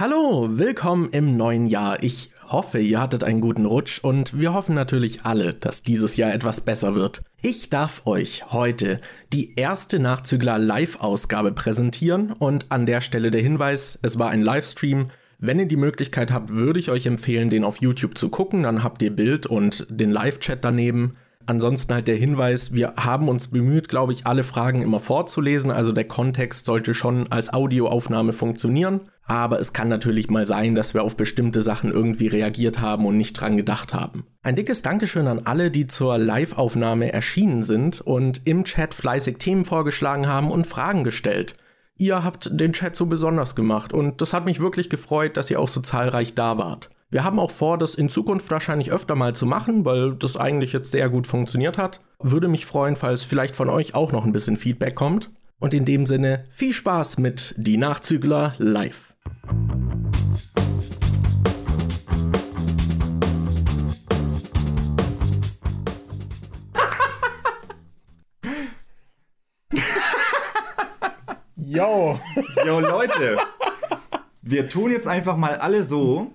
Hallo, willkommen im neuen Jahr. Ich hoffe, ihr hattet einen guten Rutsch und wir hoffen natürlich alle, dass dieses Jahr etwas besser wird. Ich darf euch heute die erste Nachzügler Live-Ausgabe präsentieren und an der Stelle der Hinweis, es war ein Livestream. Wenn ihr die Möglichkeit habt, würde ich euch empfehlen, den auf YouTube zu gucken, dann habt ihr Bild und den Live-Chat daneben. Ansonsten halt der Hinweis, wir haben uns bemüht, glaube ich, alle Fragen immer vorzulesen. Also der Kontext sollte schon als Audioaufnahme funktionieren. Aber es kann natürlich mal sein, dass wir auf bestimmte Sachen irgendwie reagiert haben und nicht dran gedacht haben. Ein dickes Dankeschön an alle, die zur Live-Aufnahme erschienen sind und im Chat fleißig Themen vorgeschlagen haben und Fragen gestellt. Ihr habt den Chat so besonders gemacht und das hat mich wirklich gefreut, dass ihr auch so zahlreich da wart. Wir haben auch vor, das in Zukunft wahrscheinlich öfter mal zu machen, weil das eigentlich jetzt sehr gut funktioniert hat. Würde mich freuen, falls vielleicht von euch auch noch ein bisschen Feedback kommt. Und in dem Sinne viel Spaß mit Die Nachzügler live. Yo. Yo, Leute. Wir tun jetzt einfach mal alle so,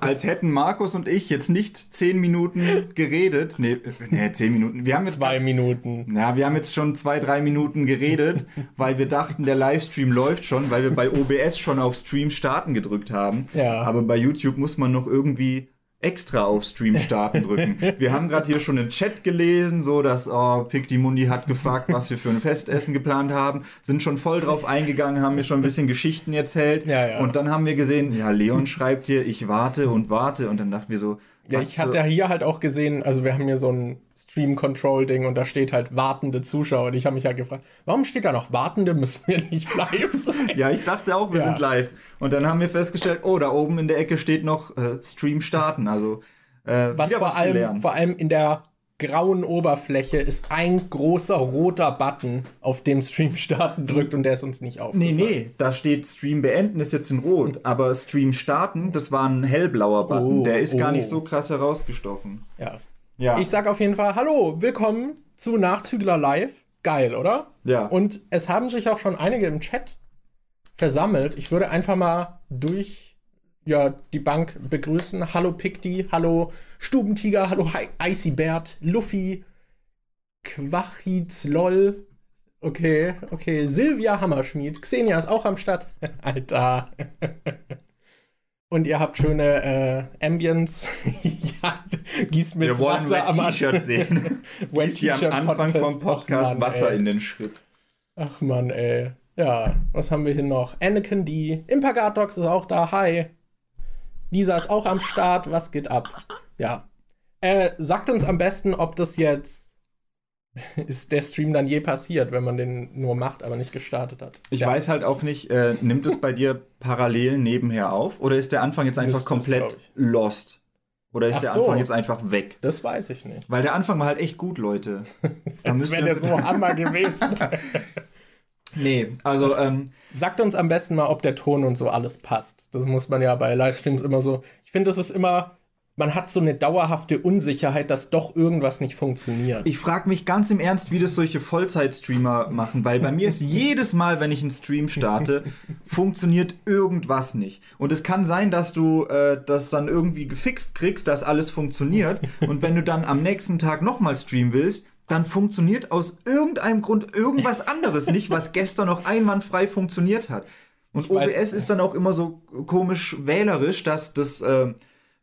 als hätten Markus und ich jetzt nicht zehn Minuten geredet. Nee, nee zehn Minuten. Wir haben jetzt zwei Minuten. Ja, wir haben jetzt schon zwei, drei Minuten geredet, weil wir dachten, der Livestream läuft schon, weil wir bei OBS schon auf Stream starten gedrückt haben. Ja. Aber bei YouTube muss man noch irgendwie extra auf Stream starten drücken. Wir haben gerade hier schon einen Chat gelesen, so dass oh, Pick die Mundi hat gefragt, was wir für ein Festessen geplant haben, sind schon voll drauf eingegangen, haben mir schon ein bisschen Geschichten erzählt ja, ja. und dann haben wir gesehen, ja, Leon schreibt hier, ich warte und warte und dann dachten wir so, ja, ich hatte hier halt auch gesehen, also wir haben hier so ein Stream-Control-Ding und da steht halt wartende Zuschauer. Und ich habe mich halt gefragt, warum steht da noch wartende? Müssen wir nicht live sein? ja, ich dachte auch, wir ja. sind live. Und dann haben wir festgestellt, oh, da oben in der Ecke steht noch äh, Stream starten. Also äh, was vor was allem, vor allem in der grauen Oberfläche ist ein großer roter Button, auf dem Stream starten drückt und der ist uns nicht aufgefallen. Nee, nee, da steht Stream beenden, ist jetzt in rot, aber Stream starten, das war ein hellblauer Button, oh, der ist oh. gar nicht so krass herausgestochen. Ja. Ja. Ich sag auf jeden Fall, hallo, willkommen zu Nachzügler Live. Geil, oder? Ja. Und es haben sich auch schon einige im Chat versammelt. Ich würde einfach mal durch ja, die Bank begrüßen. Hallo Picti, hallo Stubentiger, hallo Icy Bert, Luffy, Quachiz LOL. Okay, okay. Silvia Hammerschmied. Xenia ist auch am Start. Alter. Und ihr habt schöne äh, Ambience. ja, gießt mit Wasser am T-Shirt sehen. Gießt hier am Anfang vom Podcast Mann, Wasser ey. in den Schritt. Ach man, ey. Ja, was haben wir hier noch? Anakin D. Impagadox ist auch da. Hi. Lisa ist auch am Start. Was geht ab? Ja. Äh, sagt uns am besten, ob das jetzt ist der Stream dann je passiert, wenn man den nur macht, aber nicht gestartet hat. Ich ja. weiß halt auch nicht, äh, nimmt es bei dir parallel nebenher auf oder ist der Anfang jetzt einfach Müsst komplett lost? Oder ist Ach der so. Anfang jetzt einfach weg? Das weiß ich nicht. Weil der Anfang war halt echt gut, Leute. das wäre der so Hammer gewesen. Nee, also. Ähm, Sagt uns am besten mal, ob der Ton und so alles passt. Das muss man ja bei Livestreams immer so. Ich finde, das ist immer. Man hat so eine dauerhafte Unsicherheit, dass doch irgendwas nicht funktioniert. Ich frage mich ganz im Ernst, wie das solche Vollzeit-Streamer machen, weil bei mir ist jedes Mal, wenn ich einen Stream starte, funktioniert irgendwas nicht. Und es kann sein, dass du äh, das dann irgendwie gefixt kriegst, dass alles funktioniert. Und wenn du dann am nächsten Tag nochmal streamen willst, dann funktioniert aus irgendeinem Grund irgendwas anderes nicht, was gestern noch einwandfrei funktioniert hat. Und ich OBS weiß, ist dann auch immer so komisch wählerisch, dass das, äh,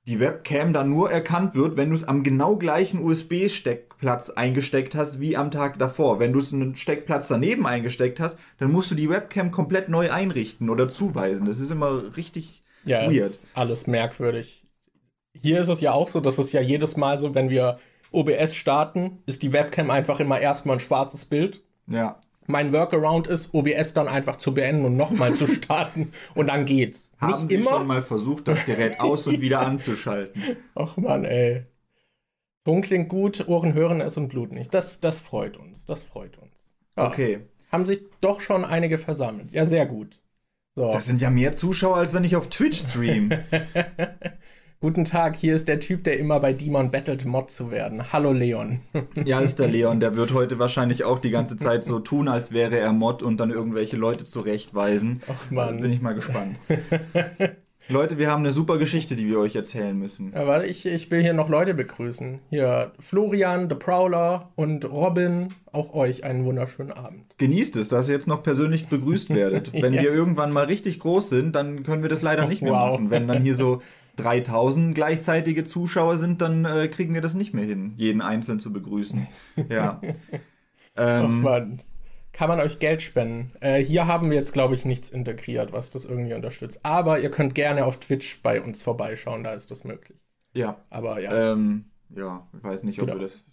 die Webcam dann nur erkannt wird, wenn du es am genau gleichen USB-Steckplatz eingesteckt hast wie am Tag davor. Wenn du es einen Steckplatz daneben eingesteckt hast, dann musst du die Webcam komplett neu einrichten oder zuweisen. Das ist immer richtig ja, weird. Ist alles merkwürdig. Hier ist es ja auch so, dass es ja jedes Mal so, wenn wir OBS starten, ist die Webcam einfach immer erstmal ein schwarzes Bild. Ja. Mein Workaround ist, OBS dann einfach zu beenden und nochmal zu starten und dann geht's. Haben Nicht Sie immer. schon mal versucht, das Gerät aus und wieder anzuschalten? Ach man, ey. Ton klingt gut, Ohren hören es und Blut nicht. Das, das freut uns. Das freut uns. Ach, okay. Haben sich doch schon einige versammelt. Ja, sehr gut. So. Das sind ja mehr Zuschauer, als wenn ich auf Twitch stream. Guten Tag, hier ist der Typ, der immer bei Demon battelt, Mod zu werden. Hallo Leon. ja, ist der Leon. Der wird heute wahrscheinlich auch die ganze Zeit so tun, als wäre er Mod und dann irgendwelche Leute zurechtweisen. Ach man. Bin ich mal gespannt. Leute, wir haben eine super Geschichte, die wir euch erzählen müssen. Ja, warte, ich, ich will hier noch Leute begrüßen. Hier Florian, The Prowler und Robin. Auch euch einen wunderschönen Abend. Genießt es, dass ihr jetzt noch persönlich begrüßt werdet. Wenn Ja. wir irgendwann mal richtig groß sind, dann können wir das leider nicht mehr Wow. machen. Wenn dann hier so 3000 gleichzeitige Zuschauer sind, dann äh, kriegen wir das nicht mehr hin, jeden einzeln zu begrüßen. Ja. Ach ähm, man. Kann man euch Geld spenden? Äh, hier haben wir jetzt, glaube ich, nichts integriert, was das irgendwie unterstützt. Aber ihr könnt gerne auf Twitch bei uns vorbeischauen, da ist das möglich. ja. Aber ja. Ähm, ja, ich weiß nicht, ob Genau. wir das.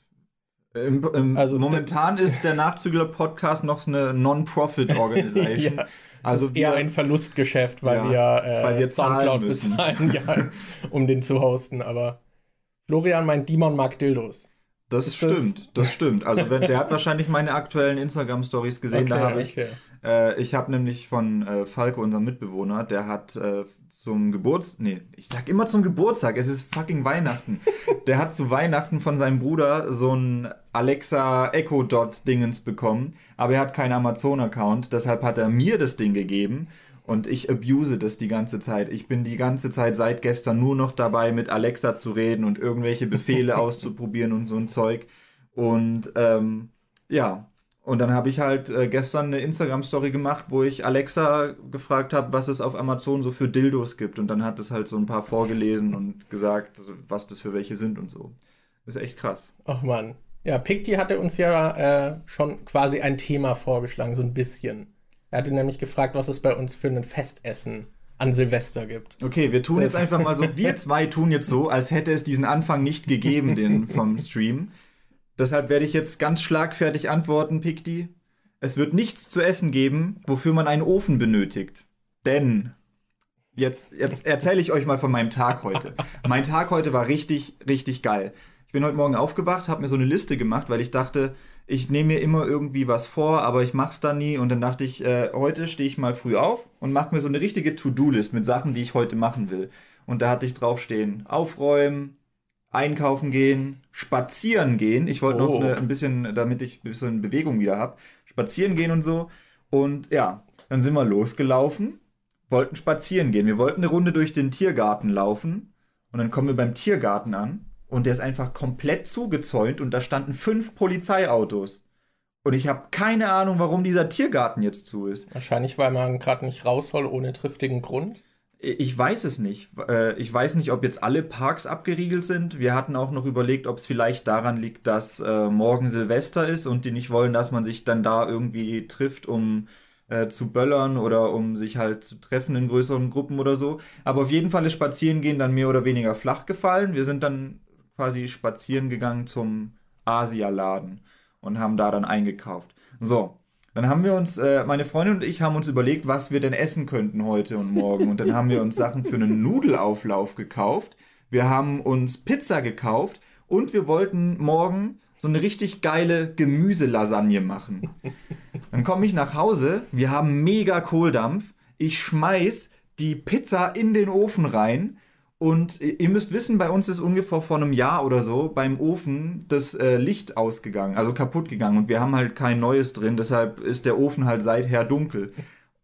Im, im, Also, momentan ist der Nachzügler-Podcast noch eine Non-Profit-Organisation. Ja, also das ist eher wir- ein Verlustgeschäft, weil Ja, wir, äh, weil wir Soundcloud bezahlen, ja, um den zu hosten. Aber Florian meint, Dimon mag Dildos. Das Ist das- stimmt, das, stimmt. Also wenn, der hat wahrscheinlich meine aktuellen Instagram-Stories gesehen. da habe ich, okay. äh, ich habe nämlich von äh, Falco, unserem Mitbewohner, der hat äh, zum Geburtstag, nee, ich sag immer zum Geburtstag, es ist fucking Weihnachten. der hat zu Weihnachten von seinem Bruder so ein Alexa Echo Dot Dingens bekommen, aber er hat keinen Amazon-Account, deshalb hat er mir das Ding gegeben. Und ich abuse das die ganze Zeit. Ich bin die ganze Zeit seit gestern nur noch dabei, mit Alexa zu reden und irgendwelche Befehle auszuprobieren und so ein Zeug. Und ähm, ja, und dann habe ich halt äh, gestern eine Instagram-Story gemacht, wo ich Alexa gefragt habe, was es auf Amazon so für Dildos gibt. Und dann hat es halt so ein paar vorgelesen und gesagt, was das für welche sind und so. Ist echt krass. Ach man. Ja, Picti hatte uns ja äh, schon quasi ein Thema vorgeschlagen, so ein bisschen. Er hatte nämlich gefragt, was es bei uns für ein Festessen an Silvester gibt. Okay, wir tun Das- jetzt einfach mal so, wir zwei tun jetzt so, als hätte es diesen Anfang nicht gegeben, den vom Stream. Deshalb werde ich jetzt ganz schlagfertig antworten, Pikti. Es wird nichts zu essen geben, wofür man einen Ofen benötigt. Denn, jetzt, jetzt erzähle ich euch mal von meinem Tag heute. Mein Tag heute war richtig, richtig geil. Ich bin heute Morgen aufgewacht, habe mir so eine Liste gemacht, weil ich dachte, ich nehme mir immer irgendwie was vor, aber ich mach's dann nie. Und dann dachte ich, äh, heute stehe ich mal früh auf und mache mir so eine richtige To-Do-List mit Sachen, die ich heute machen will. Und da hatte ich draufstehen, aufräumen, einkaufen gehen, spazieren gehen. Ich wollte Oh. noch eine, ein bisschen, damit ich ein bisschen Bewegung wieder habe, spazieren gehen und so. Und ja, dann sind wir losgelaufen, wollten spazieren gehen. Wir wollten eine Runde durch den Tiergarten laufen. Und dann kommen wir beim Tiergarten an und der ist einfach komplett zugezäunt und da standen fünf Polizeiautos. Und ich habe keine Ahnung, warum dieser Tiergarten jetzt zu ist. Wahrscheinlich, weil man gerade nicht raus soll ohne triftigen Grund. Ich weiß es nicht. Äh, Ich weiß nicht, ob jetzt alle Parks abgeriegelt sind. Wir hatten auch noch überlegt, ob es vielleicht daran liegt, dass äh, morgen Silvester ist und die nicht wollen, dass man sich dann da irgendwie trifft, um äh, zu böllern oder um sich halt zu treffen in größeren Gruppen oder so. Aber auf jeden Fall ist Spazierengehen dann mehr oder weniger flach gefallen. Wir sind dann quasi spazieren gegangen zum Asialaden und haben da dann eingekauft. So, dann haben wir uns, äh, meine Freundin und ich haben uns überlegt, was wir denn essen könnten heute und morgen. Und dann haben wir uns Sachen für einen Nudelauflauf gekauft. Wir haben uns Pizza gekauft und wir wollten morgen so eine richtig geile Gemüselasagne machen. Dann komme ich nach Hause, wir haben mega Kohldampf. Ich schmeiß die Pizza in den Ofen rein. Und ihr müsst wissen, bei uns ist ungefähr vor einem Jahr oder so beim Ofen das äh, Licht ausgegangen, also kaputt gegangen. Und wir haben halt kein neues drin, deshalb ist der Ofen halt seither dunkel.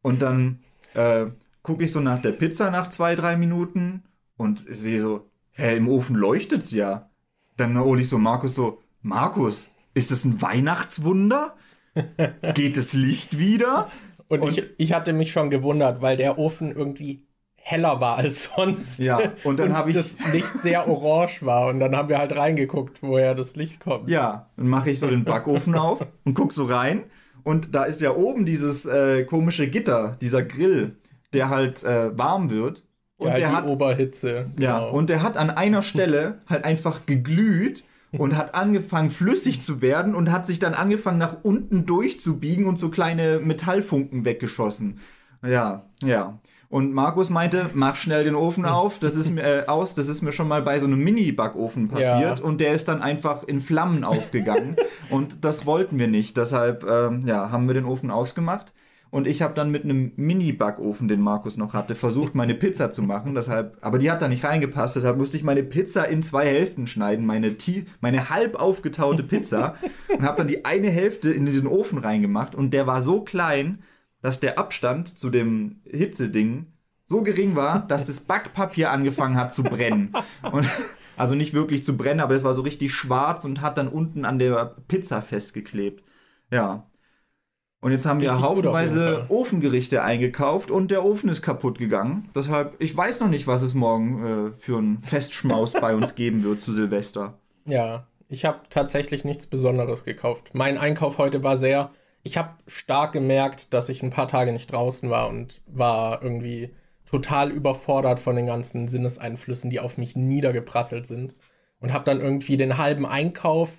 Und dann äh, gucke ich so nach der Pizza nach zwei, drei Minuten und sehe so, hä, im Ofen leuchtet's ja. Dann hole ich so Markus so, Markus, ist das ein Weihnachtswunder? Geht das Licht wieder? Und, Und- ich, ich hatte mich schon gewundert, weil der Ofen irgendwie heller war als sonst. Ja, und dann hab ich- das Licht sehr orange war. Und dann haben wir halt reingeguckt, woher das Licht kommt. Ja, dann mache ich so den Backofen auf und guck so rein. Und da ist ja oben dieses äh, komische Gitter, dieser Grill, der halt äh, warm wird. Und ja, halt der die hat, Oberhitze. ja, genau. und der hat an einer Stelle halt einfach geglüht und hat angefangen flüssig zu werden und hat sich dann angefangen nach unten durchzubiegen und so kleine Metallfunken weggeschossen. Ja, ja. Und Markus meinte, mach schnell den Ofen auf, das ist mir äh, aus, das ist mir schon mal bei so einem Mini-Backofen passiert Ja. und der ist dann einfach in Flammen aufgegangen und das wollten wir nicht. Deshalb ähm, ja, haben wir den Ofen ausgemacht und ich habe dann mit einem Mini-Backofen, den Markus noch hatte, versucht, meine Pizza zu machen. Deshalb, aber die hat da nicht reingepasst. Deshalb musste ich meine Pizza in zwei Hälften schneiden, meine, tie- meine halb aufgetaute Pizza und habe dann die eine Hälfte in diesen Ofen reingemacht und der war so klein, dass der Abstand zu dem Hitzeding so gering war, dass das Backpapier angefangen hat zu brennen. Und, also nicht wirklich zu brennen, aber es war so richtig schwarz und hat dann unten an der Pizza festgeklebt. Ja. Und jetzt haben wir Richtig jeden haufenweise. Ofengerichte eingekauft und der Ofen ist kaputt gegangen. Deshalb, ich weiß noch nicht, was es morgen äh, für einen Festschmaus bei uns geben wird zu Silvester. Ja, ich habe tatsächlich nichts Besonderes gekauft. Mein Einkauf heute war sehr. Ich habe stark gemerkt, dass ich ein paar Tage nicht draußen war und war irgendwie total überfordert von den ganzen Sinneseinflüssen, die auf mich niedergeprasselt sind. Und habe dann irgendwie den halben Einkauf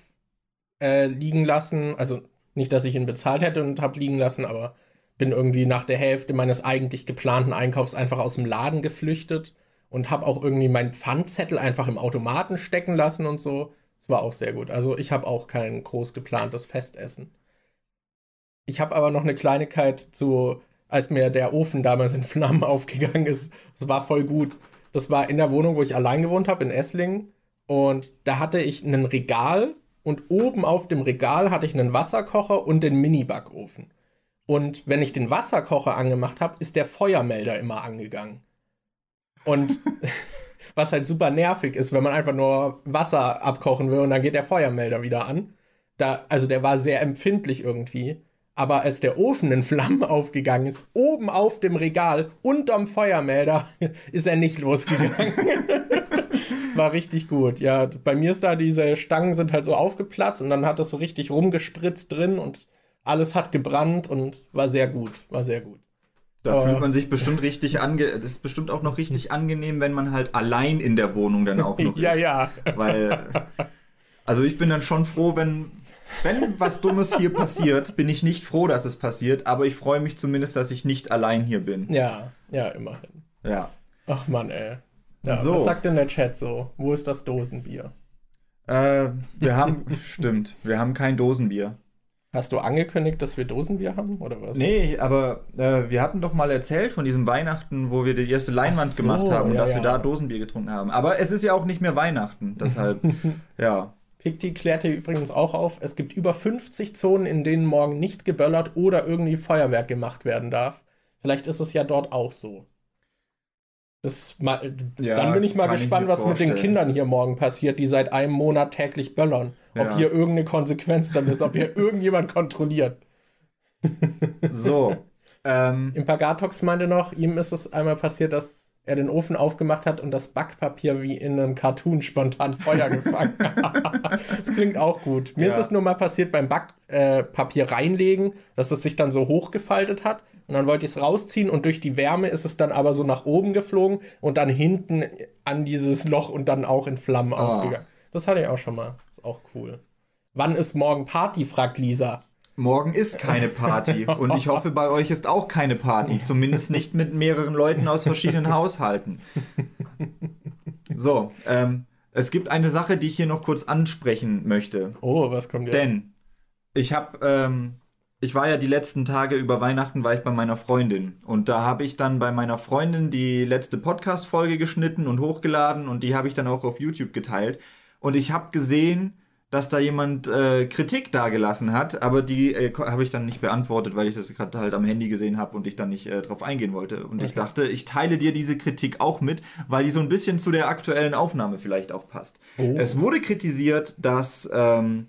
äh, liegen lassen. Also nicht, dass ich ihn bezahlt hätte und habe liegen lassen, aber bin irgendwie nach der Hälfte meines eigentlich geplanten Einkaufs einfach aus dem Laden geflüchtet und habe auch irgendwie meinen Pfandzettel einfach im Automaten stecken lassen und so. Das war auch sehr gut. Also ich habe auch kein groß geplantes Festessen. Ich habe aber noch eine Kleinigkeit zu, als mir der Ofen damals in Flammen aufgegangen ist. Das war voll gut. Das war in der Wohnung, wo ich allein gewohnt habe, in Esslingen. Und da hatte ich ein Regal und oben auf dem Regal hatte ich einen Wasserkocher und den Mini-Backofen. Und wenn ich den Wasserkocher angemacht habe, ist der Feuermelder immer angegangen. Und was halt super nervig ist, wenn man einfach nur Wasser abkochen will und dann geht der Feuermelder wieder an. Da, also der war sehr empfindlich irgendwie. Aber als der Ofen in Flammen aufgegangen ist, oben auf dem Regal, unterm Feuermelder, ist er nicht losgegangen. war richtig gut. Ja, bei mir ist da diese Stangen sind halt so aufgeplatzt und dann hat das so richtig rumgespritzt drin und alles hat gebrannt und war sehr gut. War sehr gut. Da Aber- fühlt man sich bestimmt richtig ange. Das ist bestimmt auch noch richtig angenehm, wenn man halt allein in der Wohnung dann auch noch ja, ist. ja. Weil. Also ich bin dann schon froh, wenn. Wenn was Dummes hier passiert, bin ich nicht froh, dass es passiert, aber ich freue mich zumindest, dass ich nicht allein hier bin. Ja, ja, immerhin. Ja. Ach Mann, ey. Ja, So. Was sagt denn der Chat so? Wo ist das Dosenbier? Äh, wir haben. stimmt, wir haben kein Dosenbier. Hast du angekündigt, dass wir Dosenbier haben oder was? Nee, aber äh, wir hatten doch mal erzählt von diesem Weihnachten, wo wir die erste Leinwand so, gemacht haben und ja, dass wir ja. da Dosenbier getrunken haben. Aber es ist ja auch nicht mehr Weihnachten, deshalb, ja. Pikti klärte übrigens auch auf, es gibt über 50 Zonen, in denen morgen nicht geböllert oder irgendwie Feuerwerk gemacht werden darf. Vielleicht ist es ja dort auch so. Das Ja, dann bin ich mal ich gespannt, mir was mit den vorstellen. Kindern hier morgen passiert, die seit einem Monat täglich böllern. Ob Ja. hier irgendeine Konsequenz dann ist, ob hier irgendjemand kontrolliert. So. ähm, Im Pagatox meinte noch, ihm ist es einmal passiert, dass er den Ofen aufgemacht hat und das Backpapier wie in einem Cartoon spontan Feuer gefangen hat. das klingt auch gut. Mir Ja. ist es nur mal passiert beim Backpapier äh, reinlegen, dass es sich dann so hochgefaltet hat. Und dann wollte ich es rausziehen und durch die Wärme ist es dann aber so nach oben geflogen und dann hinten an dieses Loch und dann auch in Flammen aufgegangen. Das hatte ich auch schon mal. Ist auch cool. Wann ist morgen Party, fragt Lisa. Morgen ist keine Party und ich hoffe, bei euch ist auch keine Party. Zumindest nicht mit mehreren Leuten aus verschiedenen Haushalten. So, ähm, es gibt eine Sache, die ich hier noch kurz ansprechen möchte. Oh, was kommt jetzt? Denn ich habe, ähm, ich war ja die letzten Tage über Weihnachten war ich bei meiner Freundin und da habe ich dann bei meiner Freundin die letzte Podcast-Folge geschnitten und hochgeladen und die habe ich dann auch auf YouTube geteilt und ich habe gesehen, dass da jemand äh, Kritik dagelassen hat, aber die äh, habe ich dann nicht beantwortet, weil ich das gerade halt am Handy gesehen habe und ich dann nicht äh, drauf eingehen wollte. Und ich Okay. dachte, ich teile dir diese Kritik auch mit, weil die so ein bisschen zu der aktuellen Aufnahme vielleicht auch passt. Oh. Es wurde kritisiert, dass ähm,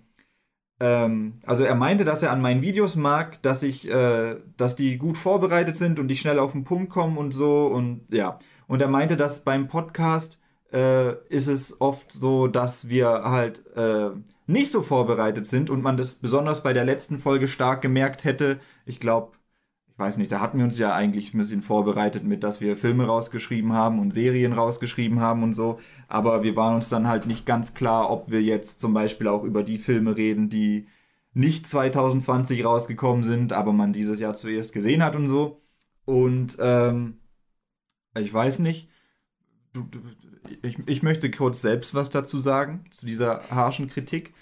ähm, also er meinte, dass er an meinen Videos mag, dass ich, äh, dass die gut vorbereitet sind und die schnell auf den Punkt kommen und so und ja. Und er meinte, dass beim Podcast äh, ist es oft so, dass wir halt äh, nicht so vorbereitet sind und man das besonders bei der letzten Folge stark gemerkt hätte. Ich glaube, ich weiß nicht, da hatten wir uns ja eigentlich ein bisschen vorbereitet mit, dass wir Filme rausgeschrieben haben und Serien rausgeschrieben haben und so. Aber wir waren uns dann halt nicht ganz klar, ob wir jetzt zum Beispiel auch über die Filme reden, die nicht 2020 rausgekommen sind, aber man dieses Jahr zuerst gesehen hat und so. Und ähm, ich weiß nicht. Du, du, ich, ich möchte kurz selbst was dazu sagen, zu dieser harschen Kritik.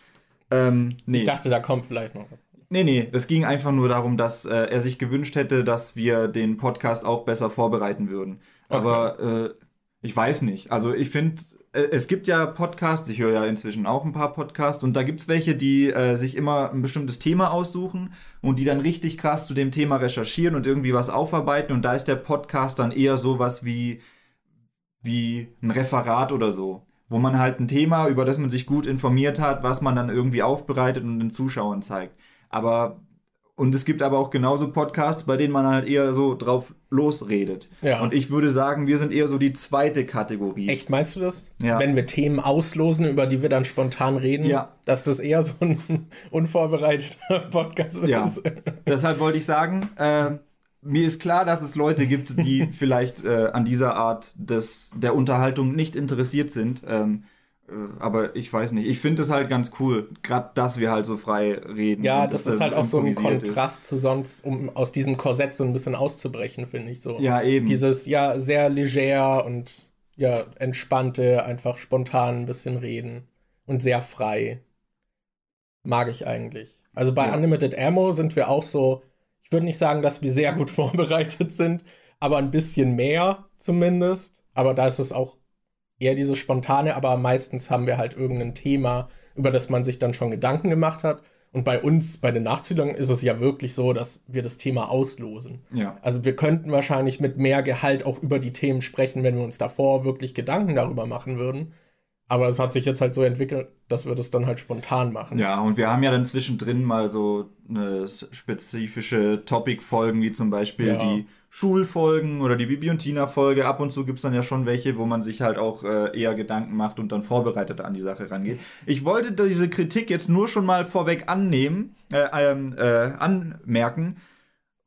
Ähm, nee. Ich dachte, da kommt vielleicht noch was. Nee, nee, es ging einfach nur darum, dass äh, er sich gewünscht hätte, dass wir den Podcast auch besser vorbereiten würden. Okay. Aber äh, Ich weiß nicht. Also ich finde, äh, es gibt ja Podcasts, ich höre ja inzwischen auch ein paar Podcasts und da gibt es welche, die äh, sich immer ein bestimmtes Thema aussuchen und die dann richtig krass zu dem Thema recherchieren und irgendwie was aufarbeiten und da ist der Podcast dann eher sowas wie, wie ein Referat oder so. Wo man halt ein Thema, über das man sich gut informiert hat, was man dann irgendwie aufbereitet und den Zuschauern zeigt. Aber und es gibt aber auch genauso Podcasts, bei denen man halt eher so drauf losredet. Ja. Und ich würde sagen, wir sind eher so die zweite Kategorie. Echt, meinst du das? Ja. Wenn wir Themen auslosen, über die wir dann spontan reden, Ja. dass das eher so ein unvorbereiteter Podcast Ja. ist. Deshalb wollte ich sagen, äh, mir ist klar, dass es Leute gibt, die vielleicht äh, an dieser Art des, der Unterhaltung nicht interessiert sind. Ähm, äh, aber ich weiß nicht. Ich finde es halt ganz cool, gerade dass wir halt so frei reden. Ja, das dass ist halt auch so ein improvisiert ist. Kontrast zu sonst, um aus diesem Korsett so ein bisschen auszubrechen, finde ich so. Ja, eben. Dieses, ja, sehr leger und ja, entspannte, einfach spontan ein bisschen reden und sehr frei. Mag ich eigentlich. Also bei Ja. Unlimited Ammo sind wir auch so, würde nicht sagen, dass wir sehr gut vorbereitet sind, aber ein bisschen mehr zumindest. Aber da ist es auch eher dieses spontane, aber meistens haben wir halt irgendein Thema, über das man sich dann schon Gedanken gemacht hat. Und bei uns, bei den Nachzüglern, ist es ja wirklich so, dass wir das Thema auslosen. Ja. Also wir könnten wahrscheinlich mit mehr Gehalt auch über die Themen sprechen, wenn wir uns davor wirklich Gedanken darüber machen würden. Aber es hat sich jetzt halt so entwickelt, dass wir das dann halt spontan machen. Ja, und wir haben ja dann zwischendrin mal so eine spezifische Topic-Folgen, wie zum Beispiel Ja. die Schulfolgen oder die Bibi und Tina-Folge. Ab und zu gibt es dann ja schon welche, wo man sich halt auch äh, eher Gedanken macht und dann vorbereitet an die Sache rangeht. Ich wollte diese Kritik jetzt nur schon mal vorweg annehmen, äh, ähm, äh, anmerken,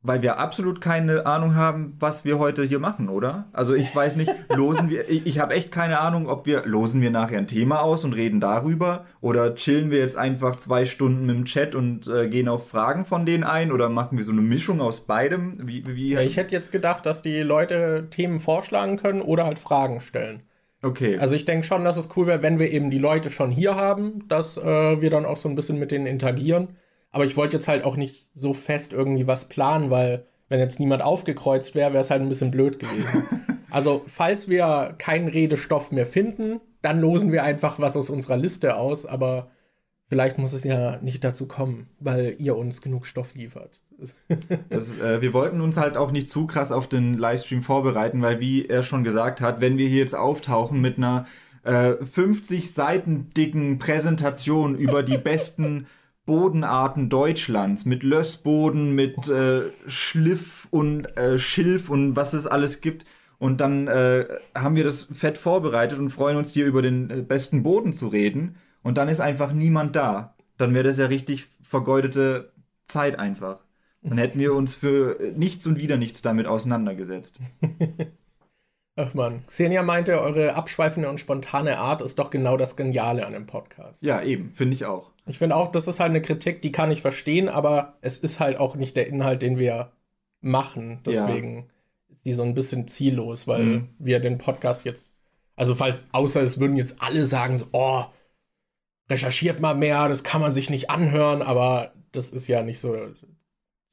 weil wir absolut keine Ahnung haben, was wir heute hier machen, oder? Also ich weiß nicht, losen wir, ich, ich habe echt keine Ahnung, ob wir, losen wir nachher ein Thema aus und reden darüber oder chillen wir jetzt einfach zwei Stunden dem Chat und äh, gehen auf Fragen von denen ein oder machen wir so eine Mischung aus beidem? Wie, wie, Ja, ich hätte jetzt gedacht, dass die Leute Themen vorschlagen können oder halt Fragen stellen. okay. Also ich denke schon, dass es cool wäre, wenn wir eben die Leute schon hier haben, dass äh, wir dann auch so ein bisschen mit denen interagieren. Aber ich wollte jetzt halt auch nicht so fest irgendwie was planen, weil wenn jetzt niemand aufgekreuzt wäre, wäre es halt ein bisschen blöd gewesen. also falls wir keinen Redestoff mehr finden, dann losen wir einfach was aus unserer Liste aus, aber vielleicht muss es ja nicht dazu kommen, weil ihr uns genug Stoff liefert. Das, äh, wir wollten uns halt auch nicht zu krass auf den Livestream vorbereiten, weil wie er schon gesagt hat, wenn wir hier jetzt auftauchen mit einer äh, 50 Seiten dicken Präsentation über die besten Bodenarten Deutschlands, mit Lössboden, mit äh, Schliff und äh, Schilf und was es alles gibt. Und dann äh, haben wir das fett vorbereitet und freuen uns hier über den äh, besten Boden zu reden. Und dann ist einfach niemand da. Dann wäre das ja richtig vergeudete Zeit einfach. Dann hätten wir uns für nichts und wieder nichts damit auseinandergesetzt. Ach man, Xenia meinte, eure abschweifende und spontane Art ist doch genau das Geniale an dem Podcast. Ja, eben, finde ich auch. Ich finde auch, das ist halt eine Kritik, die kann ich verstehen, aber es ist halt auch nicht der Inhalt, den wir machen. Deswegen ist die so ein bisschen ziellos, weil Mhm. wir den Podcast jetzt, also falls, außer es würden jetzt alle sagen, so, oh, recherchiert mal mehr, das kann man sich nicht anhören, aber das ist ja nicht so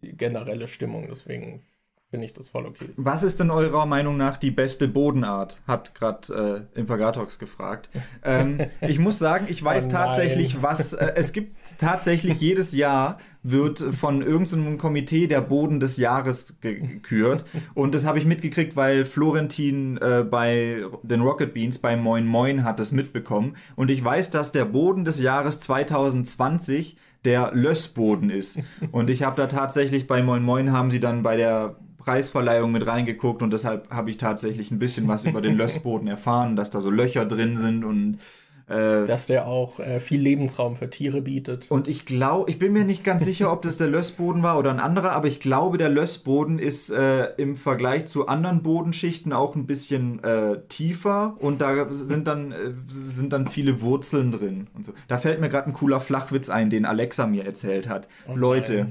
die generelle Stimmung, deswegen finde ich das voll okay. Was ist denn eurer Meinung nach die beste Bodenart? Hat gerade äh, Impagatox gefragt. Ähm, ich muss sagen, ich weiß Oh tatsächlich, was. Äh, es gibt tatsächlich jedes Jahr wird von irgendeinem Komitee der Boden des Jahres ge- gekürt. Und das habe ich mitgekriegt, weil Florentin äh, bei den Rocket Beans bei Moin Moin hat es mitbekommen. Und ich weiß, dass der Boden des Jahres 2020 der Lössboden ist. Und ich habe da tatsächlich bei Moin Moin haben sie dann bei der Preisverleihung mit reingeguckt und deshalb habe ich tatsächlich ein bisschen was über den Lössboden erfahren, dass da so Löcher drin sind und äh, Dass der auch äh, viel Lebensraum für Tiere bietet. und ich glaube, ich bin mir nicht ganz sicher, ob das der Lössboden war oder ein anderer, aber ich glaube, der Lössboden ist äh, im Vergleich zu anderen Bodenschichten auch ein bisschen äh, tiefer und da sind dann, äh, sind dann viele Wurzeln drin und so. Da fällt mir gerade ein cooler Flachwitz ein, den Alexa mir erzählt hat. Leute,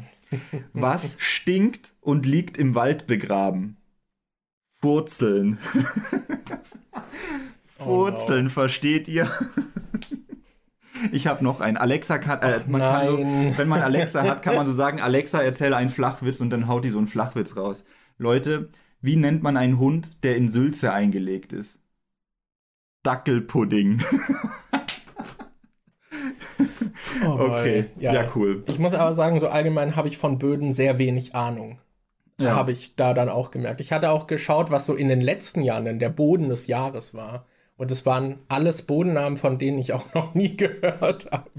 was stinkt und liegt im Wald begraben? Wurzeln. Wurzeln, versteht ihr? Ich habe noch einen. Alexa kann, äh, man kann so, wenn man Alexa hat, kann man so sagen, Alexa, erzähle einen Flachwitz und dann haut die so einen Flachwitz raus. Leute, wie nennt man einen Hund, der in Sülze eingelegt ist? Dackelpudding. Oh, Okay, boy. ja, cool. Ich muss aber sagen, so allgemein habe ich von Böden sehr wenig Ahnung. Ja. Habe ich da dann auch gemerkt. Ich hatte auch geschaut, was so in den letzten Jahren denn der Boden des Jahres war. Und es waren alles Bodennamen, von denen ich auch noch nie gehört habe.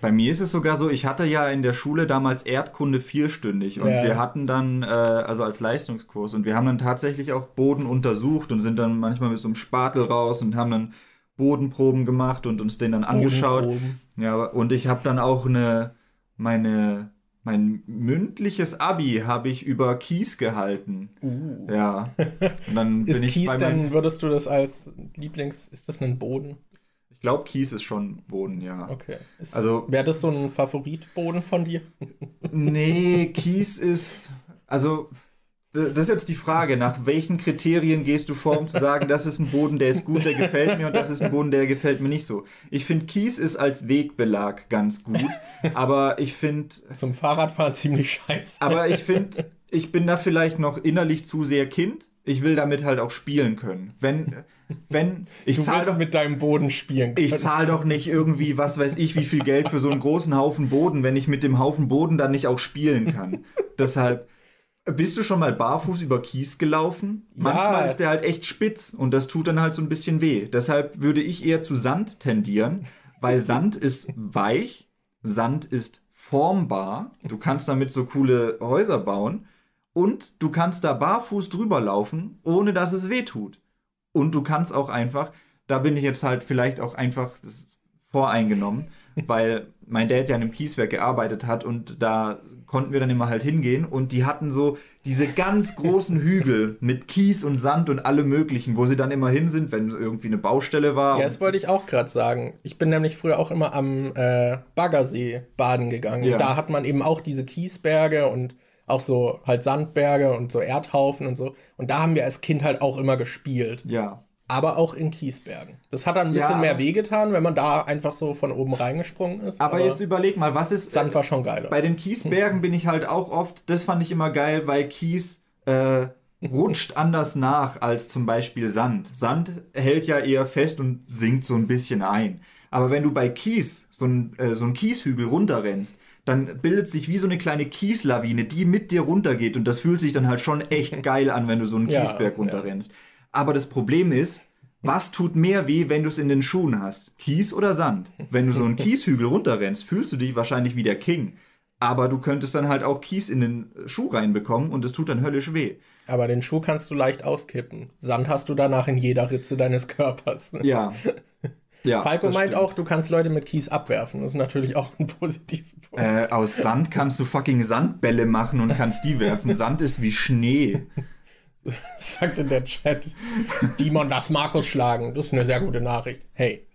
Bei mir ist es sogar so, ich hatte ja in der Schule damals Erdkunde vierstündig und Ja. wir hatten dann, äh, also als Leistungskurs, und wir haben dann tatsächlich auch Boden untersucht und sind dann manchmal mit so einem Spatel raus und haben dann Bodenproben gemacht und uns den dann angeschaut. Bodenproben. Ja, und ich habe dann auch eine, meine, mein mündliches Abi habe ich über Kies gehalten. Ja. Und dann Uh. Ist bin ich Kies bei meinem, würdest du das als Lieblings, ist das ein Boden? ich glaube, Kies ist schon Boden, ja. Okay. Ist, Also- Wäre das so ein Favoritboden von dir? Nee, Kies ist. Also, das ist jetzt die Frage, nach welchen Kriterien gehst du vor, um zu sagen, das ist ein Boden, der ist gut, der gefällt mir und das ist ein Boden, der gefällt mir nicht so. Ich finde, Kies ist als Wegbelag ganz gut, aber ich finde, Zum Fahrradfahren ziemlich scheiße. aber ich finde, ich bin da vielleicht noch innerlich zu sehr Kind. Ich will damit halt auch spielen können. Wenn, wenn, ich du zahle willst doch, mit deinem Boden spielen können. ich zahle doch nicht irgendwie, was weiß ich, wie viel Geld für so einen großen Haufen Boden, wenn ich mit dem Haufen Boden dann nicht auch spielen kann. Deshalb, bist du schon mal barfuß über Kies gelaufen? Manchmal ist der halt echt spitz und das tut dann halt so ein bisschen weh. Deshalb würde ich eher zu Sand tendieren, weil Sand ist weich, Sand ist formbar, du kannst damit so coole Häuser bauen und du kannst da barfuß drüber laufen, ohne dass es weh tut. Und du kannst auch einfach, da bin ich jetzt halt vielleicht auch einfach voreingenommen, weil mein Dad ja in einem Kieswerk gearbeitet hat und da konnten wir dann immer halt hingehen und die hatten so diese ganz großen Hügel mit Kies und Sand und allem möglichen, wo sie dann immer hin sind, wenn irgendwie eine Baustelle war. Ja, das wollte ich auch gerade sagen. Ich bin nämlich früher auch immer am äh, Baggersee baden gegangen. Ja. Da hat man eben auch diese Kiesberge und auch so halt Sandberge und so Erdhaufen und so. Und da haben wir als Kind halt auch immer gespielt. ja. Aber auch in Kiesbergen. Das hat dann ein Ja, bisschen mehr aber- wehgetan, wenn man da einfach so von oben reingesprungen ist. Aber jetzt überleg mal, was ist Sand war schon geiler. Bei den Kiesbergen bin ich halt auch oft, das fand ich immer geil, weil Kies äh, rutscht anders nach als zum Beispiel Sand. Sand hält ja eher fest und sinkt so ein bisschen ein. Aber wenn du bei Kies so ein, äh, so Kieshügel runterrennst, dann bildet sich wie so eine kleine Kieslawine, die mit dir runtergeht. Und das fühlt sich dann halt schon echt geil an, wenn du so einen Ja, Kiesberg ja. runterrennst. Aber das Problem ist, was tut mehr weh, wenn du es in den Schuhen hast? Kies oder Sand? Wenn du so einen Kieshügel runterrennst, fühlst du dich wahrscheinlich wie der King. Aber du könntest dann halt auch Kies in den Schuh reinbekommen und es tut dann höllisch weh. Aber den Schuh kannst du leicht auskippen. Sand hast du danach in jeder Ritze deines Körpers. Ja. ja Falco meint stimmt. auch, du kannst Leute mit Kies abwerfen. Das ist natürlich auch ein positiver Punkt. Äh, aus Sand kannst du fucking Sandbälle machen und kannst die werfen. Sand ist wie Schnee. sagt in der Chat. Dimon, lass Markus schlagen. Das ist eine sehr gute Nachricht. Hey,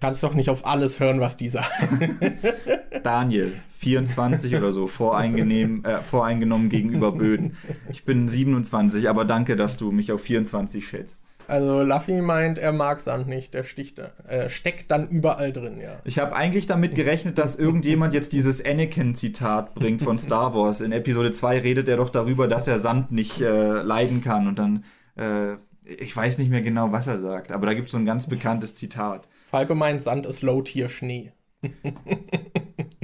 kannst doch nicht auf alles hören, was die sagen. Daniel, 24 oder so, voreingenehm, äh, voreingenommen gegenüber Böden. Ich bin 27, aber danke, dass du mich auf 24 schätzt. Also Luffy meint, er mag Sand nicht. Der sticht, äh, steckt dann überall drin, ja. Ich habe eigentlich damit gerechnet, dass irgendjemand jetzt dieses Anakin-Zitat bringt von Star Wars. In Episode 2 redet er doch darüber, dass er Sand nicht äh, leiden kann. Und dann, äh, ich weiß nicht mehr genau, was er sagt, aber da gibt es so ein ganz bekanntes Zitat. Falco meint, Sand ist Low-Tier Schnee.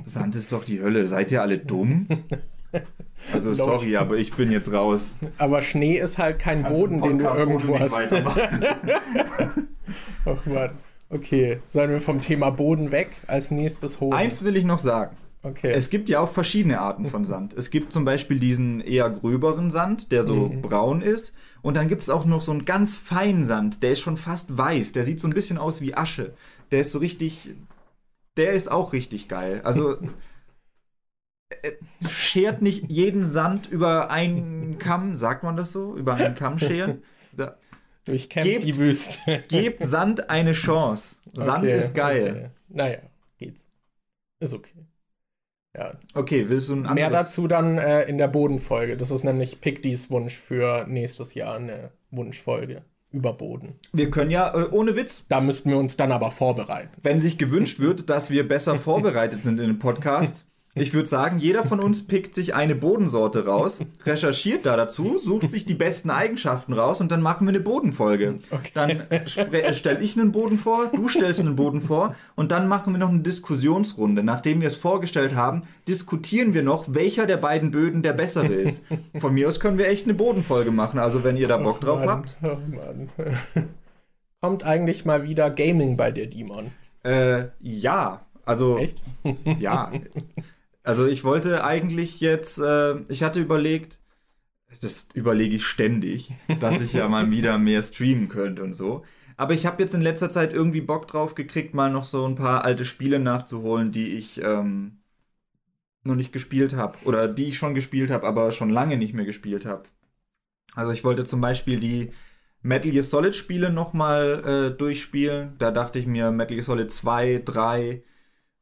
Sand ist doch die Hölle. Seid ihr alle dumm? Also sorry, aber ich bin jetzt raus. Aber Schnee ist halt kein Boden, den du irgendwo hast. Ach Mann. Okay, sollen wir vom Thema Boden weg? Als nächstes holen. Eins will ich noch sagen. Okay. Es gibt ja auch verschiedene Arten von Sand. Es gibt zum Beispiel diesen eher gröberen Sand, der so braun ist. Und dann gibt es auch noch so einen ganz feinen Sand, der ist schon fast weiß. Der sieht so ein bisschen aus wie Asche. Der ist so richtig. Der ist auch richtig geil. Also. schert nicht jeden Sand über einen Kamm, sagt man das so? Über einen Kamm scheren? Da, Durchkämmt gebt- die Wüste. gebt Sand eine Chance. Sand Okay, ist geil. Okay. Naja, geht's. Ist okay. Ja, Okay, willst du ein anderes? mehr dazu dann äh, in der Bodenfolge. Das ist nämlich Pictys Wunsch für nächstes Jahr eine Wunschfolge über Boden. Wir können ja, äh, ohne Witz, Da müssten wir uns dann aber vorbereiten. wenn sich gewünscht wird, dass wir besser vorbereitet sind in den Podcasts, Ich würde sagen, jeder von uns pickt sich eine Bodensorte raus, recherchiert da dazu, sucht sich die besten Eigenschaften raus und dann machen wir eine Bodenfolge. Okay. Dann äh, stelle ich einen Boden vor, du stellst einen Boden vor und dann machen wir noch eine Diskussionsrunde. Nachdem wir es vorgestellt haben, diskutieren wir noch, welcher der beiden Böden der bessere ist. Von mir aus können wir echt eine Bodenfolge machen, also wenn ihr da Bock oh drauf habt. Oh Mann. Kommt eigentlich mal wieder Gaming bei dir, Dimon? Äh, ja. Also, Echt? ja. Also ich wollte eigentlich jetzt, äh, ich hatte überlegt, das überlege ich ständig, dass ich ja mal wieder mehr streamen könnte und so. Aber ich habe jetzt in letzter Zeit irgendwie Bock drauf gekriegt, mal noch so ein paar alte Spiele nachzuholen, die ich ähm, noch nicht gespielt habe. Oder die ich schon gespielt habe, aber schon lange nicht mehr gespielt habe. Also ich wollte zum Beispiel die Metal Gear Solid Spiele nochmal äh, durchspielen. Da dachte ich mir, Metal Gear Solid 2, 3,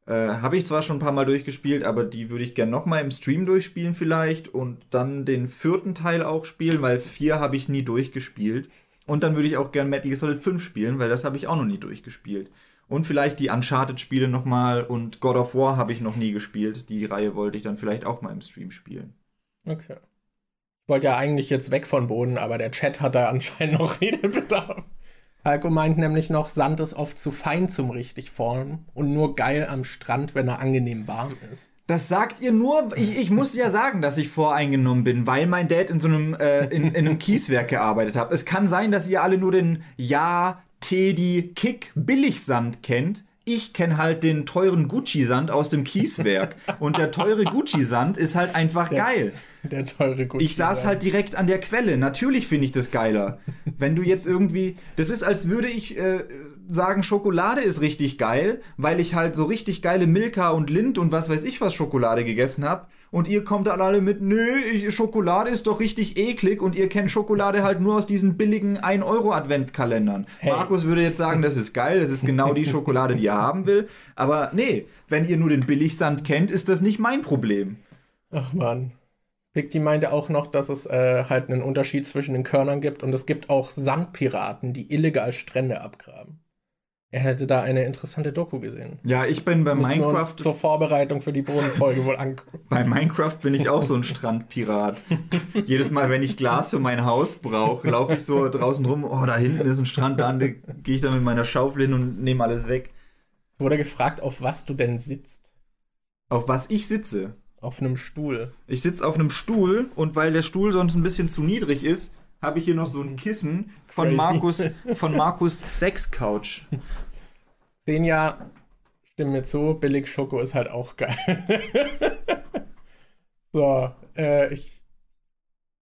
äh, habe ich zwar schon ein paar Mal durchgespielt, aber die würde ich gerne nochmal im Stream durchspielen vielleicht und dann den vierten Teil auch spielen, weil vier habe ich nie durchgespielt. Und dann würde ich auch gerne Metal Gear Solid 5 spielen, weil das habe ich auch noch nie durchgespielt. Und vielleicht die Uncharted-Spiele nochmal und God of War habe ich noch nie gespielt. Die Reihe wollte ich dann vielleicht auch mal im Stream spielen. Okay. Ich wollte ja eigentlich jetzt weg von Boden, aber der Chat hat da anscheinend noch Redebedarf. Falco meint nämlich noch, Sand ist oft zu fein zum richtig formen und nur geil am Strand, wenn er angenehm warm ist. Das sagt ihr nur, ich, ich muss ja sagen, dass ich voreingenommen bin, weil mein Dad in so einem, äh, in, in einem Kieswerk gearbeitet hat. Es kann sein, dass ihr alle nur den Ja, Teddy, Kick, Billigsand kennt. Ich kenne halt den teuren Gucci-Sand aus dem Kieswerk. Und der teure Gucci-Sand ist halt einfach der, geil. Der teure Gucci. Ich saß halt direkt an der Quelle. Natürlich finde ich das geiler. Wenn du jetzt irgendwie. Das ist, als würde ich äh, sagen, Schokolade ist richtig geil, weil ich halt so richtig geile Milka und Lind und was weiß ich was Schokolade gegessen habe. Und ihr kommt dann alle mit, nö, Schokolade ist doch richtig eklig und ihr kennt Schokolade halt nur aus diesen billigen 1-Euro-Adventskalendern. Hey. Markus würde jetzt sagen, das ist geil, das ist genau die Schokolade, die er haben will. Aber nee, wenn ihr nur den Billigsand kennt, ist das nicht mein Problem. Ach man. Picti meinte auch noch, dass es äh, halt einen Unterschied zwischen den Körnern gibt und es gibt auch Sandpiraten, die illegal Strände abgraben. Er hätte da eine interessante Doku gesehen. Ja, ich bin bei Müssen Minecraft. Uns zur Vorbereitung für die Bodenfolge wohl angucken. Bei Minecraft bin ich auch so ein Strandpirat. Jedes Mal, wenn ich Glas für mein Haus brauche, laufe ich so draußen rum. Oh, da hinten ist ein Strand, da gehe ich dann mit meiner Schaufel hin und nehme alles weg. Es wurde gefragt, auf was du denn sitzt. Auf was ich sitze? Auf einem Stuhl. Ich sitze auf einem Stuhl und weil der Stuhl sonst ein bisschen zu niedrig ist, habe ich hier noch so ein Kissen von Crazy. Markus von Markus Sex Couch. Senja, stimme mir zu, billig Schoko ist halt auch geil. so, äh, ich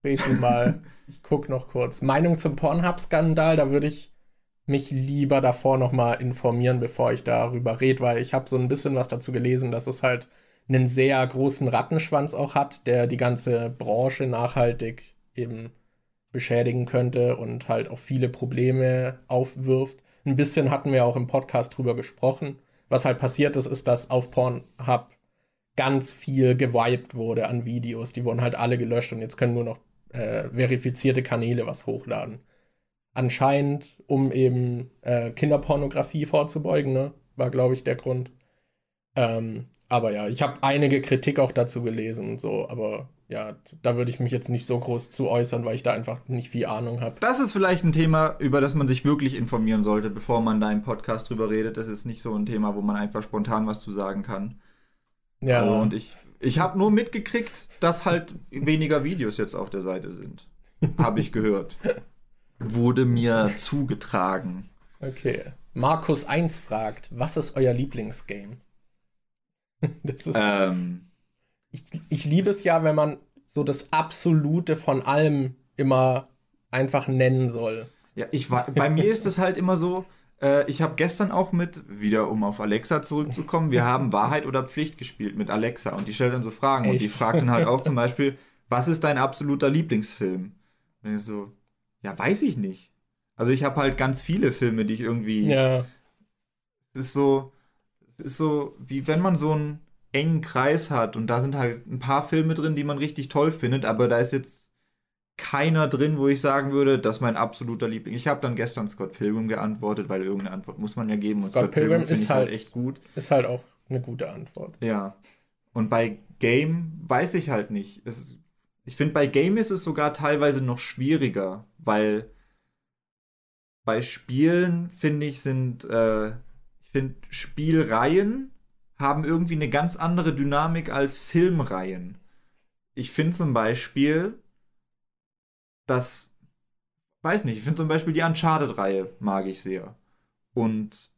rede mal. Ich gucke noch kurz. Meinung zum Pornhub-Skandal, da würde ich mich lieber davor nochmal informieren, bevor ich darüber rede, weil ich habe so ein bisschen was dazu gelesen, dass es halt einen sehr großen Rattenschwanz auch hat, der die ganze Branche nachhaltig eben beschädigen könnte und halt auch viele Probleme aufwirft. Ein bisschen hatten wir auch im Podcast drüber gesprochen. Was halt passiert ist, ist, dass auf Pornhub ganz viel gewiped wurde an Videos. Die wurden halt alle gelöscht und jetzt können nur noch äh, verifizierte Kanäle was hochladen. Anscheinend, um eben äh, Kinderpornografie vorzubeugen, ne? war, glaube ich, der Grund. Ähm, aber ja, ich habe einige Kritik auch dazu gelesen und so, aber ja, da würde ich mich jetzt nicht so groß zu äußern, weil ich da einfach nicht viel Ahnung habe. Das ist vielleicht ein Thema, über das man sich wirklich informieren sollte, bevor man da im Podcast drüber redet. Das ist nicht so ein Thema, wo man einfach spontan was zu sagen kann. Ja. Also, und ich, ich habe nur mitgekriegt, dass halt weniger Videos jetzt auf der Seite sind. habe ich gehört. Wurde mir zugetragen. Okay. Markus 1 fragt, was ist euer Lieblingsgame? ist, ähm, ich, ich liebe es ja, wenn man so das Absolute von allem immer einfach nennen soll. Ja, ich war, bei mir ist es halt immer so, äh, ich habe gestern auch mit, wieder um auf Alexa zurückzukommen, wir haben Wahrheit oder Pflicht gespielt mit Alexa und die stellt dann so Fragen Echt? und die fragt dann halt auch zum Beispiel, was ist dein absoluter Lieblingsfilm? Und ich so, ja, weiß ich nicht. Also ich habe halt ganz viele Filme, die ich irgendwie. Ja. Es ist so, es ist so, wie wenn man so einen engen Kreis hat und da sind halt ein paar Filme drin, die man richtig toll findet, aber da ist jetzt keiner drin, wo ich sagen würde, das ist mein absoluter Liebling. Ich habe dann gestern Scott Pilgrim geantwortet, weil irgendeine Antwort muss man ja geben. Scott, Scott Pilgrim, Pilgrim ist halt, halt echt gut. Ist halt auch eine gute Antwort. Ja. Und bei Game weiß ich halt nicht. Es, ich finde, bei Game ist es sogar teilweise noch schwieriger, weil bei Spielen, finde ich, sind, äh, ich finde, Spielreihen haben irgendwie eine ganz andere Dynamik als Filmreihen. Ich finde zum Beispiel, dass, weiß nicht, ich finde zum Beispiel die Uncharted-Reihe mag ich sehr. Und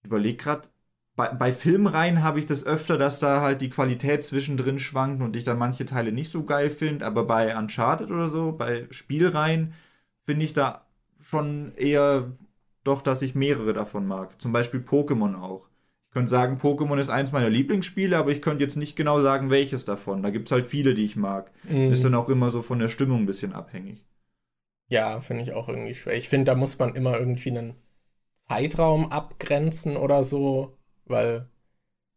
ich überlege gerade, bei, bei Filmreihen habe ich das öfter, dass da halt die Qualität zwischendrin schwankt und ich dann manche Teile nicht so geil finde, aber bei Uncharted oder so, bei Spielreihen, finde ich da schon eher doch, dass ich mehrere davon mag. Zum Beispiel Pokémon auch. Könnte sagen, Pokémon ist eins meiner Lieblingsspiele, aber ich könnte jetzt nicht genau sagen, welches davon. Da gibt es halt viele, die ich mag. Mhm. Ist dann auch immer so von der Stimmung ein bisschen abhängig. Ja, finde ich auch irgendwie schwer. Ich finde, da muss man immer irgendwie einen Zeitraum abgrenzen oder so, weil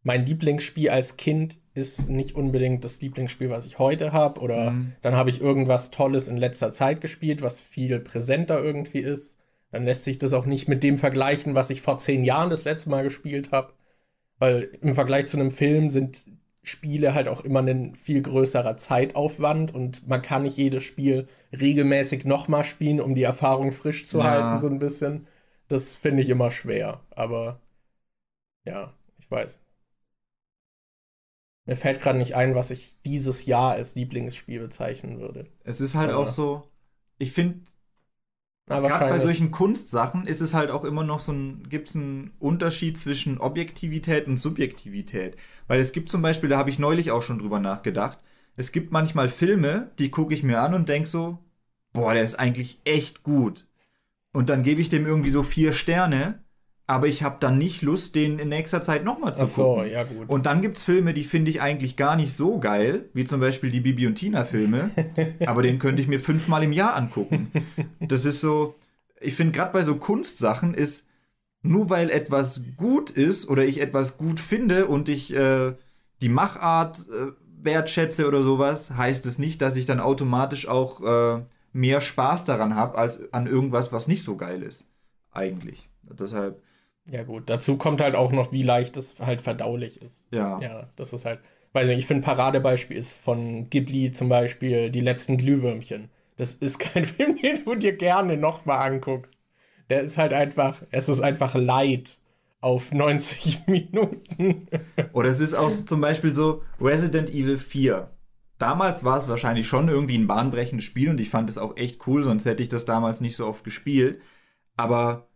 mein Lieblingsspiel als Kind ist nicht unbedingt das Lieblingsspiel, was ich heute habe. Oder mhm. dann habe ich irgendwas Tolles in letzter Zeit gespielt, was viel präsenter irgendwie ist. Dann lässt sich das auch nicht mit dem vergleichen, was ich vor zehn Jahren das letzte Mal gespielt habe. Weil im Vergleich zu einem Film sind Spiele halt auch immer ein viel größerer Zeitaufwand und man kann nicht jedes Spiel regelmäßig nochmal spielen, um die Erfahrung frisch zu ja. halten, so ein bisschen. Das finde ich immer schwer, aber ja, ich weiß. Mir fällt gerade nicht ein, was ich dieses Jahr als Lieblingsspiel bezeichnen würde. Es ist halt aber auch so, ich finde, Gerade bei solchen Kunstsachen ist es halt auch immer noch so ein, gibt es einen Unterschied zwischen Objektivität und Subjektivität. Weil es gibt zum Beispiel, da habe ich neulich auch schon drüber nachgedacht, es gibt manchmal Filme, die gucke ich mir an und denke so, boah, der ist eigentlich echt gut. Und dann gebe ich dem irgendwie so vier Sterne aber ich habe dann nicht Lust, den in nächster Zeit nochmal zu Ach so, gucken. Ja, gut. Und dann gibt es Filme, die finde ich eigentlich gar nicht so geil, wie zum Beispiel die Bibi und Tina-Filme, aber den könnte ich mir fünfmal im Jahr angucken. Das ist so, ich finde gerade bei so Kunstsachen ist, nur weil etwas gut ist oder ich etwas gut finde und ich äh, die Machart äh, wertschätze oder sowas, heißt es nicht, dass ich dann automatisch auch äh, mehr Spaß daran habe, als an irgendwas, was nicht so geil ist. Eigentlich. Deshalb ja, gut. Dazu kommt halt auch noch, wie leicht es halt verdaulich ist. Ja. Ja, das ist halt. Weiß nicht, ich finde, Paradebeispiel ist von Ghibli zum Beispiel die letzten Glühwürmchen. Das ist kein Film, den du dir gerne nochmal anguckst. Der ist halt einfach, es ist einfach Leid auf 90 Minuten. Oder es ist auch zum Beispiel so Resident Evil 4. Damals war es wahrscheinlich schon irgendwie ein bahnbrechendes Spiel und ich fand es auch echt cool, sonst hätte ich das damals nicht so oft gespielt. Aber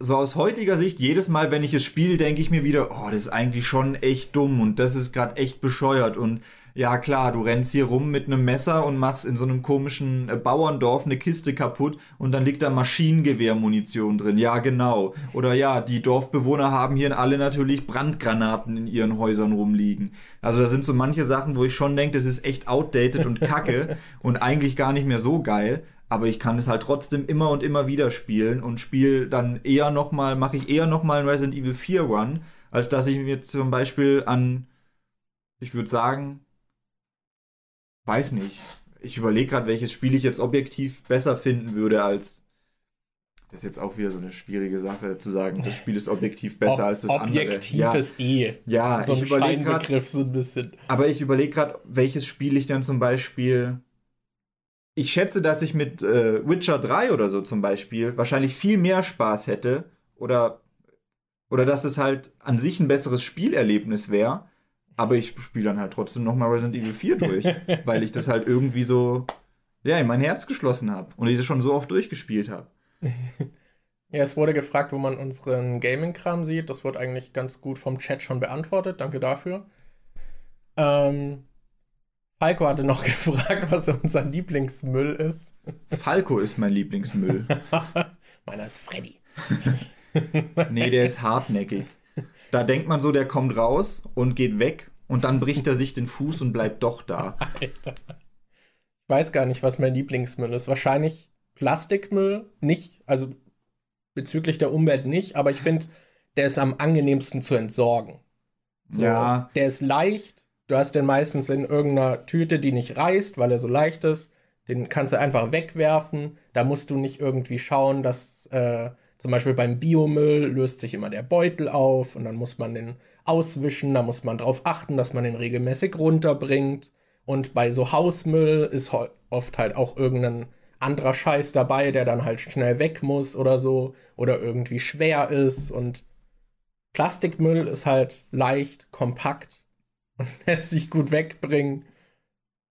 so aus heutiger Sicht, jedes Mal, wenn ich es spiele, denke ich mir wieder, oh, das ist eigentlich schon echt dumm und das ist gerade echt bescheuert und ja klar, du rennst hier rum mit einem Messer und machst in so einem komischen äh, Bauerndorf eine Kiste kaputt und dann liegt da Maschinengewehrmunition drin. Ja, genau. Oder ja, die Dorfbewohner haben hier alle natürlich Brandgranaten in ihren Häusern rumliegen. Also da sind so manche Sachen, wo ich schon denke, das ist echt outdated und kacke und eigentlich gar nicht mehr so geil aber ich kann es halt trotzdem immer und immer wieder spielen und spiele dann eher nochmal, mache ich eher nochmal einen Resident Evil 4 Run, als dass ich mir zum Beispiel an, ich würde sagen, weiß nicht. Ich überlege gerade, welches Spiel ich jetzt objektiv besser finden würde als. Das ist jetzt auch wieder so eine schwierige Sache zu sagen, das Spiel ist objektiv besser Ob, als das andere. Objektiv ist eh. Ja, so ich überlege gerade. So ein bisschen. Aber ich überlege gerade, welches Spiel ich dann zum Beispiel ich schätze, dass ich mit äh, Witcher 3 oder so zum Beispiel wahrscheinlich viel mehr Spaß hätte oder, oder dass das halt an sich ein besseres Spielerlebnis wäre. Aber ich spiele dann halt trotzdem nochmal Resident Evil 4 durch, weil ich das halt irgendwie so ja, in mein Herz geschlossen habe und ich das schon so oft durchgespielt habe. Ja, es wurde gefragt, wo man unseren Gaming-Kram sieht. Das wird eigentlich ganz gut vom Chat schon beantwortet. Danke dafür. Ähm, Falco hatte noch gefragt, was unser Lieblingsmüll ist. Falco ist mein Lieblingsmüll. Meiner ist Freddy. nee, der ist hartnäckig. Da denkt man so, der kommt raus und geht weg und dann bricht er sich den Fuß und bleibt doch da. Alter. Ich weiß gar nicht, was mein Lieblingsmüll ist. Wahrscheinlich Plastikmüll, nicht, also bezüglich der Umwelt nicht, aber ich finde, der ist am angenehmsten zu entsorgen. So, ja. Der ist leicht, Du hast den meistens in irgendeiner Tüte, die nicht reißt, weil er so leicht ist. Den kannst du einfach wegwerfen. Da musst du nicht irgendwie schauen, dass äh, Zum Beispiel beim Biomüll löst sich immer der Beutel auf und dann muss man den auswischen, da muss man darauf achten, dass man den regelmäßig runterbringt. Und bei so Hausmüll ist oft halt auch irgendein anderer Scheiß dabei, der dann halt schnell weg muss oder so oder irgendwie schwer ist und Plastikmüll ist halt leicht, kompakt und lässt sich gut wegbringen.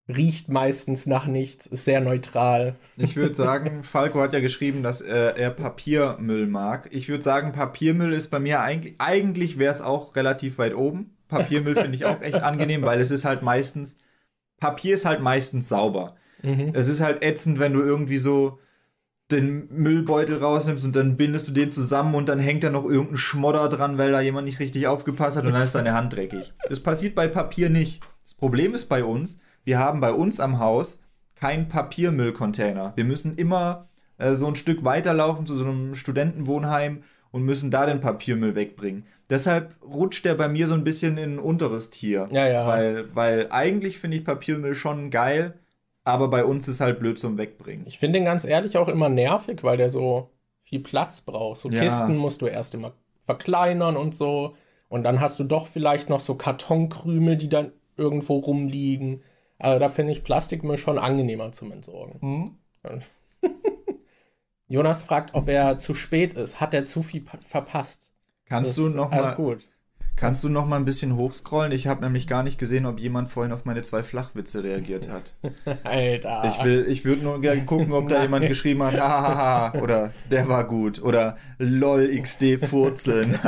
Riecht meistens nach nichts, ist sehr neutral. Ich würde sagen, Falco hat ja geschrieben, dass äh, er Papiermüll mag. Ich würde sagen, Papiermüll ist bei mir eigentlich, eigentlich wäre es auch relativ weit oben. Papiermüll finde ich auch echt angenehm, weil es ist halt meistens, Papier ist halt meistens sauber. Mhm. Es ist halt ätzend, wenn du irgendwie so den Müllbeutel rausnimmst und dann bindest du den zusammen und dann hängt da noch irgendein Schmodder dran, weil da jemand nicht richtig aufgepasst hat und dann ist deine Hand dreckig. Das passiert bei Papier nicht. Das Problem ist bei uns, wir haben bei uns am Haus keinen Papiermüllcontainer. Wir müssen immer äh, so ein Stück weiterlaufen zu so einem Studentenwohnheim und müssen da den Papiermüll wegbringen. Deshalb rutscht der bei mir so ein bisschen in ein unteres Tier. Ja, ja. Weil, weil eigentlich finde ich Papiermüll schon geil, aber bei uns ist halt blöd zum Wegbringen. Ich finde den ganz ehrlich auch immer nervig, weil der so viel Platz braucht. So ja. Kisten musst du erst immer verkleinern und so. Und dann hast du doch vielleicht noch so Kartonkrümel, die dann irgendwo rumliegen. Also da finde ich Plastikmüll schon angenehmer zum Entsorgen. Mhm. Jonas fragt, ob er zu spät ist. Hat er zu viel verpasst? Kannst das du noch mal gut. Kannst du noch mal ein bisschen hochscrollen? Ich habe nämlich gar nicht gesehen, ob jemand vorhin auf meine zwei Flachwitze reagiert hat. Alter. Ich will, ich würde nur gerne gucken, ob da jemand geschrieben hat, hahaha, oder der war gut, oder lol XD Furzeln.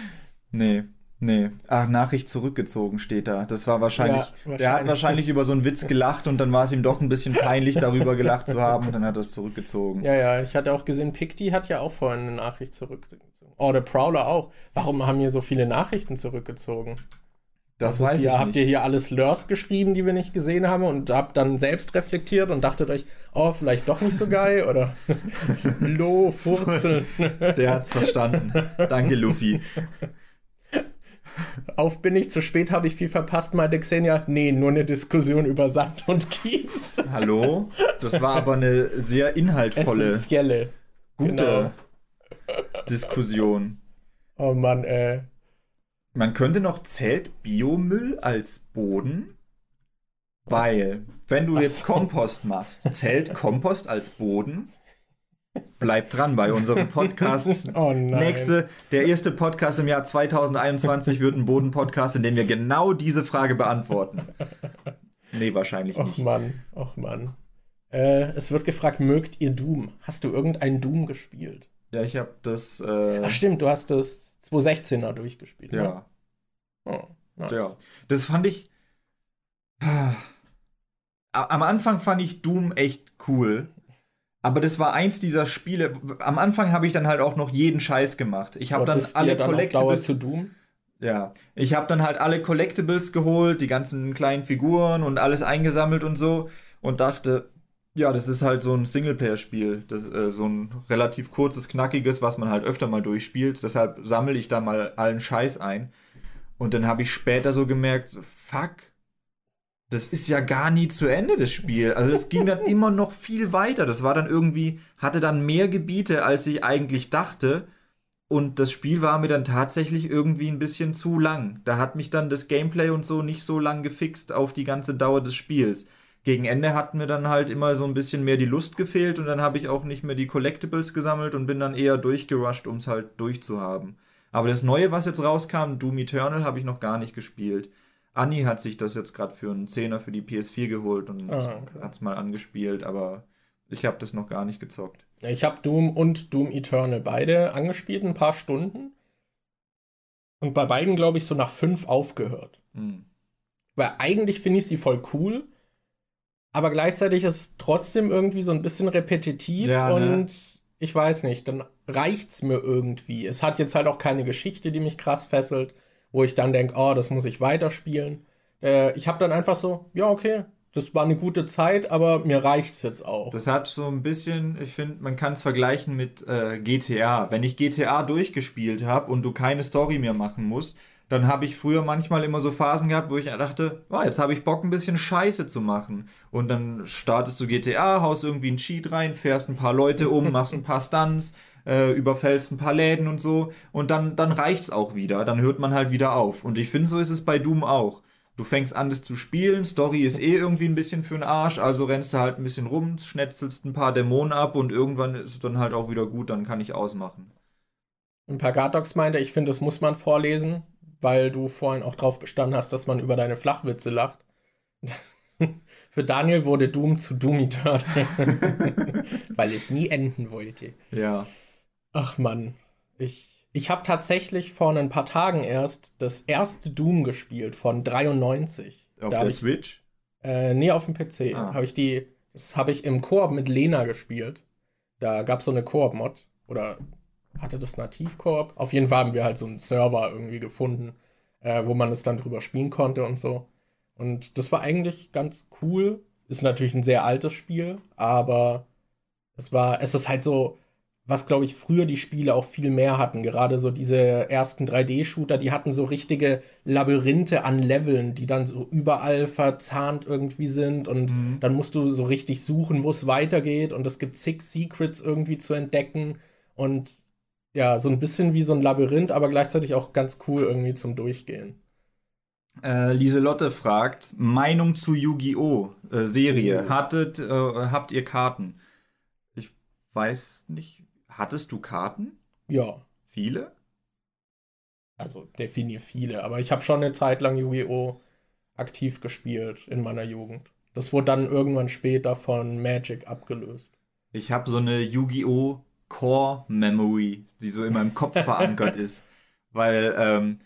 nee. Nee. Ach, Nachricht zurückgezogen steht da. Das war wahrscheinlich, ja, wahrscheinlich. Der hat wahrscheinlich über so einen Witz gelacht und dann war es ihm doch ein bisschen peinlich, darüber gelacht zu haben und dann hat er es zurückgezogen. Ja, ja, ich hatte auch gesehen, Picti hat ja auch vorhin eine Nachricht zurückgezogen. Oh, der Prowler auch. Warum haben hier so viele Nachrichten zurückgezogen? Das, das weiß hier, ich Habt ihr hier alles Lurs geschrieben, die wir nicht gesehen haben und habt dann selbst reflektiert und dachtet euch, oh, vielleicht doch nicht so geil oder Lo, Furzel. Der hat's verstanden. Danke, Luffy. Auf bin ich zu spät, habe ich viel verpasst, meinte Xenia. Nee, nur eine Diskussion über Sand und Kies. Hallo? Das war aber eine sehr inhaltvolle, essentielle, gute genau. Diskussion. Oh Mann, ey. Man könnte noch zählt Biomüll als Boden? Weil, wenn du jetzt Kompost machst, zählt Kompost als Boden? Bleibt dran bei unserem Podcast. oh nein. Nächste, der erste Podcast im Jahr 2021 wird ein Boden-Podcast, in dem wir genau diese Frage beantworten. Nee, wahrscheinlich nicht. Och Mann, och Mann. Äh, es wird gefragt, mögt ihr Doom? Hast du irgendein Doom gespielt? Ja, ich habe das. Äh, Ach stimmt, du hast das 216er durchgespielt. Ja. Ne? Oh, nice. Ja. Das fand ich. Am Anfang fand ich Doom echt cool. Aber das war eins dieser Spiele. Am Anfang habe ich dann halt auch noch jeden Scheiß gemacht. Ich habe dann alle dann Collectibles. zu Doom? Ja, ich habe dann halt alle Collectibles geholt, die ganzen kleinen Figuren und alles eingesammelt und so und dachte, ja, das ist halt so ein Singleplayer-Spiel. äh, so ein relativ kurzes, knackiges, was man halt öfter mal durchspielt. Deshalb sammle ich da mal allen Scheiß ein. Und dann habe ich später so gemerkt, fuck, das ist ja gar nie zu Ende, das Spiel. Also es ging dann immer noch viel weiter. Das war dann irgendwie, hatte dann mehr Gebiete, als ich eigentlich dachte. Und das Spiel war mir dann tatsächlich irgendwie ein bisschen zu lang. Da hat mich dann das Gameplay und so nicht so lang gefixt auf die ganze Dauer des Spiels gegen Ende hat mir dann halt immer so ein bisschen mehr die Lust gefehlt und dann habe ich auch nicht mehr die Collectibles gesammelt und bin dann eher durchgerusht, um es halt durchzuhaben. Aber das Neue, was jetzt rauskam, Doom Eternal, habe ich noch gar nicht gespielt. Anni hat sich das jetzt gerade für einen Zehner für die PS4 geholt und ah, okay. hat es mal angespielt, aber ich habe das noch gar nicht gezockt. Ich habe Doom und Doom Eternal beide angespielt, ein paar Stunden. Und bei beiden, glaube ich, so nach fünf aufgehört. Hm. Weil eigentlich finde ich sie voll cool, aber gleichzeitig ist es trotzdem irgendwie so ein bisschen repetitiv ja, ne? und ne? ich weiß nicht, dann reicht's mir irgendwie. Es hat jetzt halt auch keine Geschichte, die mich krass fesselt, wo ich dann denke, oh, das muss ich weiterspielen. Äh, ich habe dann einfach so, ja, okay, das war eine gute Zeit, aber mir reicht's jetzt auch. Das hat so ein bisschen, ich finde, man kann es vergleichen mit äh, GTA. Wenn ich GTA durchgespielt habe und du keine Story mehr machen musst, dann habe ich früher manchmal immer so Phasen gehabt, wo ich dachte, oh, jetzt habe ich Bock, ein bisschen Scheiße zu machen. Und dann startest du GTA, haust irgendwie einen Cheat rein, fährst ein paar Leute um, machst ein paar Stunts, äh, überfällst ein paar Läden und so und dann, dann reicht's auch wieder, dann hört man halt wieder auf. Und ich finde, so ist es bei Doom auch. Du fängst an, das zu spielen, Story ist eh irgendwie ein bisschen für den Arsch, also rennst du halt ein bisschen rum, schnetzelst ein paar Dämonen ab und irgendwann ist es dann halt auch wieder gut, dann kann ich ausmachen. Ein paar Gardox meinte, ich finde, das muss man vorlesen, weil du vorhin auch drauf bestanden hast, dass man über deine Flachwitze lacht. Für Daniel wurde Doom zu Doom Eternal, weil es nie enden wollte. Ja. Ach Mann, ich, ich habe tatsächlich vor ein paar Tagen erst das erste Doom gespielt von 93. Auf da der Switch? Ich, äh, nee, auf dem PC. Ah. Habe ich die, das habe ich im Koop mit Lena gespielt. Da gab es so eine Koop-Mod. Oder hatte das Nativ-Koop? Auf jeden Fall haben wir halt so einen Server irgendwie gefunden, äh, wo man es dann drüber spielen konnte und so. Und das war eigentlich ganz cool. Ist natürlich ein sehr altes Spiel, aber es war, es ist halt so, was glaube ich früher die Spiele auch viel mehr hatten. Gerade so diese ersten 3D-Shooter, die hatten so richtige Labyrinthe an Leveln, die dann so überall verzahnt irgendwie sind und mhm. dann musst du so richtig suchen, wo es weitergeht und es gibt zig Secrets irgendwie zu entdecken und ja, so ein bisschen wie so ein Labyrinth, aber gleichzeitig auch ganz cool irgendwie zum Durchgehen. Äh, Lieselotte fragt: Meinung zu Yu-Gi-Oh! Äh, Serie. Oh. Hattet, äh, habt ihr Karten? Ich weiß nicht. Hattest du Karten? Ja. Viele? Also definier viele, aber ich habe schon eine Zeit lang Yu-Gi-Oh! aktiv gespielt in meiner Jugend. Das wurde dann irgendwann später von Magic abgelöst. Ich habe so eine Yu-Gi-Oh! Core Memory, die so in meinem Kopf verankert ist. Weil ähm,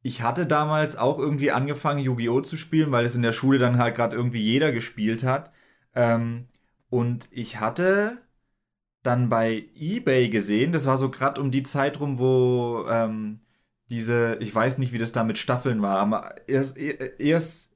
ich hatte damals auch irgendwie angefangen, Yu-Gi-Oh! zu spielen, weil es in der Schule dann halt gerade irgendwie jeder gespielt hat. Ähm, und ich hatte dann bei eBay gesehen, das war so gerade um die Zeit rum, wo ähm, diese, ich weiß nicht, wie das da mit Staffeln war, aber erst, erst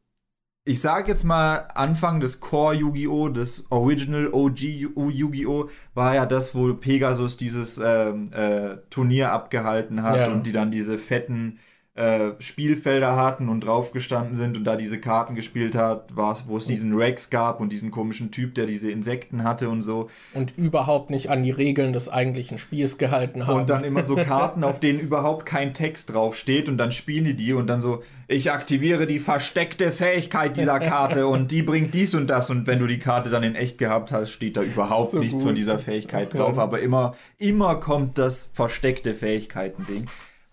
ich sag jetzt mal, Anfang des Core Yu-Gi-Oh!, des Original OG Yu-Gi-Oh! war ja das, wo Pegasus dieses ähm, äh, Turnier abgehalten hat ja. und die dann diese fetten äh, Spielfelder hatten und draufgestanden sind und da diese Karten gespielt hat, wo es diesen Rex gab und diesen komischen Typ, der diese Insekten hatte und so. Und überhaupt nicht an die Regeln des eigentlichen Spiels gehalten haben. Und dann immer so Karten, auf denen überhaupt kein Text draufsteht und dann spielen die die und dann so, ich aktiviere die versteckte Fähigkeit dieser Karte und die bringt dies und das und wenn du die Karte dann in echt gehabt hast, steht da überhaupt so nichts gut. von dieser Fähigkeit drauf, aber immer, immer kommt das versteckte Fähigkeiten-Ding.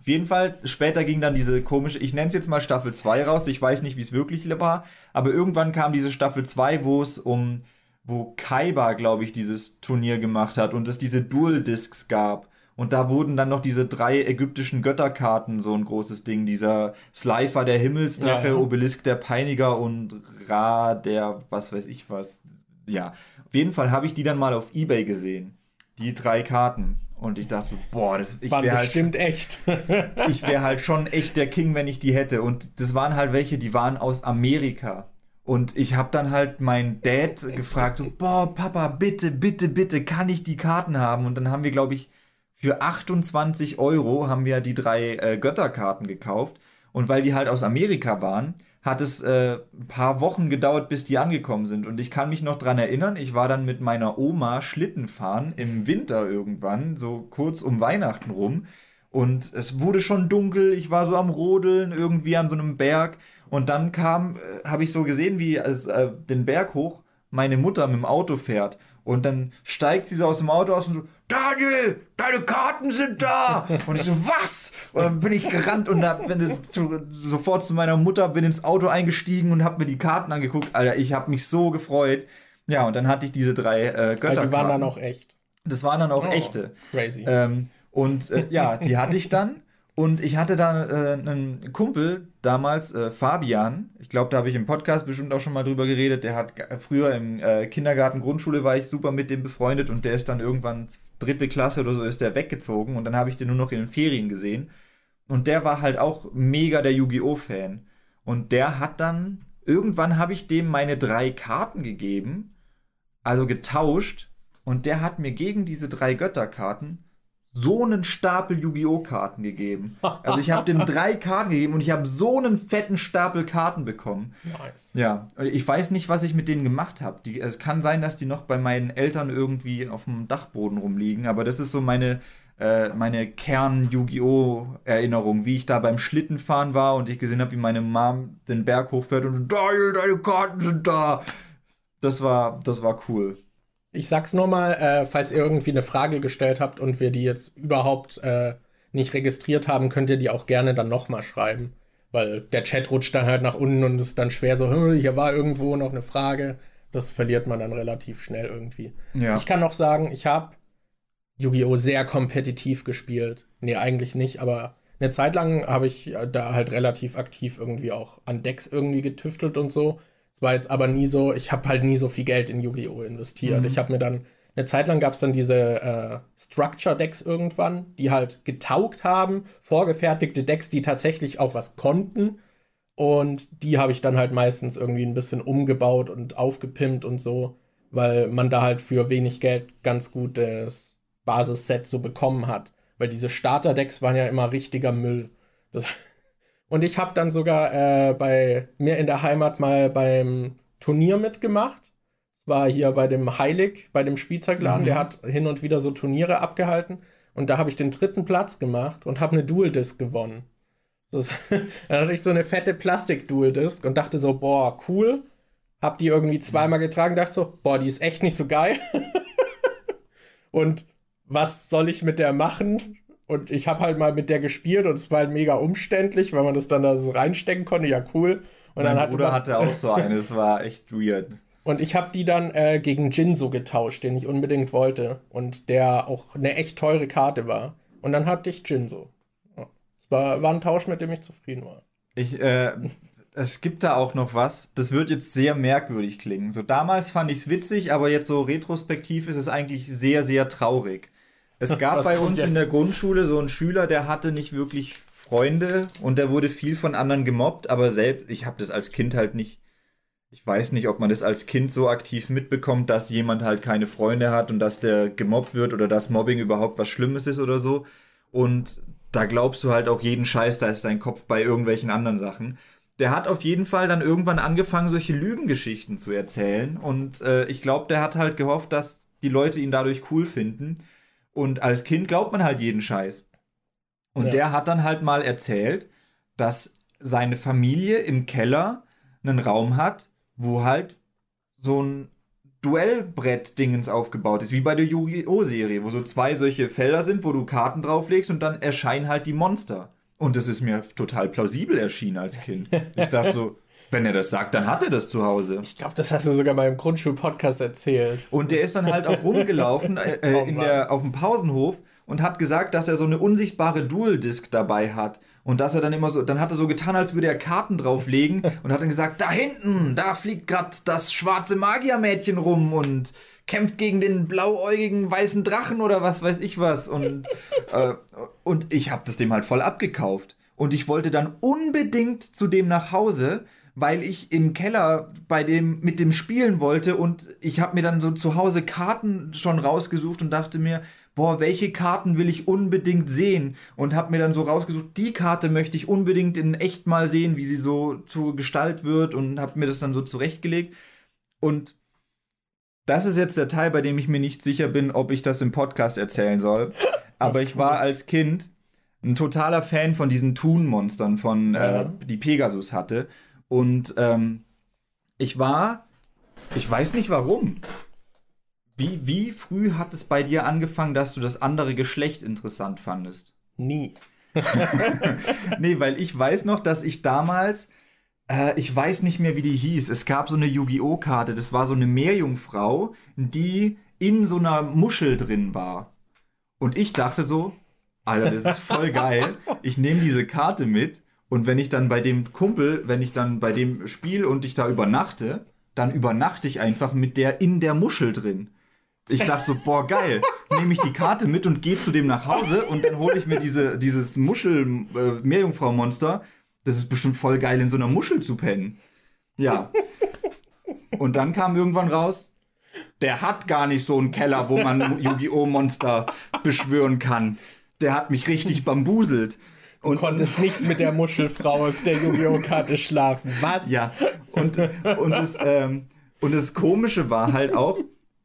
Auf jeden Fall, später ging dann diese komische, ich nenne es jetzt mal Staffel 2 raus, ich weiß nicht, wie es wirklich war, aber irgendwann kam diese Staffel 2, wo es um, wo Kaiba, glaube ich, dieses Turnier gemacht hat und es diese Dual-Discs gab. Und da wurden dann noch diese drei ägyptischen Götterkarten so ein großes Ding. Dieser Slifer, der Himmelsdrache, ja, ja. Obelisk, der Peiniger und Ra, der was weiß ich was. Ja, auf jeden Fall habe ich die dann mal auf Ebay gesehen. Die drei Karten. Und ich dachte so, boah, das ich wäre halt bestimmt echt. ich wäre halt schon echt der King, wenn ich die hätte. Und das waren halt welche, die waren aus Amerika. Und ich habe dann halt meinen Dad gefragt, so, boah, Papa, bitte, bitte, bitte, kann ich die Karten haben? Und dann haben wir, glaube ich, für 28 Euro haben wir die drei äh, Götterkarten gekauft. Und weil die halt aus Amerika waren, hat es äh, ein paar Wochen gedauert, bis die angekommen sind. Und ich kann mich noch dran erinnern, ich war dann mit meiner Oma Schlitten fahren im Winter irgendwann, so kurz um Weihnachten rum. Und es wurde schon dunkel, ich war so am Rodeln irgendwie an so einem Berg. Und dann kam, äh, habe ich so gesehen, wie es äh, den Berg hoch meine Mutter mit dem Auto fährt. Und dann steigt sie so aus dem Auto aus und so, Daniel, deine Karten sind da. Und ich so, was? Und dann bin ich gerannt und hab, bin zu, sofort zu meiner Mutter, bin ins Auto eingestiegen und hab mir die Karten angeguckt. Alter, ich hab mich so gefreut. Ja, und dann hatte ich diese drei äh, Götterkarten. Also die waren dann auch echt. Das waren dann auch oh, echte. Crazy. Ähm, und äh, ja, die hatte ich dann. Und ich hatte da äh, einen Kumpel damals, äh, Fabian. Ich glaube, da habe ich im Podcast bestimmt auch schon mal drüber geredet. Der hat früher im äh, Kindergarten, Grundschule war ich super mit dem befreundet und der ist dann irgendwann dritte Klasse oder so ist der weggezogen und dann habe ich den nur noch in den Ferien gesehen. Und der war halt auch mega der Yu-Gi-Oh! Fan. Und der hat dann, irgendwann habe ich dem meine drei Karten gegeben, also getauscht. Und der hat mir gegen diese drei Götterkarten so einen Stapel Yu-Gi-Oh! Karten gegeben. Also ich habe dem drei Karten gegeben und ich habe so einen fetten Stapel Karten bekommen. Nice. Ja, ich weiß nicht, was ich mit denen gemacht habe. Es kann sein, dass die noch bei meinen Eltern irgendwie auf dem Dachboden rumliegen, aber das ist so meine, äh, meine Kern-Yu-Gi-Oh!-Erinnerung, wie ich da beim Schlittenfahren war und ich gesehen habe, wie meine Mom den Berg hochfährt und Daniel, deine Karten sind da. Das war, das war cool. Ich sag's nochmal, äh, falls ihr irgendwie eine Frage gestellt habt und wir die jetzt überhaupt äh, nicht registriert haben, könnt ihr die auch gerne dann nochmal schreiben. Weil der Chat rutscht dann halt nach unten und ist dann schwer so, hm, hier war irgendwo noch eine Frage. Das verliert man dann relativ schnell irgendwie. Ja. Ich kann noch sagen, ich habe Yu-Gi-Oh! sehr kompetitiv gespielt. Nee, eigentlich nicht, aber eine Zeit lang habe ich da halt relativ aktiv irgendwie auch an Decks irgendwie getüftelt und so. Es war jetzt aber nie so, ich habe halt nie so viel Geld in Yu-Gi-Oh! investiert. Mhm. Ich habe mir dann, eine Zeit lang gab es dann diese äh, Structure-Decks irgendwann, die halt getaugt haben, vorgefertigte Decks, die tatsächlich auch was konnten. Und die habe ich dann halt meistens irgendwie ein bisschen umgebaut und aufgepimpt und so, weil man da halt für wenig Geld ganz gutes Basisset so bekommen hat. Weil diese Starter-Decks waren ja immer richtiger Müll. Das Und ich habe dann sogar äh, bei mir in der Heimat mal beim Turnier mitgemacht. Es war hier bei dem Heilig, bei dem Spielzeugladen. Mhm. Der hat hin und wieder so Turniere abgehalten. Und da habe ich den dritten Platz gemacht und habe eine Dual Disc gewonnen. So, dann hatte ich so eine fette Plastik-Dual Disc und dachte so, boah, cool. Hab die irgendwie zweimal getragen, dachte so, boah, die ist echt nicht so geil. und was soll ich mit der machen? Und ich habe halt mal mit der gespielt und es war halt mega umständlich, weil man das dann da so reinstecken konnte. Ja, cool. Und mein dann hatte Bruder hatte auch so eine, es war echt weird. Und ich habe die dann äh, gegen Jinso getauscht, den ich unbedingt wollte. Und der auch eine echt teure Karte war. Und dann hatte ich Jinso. Ja. Es war, war ein Tausch, mit dem ich zufrieden war. Ich, äh, es gibt da auch noch was. Das wird jetzt sehr merkwürdig klingen. So damals fand ich es witzig, aber jetzt so retrospektiv ist es eigentlich sehr, sehr traurig. Es gab bei uns jetzt? in der Grundschule so einen Schüler, der hatte nicht wirklich Freunde und der wurde viel von anderen gemobbt, aber selbst, ich habe das als Kind halt nicht. Ich weiß nicht, ob man das als Kind so aktiv mitbekommt, dass jemand halt keine Freunde hat und dass der gemobbt wird oder dass Mobbing überhaupt was Schlimmes ist oder so. Und da glaubst du halt auch jeden Scheiß, da ist dein Kopf bei irgendwelchen anderen Sachen. Der hat auf jeden Fall dann irgendwann angefangen, solche Lügengeschichten zu erzählen. Und äh, ich glaube, der hat halt gehofft, dass die Leute ihn dadurch cool finden. Und als Kind glaubt man halt jeden Scheiß. Und ja. der hat dann halt mal erzählt, dass seine Familie im Keller einen Raum hat, wo halt so ein Duellbrett-Dingens aufgebaut ist, wie bei der Yu-Gi-Oh! Serie, wo so zwei solche Felder sind, wo du Karten drauflegst und dann erscheinen halt die Monster. Und das ist mir total plausibel erschienen als Kind. Ich dachte so, wenn er das sagt, dann hat er das zu Hause. Ich glaube, das hast du sogar mal im Grundschul-Podcast erzählt. Und der ist dann halt auch rumgelaufen äh, äh, oh, in der, auf dem Pausenhof und hat gesagt, dass er so eine unsichtbare Dual-Disc dabei hat. Und dass er dann immer so, dann hat er so getan, als würde er Karten drauflegen und hat dann gesagt, da hinten, da fliegt gerade das schwarze Magiermädchen rum und kämpft gegen den blauäugigen weißen Drachen oder was weiß ich was. Und, äh, und ich habe das dem halt voll abgekauft. Und ich wollte dann unbedingt zu dem nach Hause, weil ich im Keller bei dem mit dem spielen wollte und ich habe mir dann so zu Hause Karten schon rausgesucht und dachte mir, boah, welche Karten will ich unbedingt sehen und habe mir dann so rausgesucht, die Karte möchte ich unbedingt in echt mal sehen, wie sie so zur Gestalt wird und habe mir das dann so zurechtgelegt und das ist jetzt der Teil, bei dem ich mir nicht sicher bin, ob ich das im Podcast erzählen soll. Aber ich war als Kind ein totaler Fan von diesen Thun-Monstern, von äh, ja. äh, die Pegasus hatte. Und ähm, ich war, ich weiß nicht warum. Wie, wie früh hat es bei dir angefangen, dass du das andere Geschlecht interessant fandest? Nie. nee, weil ich weiß noch, dass ich damals, äh, ich weiß nicht mehr, wie die hieß. Es gab so eine Yu-Gi-Oh! Karte, das war so eine Meerjungfrau, die in so einer Muschel drin war. Und ich dachte so, Alter, das ist voll geil. Ich nehme diese Karte mit und wenn ich dann bei dem Kumpel, wenn ich dann bei dem Spiel und ich da übernachte, dann übernachte ich einfach mit der in der Muschel drin. Ich dachte so, boah, geil. Nehme ich die Karte mit und gehe zu dem nach Hause und dann hole ich mir diese, dieses Muschel-Meerjungfrau-Monster. Äh, das ist bestimmt voll geil, in so einer Muschel zu pennen. Ja. Und dann kam irgendwann raus, der hat gar nicht so einen Keller, wo man Yu-Gi-Oh! Monster beschwören kann. Der hat mich richtig bambuselt. Und konntest nicht mit der Muschelfrau aus der Yu-Gi-Oh! Karte schlafen. Was? Ja. Und, und, das, ähm, und das Komische war halt auch,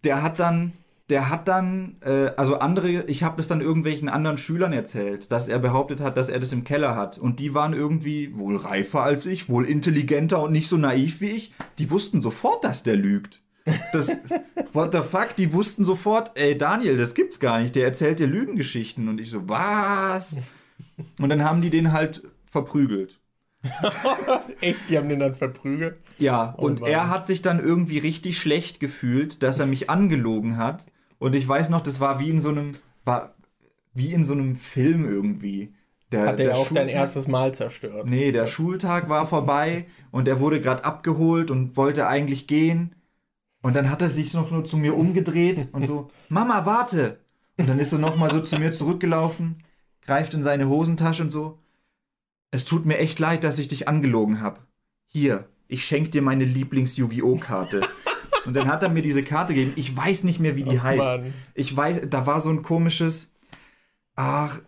der hat dann, der hat dann, äh, also andere, ich habe das dann irgendwelchen anderen Schülern erzählt, dass er behauptet hat, dass er das im Keller hat. Und die waren irgendwie wohl reifer als ich, wohl intelligenter und nicht so naiv wie ich. Die wussten sofort, dass der lügt. Das, what the fuck, die wussten sofort, ey Daniel, das gibt's gar nicht, der erzählt dir Lügengeschichten. Und ich so, was? Und dann haben die den halt verprügelt. Echt, die haben den dann verprügelt? Ja, oh, und Mann. er hat sich dann irgendwie richtig schlecht gefühlt, dass er mich angelogen hat. Und ich weiß noch, das war wie in so einem, war wie in so einem Film irgendwie. Der, hat er ja auch Schultag, dein erstes Mal zerstört. Nee, der Schultag war vorbei und er wurde gerade abgeholt und wollte eigentlich gehen. Und dann hat er sich noch nur zu mir umgedreht und so, Mama, warte! Und dann ist er nochmal so zu mir zurückgelaufen, greift in seine Hosentasche und so, es tut mir echt leid, dass ich dich angelogen habe. Hier, ich schenke dir meine Lieblings-Yu-Gi-Oh!-Karte. und dann hat er mir diese Karte gegeben. Ich weiß nicht mehr, wie die oh, heißt. Mann. Ich weiß, da war so ein komisches. Ach,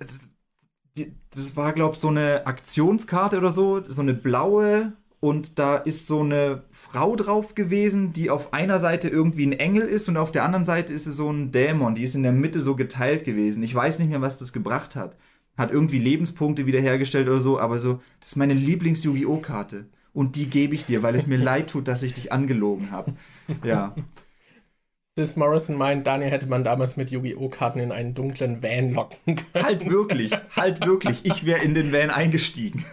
das war, glaube ich, so eine Aktionskarte oder so. So eine blaue. Und da ist so eine Frau drauf gewesen, die auf einer Seite irgendwie ein Engel ist und auf der anderen Seite ist es so ein Dämon. Die ist in der Mitte so geteilt gewesen. Ich weiß nicht mehr, was das gebracht hat hat irgendwie Lebenspunkte wiederhergestellt oder so, aber so, das ist meine Lieblings-Yu-Gi-Oh!-Karte. Und die gebe ich dir, weil es mir leid tut, dass ich dich angelogen habe. Ja. Sis Morrison meint, Daniel hätte man damals mit Yu-Gi-Oh! Karten in einen dunklen Van locken können. Halt wirklich, halt wirklich. Ich wäre in den Van eingestiegen.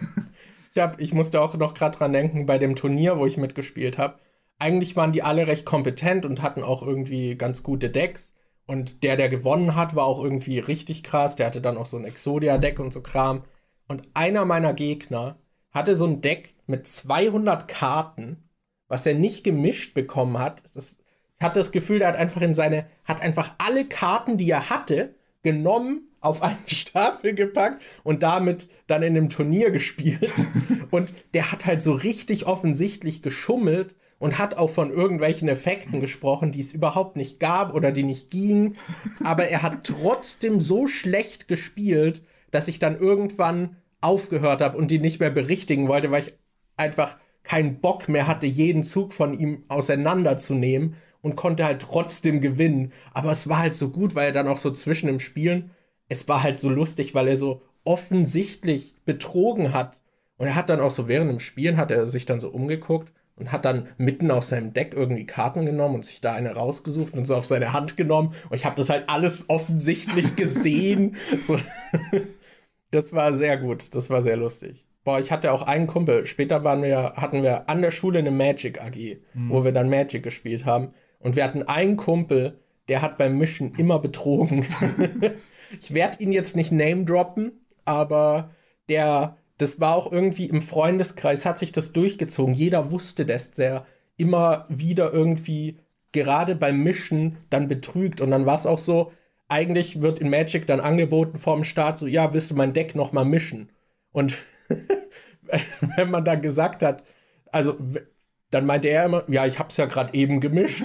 Ich, hab, ich musste auch noch gerade dran denken, bei dem Turnier, wo ich mitgespielt habe. Eigentlich waren die alle recht kompetent und hatten auch irgendwie ganz gute Decks. Und der, der gewonnen hat, war auch irgendwie richtig krass. Der hatte dann auch so ein Exodia-Deck und so Kram. Und einer meiner Gegner hatte so ein Deck mit 200 Karten, was er nicht gemischt bekommen hat. Das, ich hatte das Gefühl, der hat einfach in seine, hat einfach alle Karten, die er hatte, genommen, auf einen Stapel gepackt und damit dann in einem Turnier gespielt. und der hat halt so richtig offensichtlich geschummelt und hat auch von irgendwelchen Effekten gesprochen, die es überhaupt nicht gab oder die nicht gingen. Aber er hat trotzdem so schlecht gespielt, dass ich dann irgendwann aufgehört habe und die nicht mehr berichtigen wollte, weil ich einfach keinen Bock mehr hatte, jeden Zug von ihm auseinanderzunehmen und konnte halt trotzdem gewinnen. Aber es war halt so gut, weil er dann auch so zwischen dem Spielen, es war halt so lustig, weil er so offensichtlich betrogen hat. Und er hat dann auch so während dem Spielen, hat er sich dann so umgeguckt und hat dann mitten aus seinem Deck irgendwie Karten genommen und sich da eine rausgesucht und so auf seine Hand genommen. Und ich habe das halt alles offensichtlich gesehen. so. Das war sehr gut, das war sehr lustig. Boah, ich hatte auch einen Kumpel. Später waren wir, hatten wir an der Schule eine Magic AG, mhm. wo wir dann Magic gespielt haben. Und wir hatten einen Kumpel, der hat beim Mischen immer betrogen. ich werde ihn jetzt nicht name droppen, aber der das war auch irgendwie im Freundeskreis, hat sich das durchgezogen. Jeder wusste das, der immer wieder irgendwie gerade beim Mischen dann betrügt. Und dann war es auch so, eigentlich wird in Magic dann angeboten vorm Start so, ja, willst du mein Deck noch mal mischen? Und wenn man dann gesagt hat, also dann meinte er immer, ja, ich hab's ja gerade eben gemischt.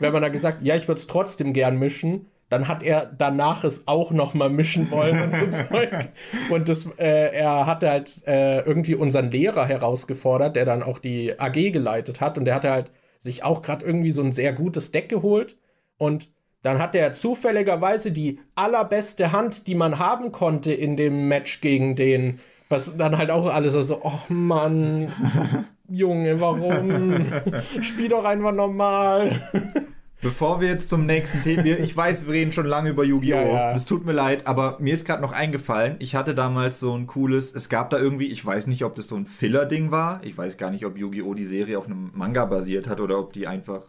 wenn man dann gesagt, ja, ich würde es trotzdem gern mischen, dann hat er danach es auch noch mal mischen wollen und so Zeug. Und das, äh, er hatte halt äh, irgendwie unseren Lehrer herausgefordert, der dann auch die AG geleitet hat. Und der hatte halt sich auch gerade irgendwie so ein sehr gutes Deck geholt. Und dann hat er zufälligerweise die allerbeste Hand, die man haben konnte in dem Match gegen den. Was dann halt auch alles so, oh Mann, Junge, warum? Spiel doch einfach normal. Bevor wir jetzt zum nächsten Thema, ich weiß, wir reden schon lange über Yu-Gi-Oh! Ja, ja. Das tut mir leid, aber mir ist gerade noch eingefallen, ich hatte damals so ein cooles, es gab da irgendwie, ich weiß nicht, ob das so ein Filler-Ding war, ich weiß gar nicht, ob Yu-Gi-Oh! die Serie auf einem Manga basiert hat oder ob die einfach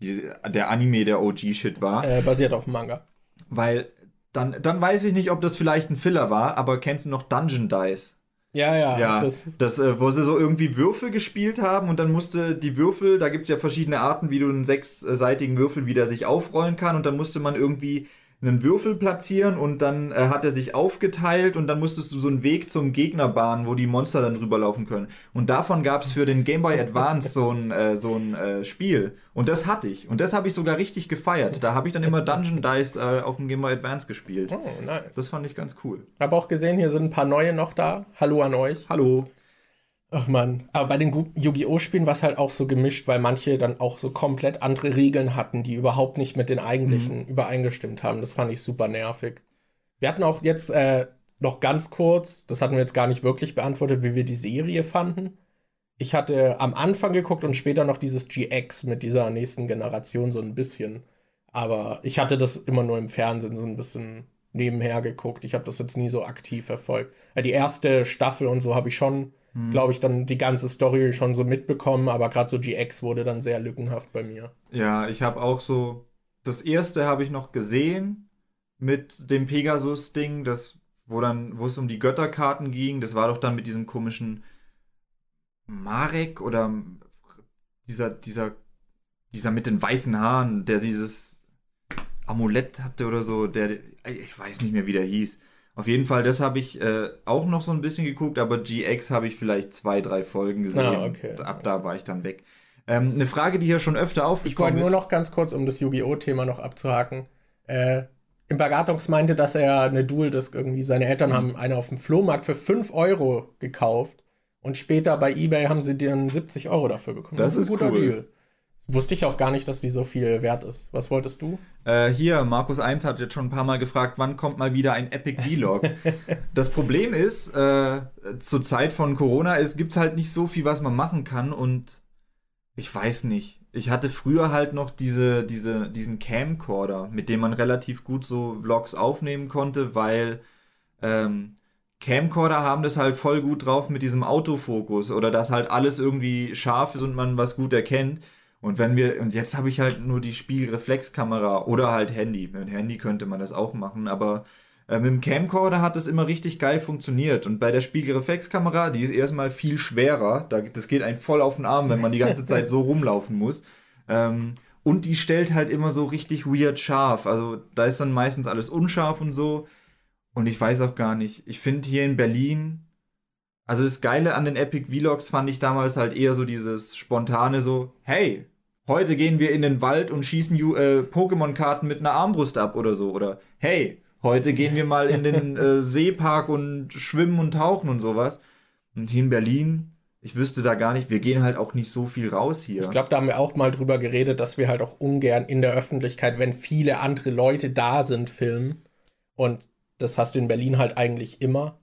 die, der Anime der OG-Shit war. Äh, basiert auf dem Manga. Weil, dann, dann weiß ich nicht, ob das vielleicht ein Filler war, aber kennst du noch Dungeon Dice? Ja, ja. ja das, das äh, wo sie so irgendwie Würfel gespielt haben und dann musste die Würfel, da gibt es ja verschiedene Arten, wie du einen sechsseitigen Würfel wieder sich aufrollen kann und dann musste man irgendwie einen Würfel platzieren und dann äh, hat er sich aufgeteilt und dann musstest du so einen Weg zum Gegner bahnen, wo die Monster dann drüber laufen können. Und davon gab es für den Game Boy Advance so ein, äh, so ein äh, Spiel. Und das hatte ich. Und das habe ich sogar richtig gefeiert. Da habe ich dann immer Dungeon Dice äh, auf dem Game Boy Advance gespielt. Oh, nice. Das fand ich ganz cool. Habe auch gesehen, hier sind ein paar neue noch da. Hallo an euch. Hallo. Ach man, aber bei den Yu-Gi-Oh! Spielen war es halt auch so gemischt, weil manche dann auch so komplett andere Regeln hatten, die überhaupt nicht mit den eigentlichen übereingestimmt haben. Das fand ich super nervig. Wir hatten auch jetzt äh, noch ganz kurz, das hatten wir jetzt gar nicht wirklich beantwortet, wie wir die Serie fanden. Ich hatte am Anfang geguckt und später noch dieses GX mit dieser nächsten Generation so ein bisschen. Aber ich hatte das immer nur im Fernsehen so ein bisschen nebenher geguckt. Ich habe das jetzt nie so aktiv verfolgt. Ja, die erste Staffel und so habe ich schon, glaube ich, dann die ganze Story schon so mitbekommen, aber gerade so GX wurde dann sehr lückenhaft bei mir. Ja, ich habe auch so. Das erste habe ich noch gesehen mit dem Pegasus-Ding, das, wo dann, wo es um die Götterkarten ging. Das war doch dann mit diesem komischen Marek oder dieser, dieser, dieser mit den weißen Haaren, der dieses Amulett hatte oder so, der, ich weiß nicht mehr, wie der hieß. Auf jeden Fall, das habe ich äh, auch noch so ein bisschen geguckt, aber GX habe ich vielleicht zwei, drei Folgen gesehen. Ah, okay. Ab da war ich dann weg. Ähm, eine Frage, die hier schon öfter Ich aufgekommen wollte nur ist. noch ganz kurz, um das Yu-Gi-Oh!-Thema noch abzuhaken. Äh, Imperatrix meinte, dass er eine Dual-Disc irgendwie, seine Mhm. Eltern haben eine auf dem Flohmarkt für 5 Euro gekauft und später bei Ebay haben sie dann 70 Euro dafür bekommen. Das ist cool. Wusste ich auch gar nicht, dass die so viel wert ist. Was wolltest du? Äh, hier, Markus 1 hat jetzt schon ein paar Mal gefragt, wann kommt mal wieder ein Epic Vlog? das Problem ist, äh, zur Zeit von Corona, es gibt halt nicht so viel, was man machen kann und ich weiß nicht. Ich hatte früher halt noch diese, diese, diesen Camcorder, mit dem man relativ gut so Vlogs aufnehmen konnte, weil ähm, Camcorder haben das halt voll gut drauf mit diesem Autofokus oder dass halt alles irgendwie scharf ist und man was gut erkennt. Und wenn wir, und jetzt habe ich halt nur die Spiegelreflexkamera oder halt Handy. Mit Handy könnte man das auch machen, aber äh, mit dem Camcorder hat das immer richtig geil funktioniert. Und bei der Spiegelreflexkamera, die ist erstmal viel schwerer. Da, das geht einen voll auf den Arm, wenn man die ganze Zeit so rumlaufen muss. Ähm, und die stellt halt immer so richtig weird scharf. Also da ist dann meistens alles unscharf und so. Und ich weiß auch gar nicht. Ich finde hier in Berlin, also das Geile an den Epic Vlogs fand ich damals halt eher so dieses spontane so, hey, heute gehen wir in den Wald und schießen äh, Pokémon-Karten mit einer Armbrust ab oder so. Oder hey, heute gehen wir mal in den äh, Seepark und schwimmen und tauchen und sowas. Und hier in Berlin, ich wüsste da gar nicht, wir gehen halt auch nicht so viel raus hier. Ich glaube, da haben wir auch mal drüber geredet, dass wir halt auch ungern in der Öffentlichkeit, wenn viele andere Leute da sind, filmen. Und das hast du in Berlin halt eigentlich immer.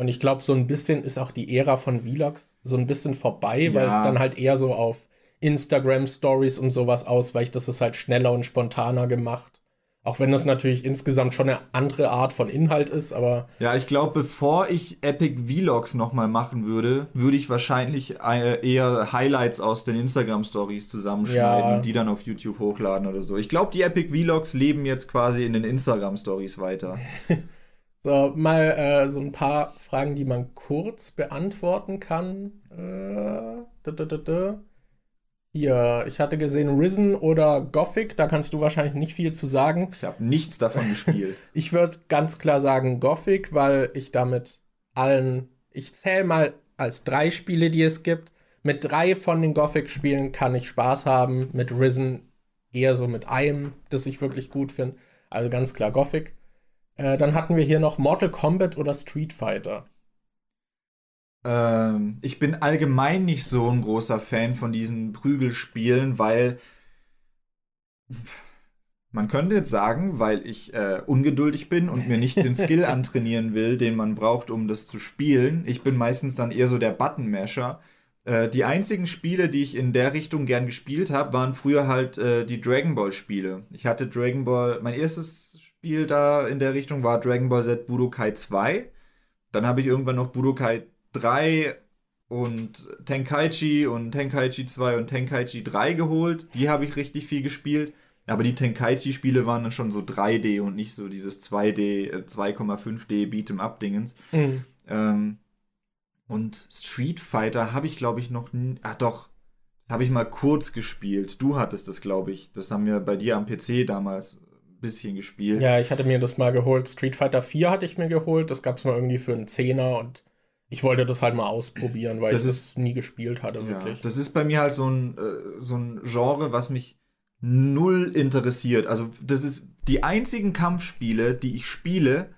Und ich glaube, so ein bisschen ist auch die Ära von Vlogs so ein bisschen vorbei, weil Ja. es dann halt eher so auf Instagram Stories und sowas ausweicht. Das ist halt schneller und spontaner gemacht. Auch wenn das natürlich insgesamt schon eine andere Art von Inhalt ist, aber Ja, ich glaube, bevor ich Epic Vlogs nochmal machen würde, würde ich wahrscheinlich äh, eher Highlights aus den Instagram Stories zusammenschneiden Ja. und die dann auf YouTube hochladen oder so. Ich glaube, die Epic Vlogs leben jetzt quasi in den Instagram Stories weiter. So, mal äh, so ein paar Fragen, die man kurz beantworten kann. Äh, da, da, da. Hier, ich hatte gesehen Risen oder Gothic, da kannst du wahrscheinlich nicht viel zu sagen. Ich habe nichts davon gespielt. Ich würde ganz klar sagen Gothic, weil ich damit allen, ich zähle mal als drei Spiele, die es gibt. Mit drei von den Gothic-Spielen kann ich Spaß haben, mit Risen eher so mit einem, das ich wirklich gut finde. Also ganz klar Gothic. Äh, dann hatten wir hier noch Mortal Kombat oder Street Fighter. Ähm, ich bin allgemein nicht so ein großer Fan von diesen Prügelspielen, weil man könnte jetzt sagen, weil ich äh, ungeduldig bin und mir nicht den Skill antrainieren will, den man braucht, um das zu spielen. Ich bin meistens dann eher so der Button-Masher. Äh, die einzigen Spiele, die ich in der Richtung gern gespielt habe, waren früher halt äh, die Dragon Ball-Spiele. Ich hatte Dragon Ball, mein erstes Spiel da in der Richtung war Dragon Ball Z Budokai 2. Dann habe ich irgendwann noch Budokai 3 und Tenkaichi und Tenkaichi 2 und Tenkaichi 3 geholt. Die habe ich richtig viel gespielt. Aber die Tenkaichi-Spiele waren dann schon so 3D und nicht so dieses 2D, äh, 2,5D Beat'em-up-Dingens. Ähm, und Street Fighter habe ich, glaube ich, noch nie. Ah, doch. Das habe ich mal kurz gespielt. Du hattest das, glaube ich. Das haben wir bei dir am PC damals bisschen gespielt. Ja, ich hatte mir das mal geholt. Street Fighter 4 hatte ich mir geholt. Das gab es mal irgendwie für einen Zehner und ich wollte das halt mal ausprobieren, weil das ich es nie gespielt hatte, ja, wirklich. Das ist bei mir halt so ein, äh, so ein Genre, was mich null interessiert. Also, das ist die einzigen Kampfspiele, die ich spiele,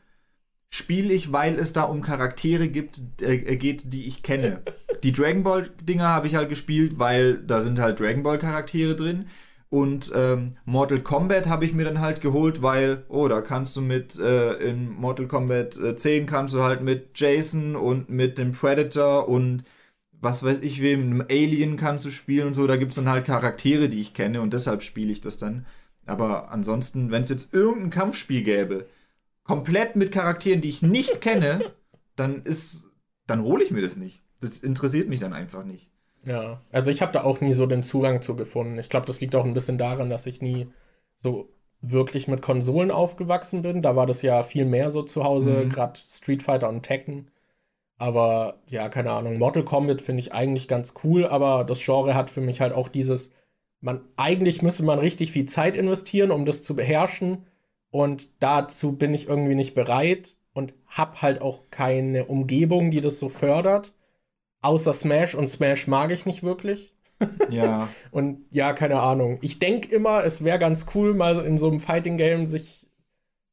spiele ich, weil es da um Charaktere gibt, äh, geht, die ich kenne. Die Dragon Ball Dinger habe ich halt gespielt, weil da sind halt Dragon Ball Charaktere drin. Und ähm, Mortal Kombat habe ich mir dann halt geholt, weil, oh, da kannst du mit, äh, in Mortal Kombat äh, 10 kannst du halt mit Jason und mit dem Predator und was weiß ich wem, einem Alien kannst du spielen und so. Da gibt es dann halt Charaktere, die ich kenne und deshalb spiele ich das dann. Aber ansonsten, wenn es jetzt irgendein Kampfspiel gäbe, komplett mit Charakteren, die ich nicht kenne, dann ist, dann hole ich mir das nicht. Das interessiert mich dann einfach nicht. Ja, also ich habe da auch nie so den Zugang zu gefunden. Ich glaube, das liegt auch ein bisschen daran, dass ich nie so wirklich mit Konsolen aufgewachsen bin. Da war das ja viel mehr so zu Hause, mhm. gerade Street Fighter und Tekken. Aber ja, keine Ahnung, Mortal Kombat finde ich eigentlich ganz cool, aber das Genre hat für mich halt auch dieses, man eigentlich müsste man richtig viel Zeit investieren, um das zu beherrschen. Und dazu bin ich irgendwie nicht bereit und habe halt auch keine Umgebung, die das so fördert. Außer Smash und Smash mag ich nicht wirklich. Ja. und ja, keine Ahnung. Ich denke immer, es wäre ganz cool, mal in so einem Fighting Game sich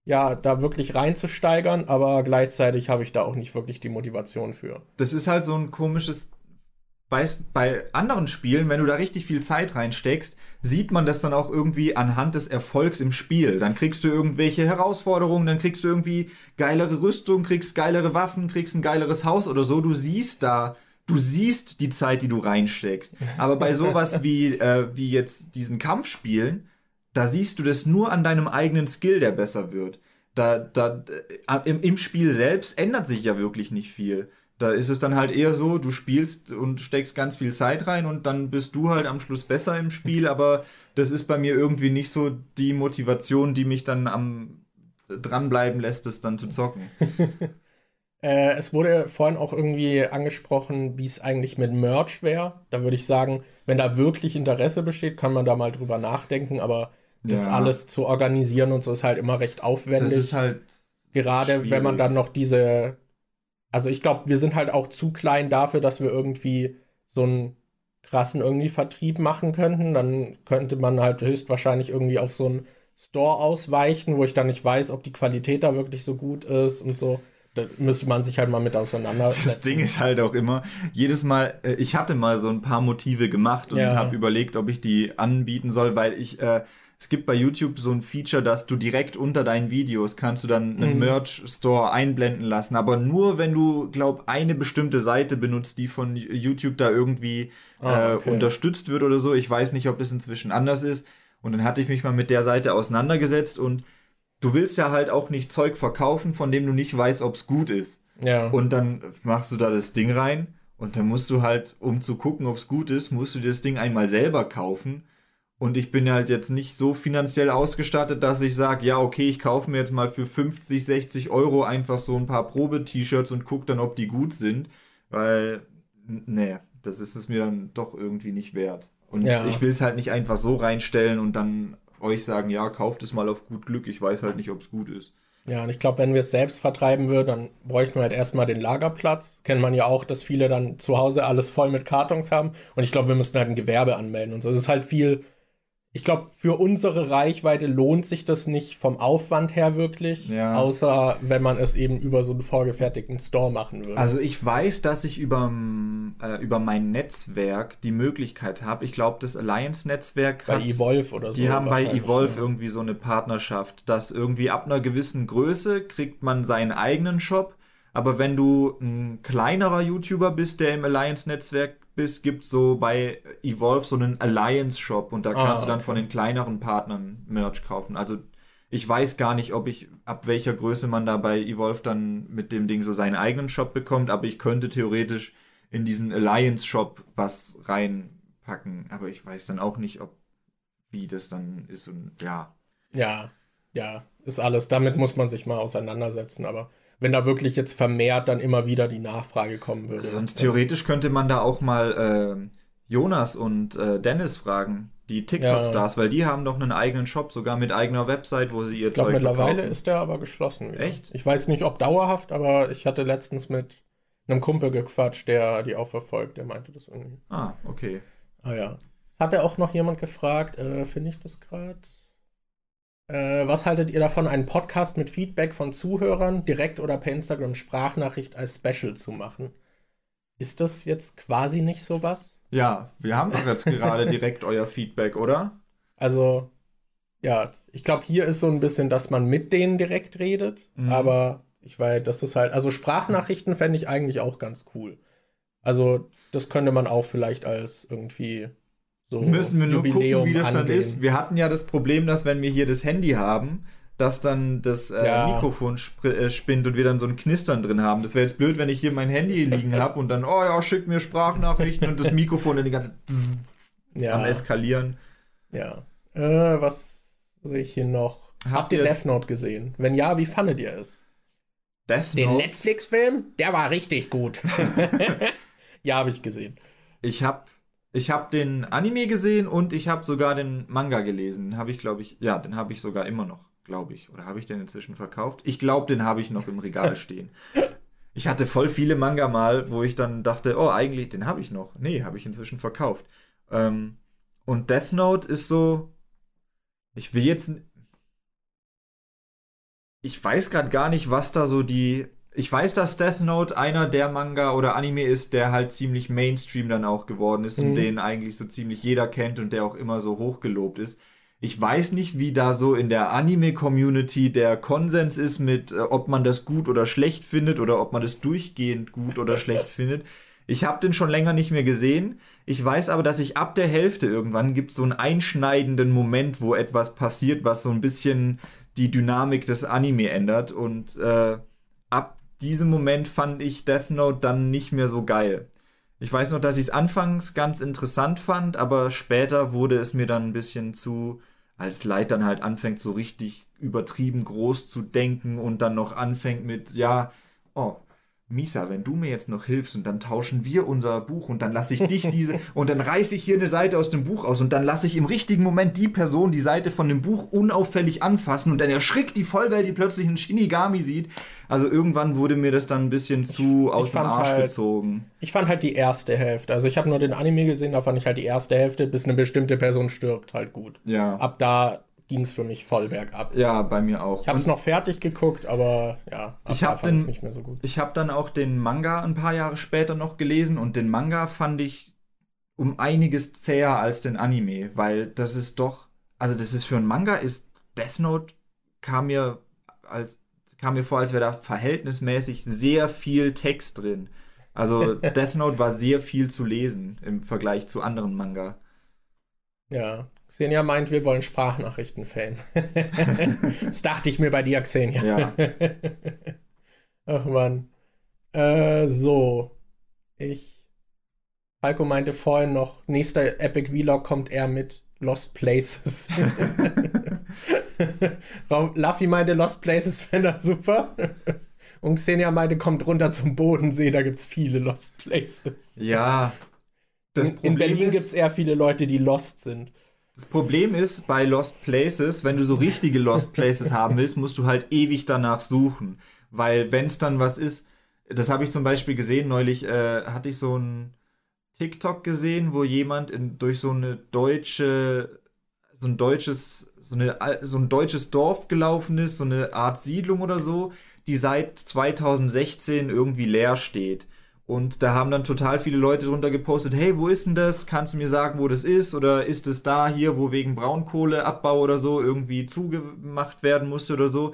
ja da wirklich reinzusteigern, aber gleichzeitig habe ich da auch nicht wirklich die Motivation für. Das ist halt so ein komisches bei, bei anderen Spielen, wenn du da richtig viel Zeit reinsteckst, sieht man das dann auch irgendwie anhand des Erfolgs im Spiel. Dann kriegst du irgendwelche Herausforderungen, dann kriegst du irgendwie geilere Rüstung, kriegst geilere Waffen, kriegst ein geileres Haus oder so. Du siehst da du siehst die Zeit, die du reinsteckst. Aber bei sowas wie, äh, wie jetzt diesen Kampfspielen, da siehst du das nur an deinem eigenen Skill, der besser wird. Da, da, äh, im, im Spiel selbst ändert sich ja wirklich nicht viel. Da ist es dann halt eher so, du spielst und steckst ganz viel Zeit rein und dann bist du halt am Schluss besser im Spiel, aber das ist bei mir irgendwie nicht so die Motivation, die mich dann am dranbleiben lässt, es dann zu zocken. Äh, es wurde vorhin auch irgendwie angesprochen, wie es eigentlich mit Merch wäre. Da würde ich sagen, wenn da wirklich Interesse besteht, kann man da mal drüber nachdenken, aber das ja. alles zu organisieren und so ist halt immer recht aufwendig. Das ist halt. Gerade schwierig. wenn man dann noch diese. Also ich glaube, wir sind halt auch zu klein dafür, dass wir irgendwie so einen krassen irgendwie Vertrieb machen könnten. Dann könnte man halt höchstwahrscheinlich irgendwie auf so einen Store ausweichen, wo ich dann nicht weiß, ob die Qualität da wirklich so gut ist und so da müsste man sich halt mal mit auseinandersetzen. Das Ding ist halt auch immer, jedes Mal, äh, ich hatte mal so ein paar Motive gemacht und ja. habe überlegt, ob ich die anbieten soll, weil ich, äh, es gibt bei YouTube so ein Feature, dass du direkt unter deinen Videos kannst du dann einen mhm. Merch-Store einblenden lassen, aber nur wenn du, glaub, eine bestimmte Seite benutzt, die von YouTube da irgendwie ah, okay. äh, unterstützt wird oder so. Ich weiß nicht, ob das inzwischen anders ist. Und dann hatte ich mich mal mit der Seite auseinandergesetzt und du willst ja halt auch nicht Zeug verkaufen, von dem du nicht weißt, ob es gut ist. Ja. Und dann machst du da das Ding rein und dann musst du halt, um zu gucken, ob es gut ist, musst du das Ding einmal selber kaufen. Und ich bin halt jetzt nicht so finanziell ausgestattet, dass ich sage, ja, okay, ich kaufe mir jetzt mal für 50, 60 Euro einfach so ein paar Probe-T-Shirts und guck dann, ob die gut sind. Weil, nee, das ist es mir dann doch irgendwie nicht wert. Und ja. ich will es halt nicht einfach so reinstellen und dann euch sagen, ja, kauft es mal auf gut Glück, ich weiß halt nicht, ob es gut ist. Ja, und ich glaube, wenn wir es selbst vertreiben würden, dann bräuchten wir halt erstmal den Lagerplatz. Kennt man ja auch, dass viele dann zu Hause alles voll mit Kartons haben. Und ich glaube, wir müssten halt ein Gewerbe anmelden und so. Das ist halt viel ich glaube, für unsere Reichweite lohnt sich das nicht vom Aufwand her wirklich, ja. außer wenn man es eben über so einen vorgefertigten Store machen würde. Also ich weiß, dass ich über, äh, über mein Netzwerk die Möglichkeit habe. Ich glaube, das Alliance-Netzwerk Bei Evolve oder so. Die haben bei Evolve ja. irgendwie so eine Partnerschaft, dass irgendwie ab einer gewissen Größe kriegt man seinen eigenen Shop. Aber wenn du ein kleinerer YouTuber bist, der im Alliance-Netzwerk bist, gibt es so bei Evolve so einen Alliance-Shop und da kannst ah, okay. du dann von den kleineren Partnern Merch kaufen. Also ich weiß gar nicht, ob ich, ab welcher Größe man da bei Evolve dann mit dem Ding so seinen eigenen Shop bekommt, aber ich könnte theoretisch in diesen Alliance-Shop was reinpacken. Aber ich weiß dann auch nicht, ob wie das dann ist und ja. Ja, ja, ist alles. Damit muss man sich mal auseinandersetzen, aber wenn da wirklich jetzt vermehrt dann immer wieder die Nachfrage kommen würde. Sonst theoretisch könnte man da auch mal äh, Jonas und äh, Dennis fragen. Die TikTok-Stars, weil die haben doch einen eigenen Shop, sogar mit eigener Website, wo sie ihr Ich glaube, Zeug mittlerweile verkaufen. ist der aber geschlossen. wieder. Echt? Ich weiß nicht, ob dauerhaft, aber ich hatte letztens mit einem Kumpel gequatscht, der die auch verfolgt. Der meinte das irgendwie. Ah, okay. Ah ja. Es hat ja auch noch jemand gefragt, äh, finde ich das gerade? Äh, was haltet ihr davon, einen Podcast mit Feedback von Zuhörern direkt oder per Instagram Sprachnachricht als Special zu machen? Ist das jetzt quasi nicht sowas? Ja, wir haben doch jetzt gerade direkt euer Feedback, oder? Also, ja, ich glaube, hier ist so ein bisschen, dass man mit denen direkt redet, Mhm. aber ich weiß, das ist halt, also Sprachnachrichten fände ich eigentlich auch ganz cool. Also, das könnte man auch vielleicht als irgendwie so Müssen wir nur Jubiläum gucken, wie das dann angehen. ist. Wir hatten ja das Problem, dass wenn wir hier das Handy haben, dass dann das äh, Ja. Mikrofon spr äh, spinnt und wir dann so ein Knistern drin haben. Das wäre jetzt blöd, wenn ich hier mein Handy liegen habe und dann, oh ja, schick mir Sprachnachrichten und das Mikrofon dann die ganze Zeit am Ja, Eskalieren. ja. Äh, was sehe ich hier noch? Habt Habt ihr Death Note gesehen? Wenn ja, wie fandet ihr es? Death Den. Netflix-Film? Der war richtig gut. ja, habe ich gesehen. Ich habe ich hab den Anime gesehen und ich habe sogar den Manga gelesen. Habe ich, glaube ich, ja, den habe ich sogar immer noch, glaube ich. Oder habe ich den inzwischen verkauft? Ich glaube, den habe ich noch im Regal stehen. Ich hatte voll viele Manga mal, wo ich dann dachte, oh, eigentlich, den habe ich noch. Nee, habe ich inzwischen verkauft. Ähm, und Death Note ist so, ich will jetzt, ich weiß gerade gar nicht, was da so die, ich weiß, dass Death Note einer der Manga oder Anime ist, der halt ziemlich Mainstream dann auch geworden ist und Mhm. den eigentlich so ziemlich jeder kennt und der auch immer so hochgelobt ist. Ich weiß nicht, wie da so in der Anime-Community der Konsens ist mit, äh, ob man das gut oder schlecht findet oder ob man das durchgehend gut oder schlecht findet. Ich habe den schon länger nicht mehr gesehen. Ich weiß aber, dass ich ab der Hälfte irgendwann gibt so einen einschneidenden Moment, wo etwas passiert, was so ein bisschen die Dynamik des Anime ändert. Und äh, ab diesem Moment fand ich Death Note dann nicht mehr so geil. Ich weiß noch, dass ich es anfangs ganz interessant fand, aber später wurde es mir dann ein bisschen zu, als Light dann halt anfängt, so richtig übertrieben groß zu denken und dann noch anfängt mit, ja, oh, Misa, wenn du mir jetzt noch hilfst und dann tauschen wir unser Buch und dann lasse ich dich diese und dann reiße ich hier eine Seite aus dem Buch aus und dann lasse ich im richtigen Moment die Person die Seite von dem Buch unauffällig anfassen und dann erschrickt die voll, weil die plötzlich einen Shinigami sieht. Also irgendwann wurde mir das dann ein bisschen zu aus dem fand Arsch halt- gezogen. Ich fand halt die erste Hälfte. Also ich habe nur den Anime gesehen, da fand ich halt die erste Hälfte, bis eine bestimmte Person stirbt, halt gut. Ja. Ab da ging es für mich voll bergab. Ja, bei mir auch. Ich habe es noch fertig geguckt, aber ja, Ich da hab fand ich's den- nicht mehr so gut. Ich habe dann auch den Manga ein paar Jahre später noch gelesen und den Manga fand ich um einiges zäher als den Anime, weil das ist doch, also das ist für einen Manga ist Death Note kam mir als kam mir vor, als wäre da verhältnismäßig sehr viel Text drin. Also Death Note war sehr viel zu lesen im Vergleich zu anderen Manga. Ja. Xenia meint, wir wollen Sprachnachrichten-Fan. das dachte ich mir bei dir, Xenia. Ja. Ach man. Äh, so. Ich. Falco meinte vorhin noch, nächster Epic Vlog kommt er mit Lost Places. Luffy meinte, Lost Places fände er super. Und Xenia meinte, kommt runter zum Bodensee, da gibt's viele Lost Places. Ja. In, in Berlin ist- gibt's eher viele Leute, die lost sind. Das Problem ist bei Lost Places, wenn du so richtige Lost Places haben willst, musst du halt ewig danach suchen. Weil wenn es dann was ist, das habe ich zum Beispiel gesehen, neulich äh, hatte ich so ein TikTok gesehen, wo jemand in, durch so eine deutsche, so ein deutsches, so, eine, so ein deutsches Dorf gelaufen ist, so eine Art Siedlung oder so, die seit 2016 irgendwie leer steht. Und da haben dann total viele Leute drunter gepostet, hey, wo ist denn das? Kannst du mir sagen, wo das ist? Oder ist es da hier, wo wegen Braunkohleabbau oder so irgendwie zugemacht werden musste oder so?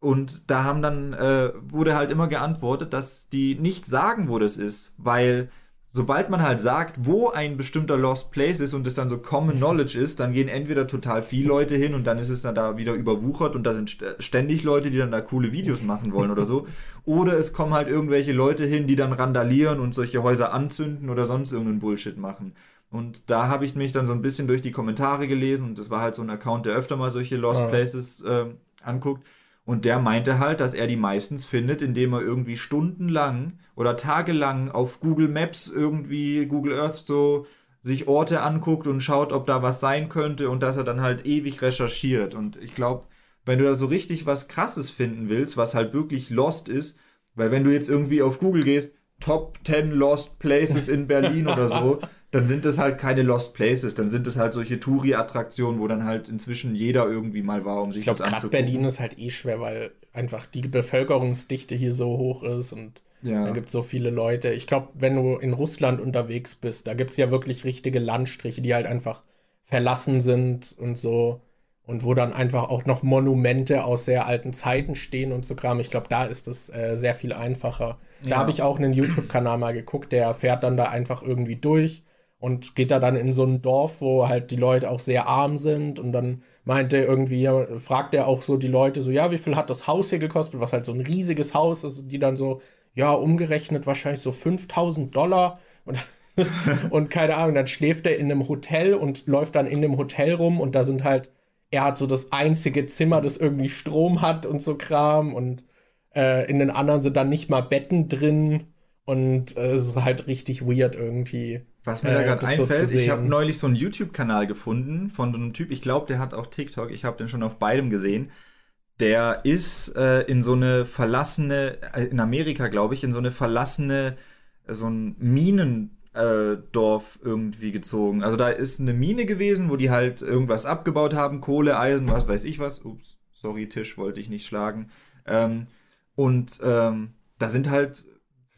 Und da haben dann, äh, wurde halt immer geantwortet, dass die nicht sagen, wo das ist, weil sobald man halt sagt, wo ein bestimmter Lost Place ist und es dann so Common Knowledge ist, dann gehen entweder total viele Leute hin und dann ist es dann da wieder überwuchert und da sind st- ständig Leute, die dann da coole Videos machen wollen oder so. Oder es kommen halt irgendwelche Leute hin, die dann randalieren und solche Häuser anzünden oder sonst irgendeinen Bullshit machen. Und da habe ich mich dann so ein bisschen durch die Kommentare gelesen und das war halt so ein Account, der öfter mal solche Lost. Places äh, anguckt. Und der meinte halt, dass er die meistens findet, indem er irgendwie stundenlang oder tagelang auf Google Maps irgendwie, Google Earth so sich Orte anguckt und schaut, ob da was sein könnte und dass er dann halt ewig recherchiert. Und ich glaube, wenn du da so richtig was Krasses finden willst, was halt wirklich lost ist, weil wenn du jetzt irgendwie auf Google gehst, Top 10 Lost Places in Berlin oder so, dann sind es halt keine Lost Places, dann sind es halt solche Touri-Attraktionen, wo dann halt inzwischen jeder irgendwie mal war, um sich ich glaub, das anzugucken. Berlin ist halt eh schwer, weil einfach die Bevölkerungsdichte hier so hoch ist und ja. da gibt es so viele Leute. Ich glaube, wenn du in Russland unterwegs bist, da gibt es ja wirklich richtige Landstriche, die halt einfach verlassen sind und so und wo dann einfach auch noch Monumente aus sehr alten Zeiten stehen und so Kram. Ich glaube, da ist es äh, sehr viel einfacher. Da ja. habe ich auch einen YouTube-Kanal mal geguckt, der fährt dann da einfach irgendwie durch und geht da dann in so ein Dorf, wo halt die Leute auch sehr arm sind. Und dann meinte irgendwie, fragt er auch so die Leute so, ja, wie viel hat das Haus hier gekostet, was halt so ein riesiges Haus ist, die dann so, ja, umgerechnet wahrscheinlich so 5000 Dollar. Und, und keine Ahnung, dann schläft er in einem Hotel und läuft dann in dem Hotel rum. Und da sind halt, er hat so das einzige Zimmer, das irgendwie Strom hat und so Kram. Und äh, in den anderen sind dann nicht mal Betten drin und äh, es ist halt richtig weird irgendwie. Was mir äh, da gerade einfällt, so ich habe neulich so einen YouTube-Kanal gefunden von so einem Typ, ich glaube, der hat auch TikTok, ich habe den schon auf beidem gesehen. Der ist äh, in so eine verlassene, äh, in Amerika, glaube ich, in so eine verlassene, äh, so ein Minendorf irgendwie gezogen. Also da ist eine Mine gewesen, wo die halt irgendwas abgebaut haben, Kohle, Eisen, was weiß ich was. Ups, sorry, Tisch wollte ich nicht schlagen. Ähm, und ähm, da sind halt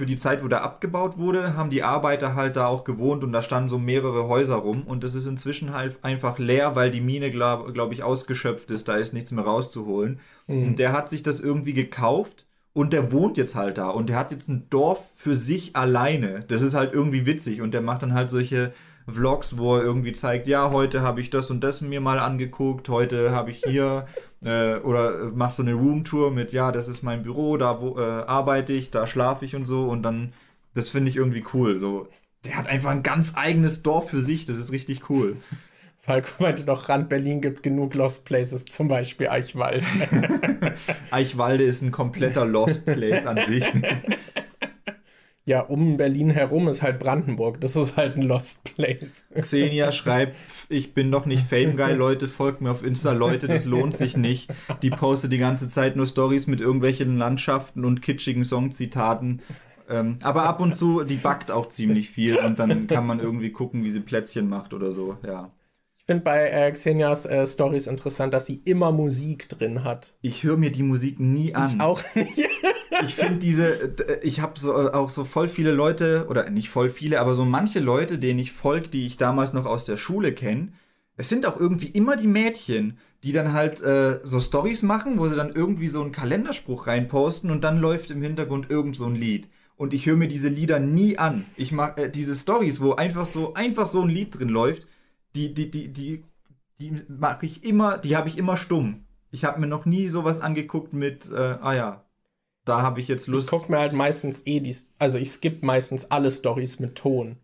für die Zeit, wo da abgebaut wurde, haben die Arbeiter halt da auch gewohnt und da standen so mehrere Häuser rum und das ist inzwischen halt einfach leer, weil die Mine, glaube glaub ich, ausgeschöpft ist, da ist nichts mehr rauszuholen. Mhm. Und der hat sich das irgendwie gekauft und der wohnt jetzt halt da und der hat jetzt ein Dorf für sich alleine. Das ist halt irgendwie witzig und der macht dann halt solche Vlogs, wo er irgendwie zeigt, ja, heute habe ich das und das mir mal angeguckt, heute habe ich hier äh, oder macht so eine Roomtour mit, ja, das ist mein Büro, da wo, äh, arbeite ich, da schlafe ich und so und dann, das finde ich irgendwie cool. So, der hat einfach ein ganz eigenes Dorf für sich, das ist richtig cool. Falco meinte noch, Rand Berlin gibt genug Lost Places, zum Beispiel Eichwalde. Eichwalde ist ein kompletter Lost Place an sich. Ja, um Berlin herum ist halt Brandenburg. Das ist halt ein Lost Place. Xenia schreibt, ich bin doch nicht Fame Guy, Leute, folgt mir auf Insta, Leute, das lohnt sich nicht. Die postet die ganze Zeit nur Stories mit irgendwelchen Landschaften und kitschigen Songzitaten. Ähm, aber ab und zu, die backt auch ziemlich viel und dann kann man irgendwie gucken, wie sie Plätzchen macht oder so, ja. Ich finde bei äh, Xenias äh, Stories interessant, dass sie immer Musik drin hat. Ich höre mir die Musik nie an. Ich auch nicht. ich finde diese, ich habe so, äh, auch so voll viele Leute, oder nicht voll viele, aber so manche Leute, denen ich folge, die ich damals noch aus der Schule kenne. Es sind auch irgendwie immer die Mädchen, die dann halt äh, so Stories machen, wo sie dann irgendwie so einen Kalenderspruch reinposten und dann läuft im Hintergrund irgend so ein Lied. Und ich höre mir diese Lieder nie an. Ich mag äh, diese Stories, wo einfach so einfach so ein Lied drin läuft die, die, die, die, die mache ich immer, die habe ich immer stumm. Ich habe mir noch nie sowas angeguckt mit, äh, ah ja, da habe ich jetzt Lust. Ich gucke mir halt meistens eh die, also ich skippe meistens alle Stories mit Ton.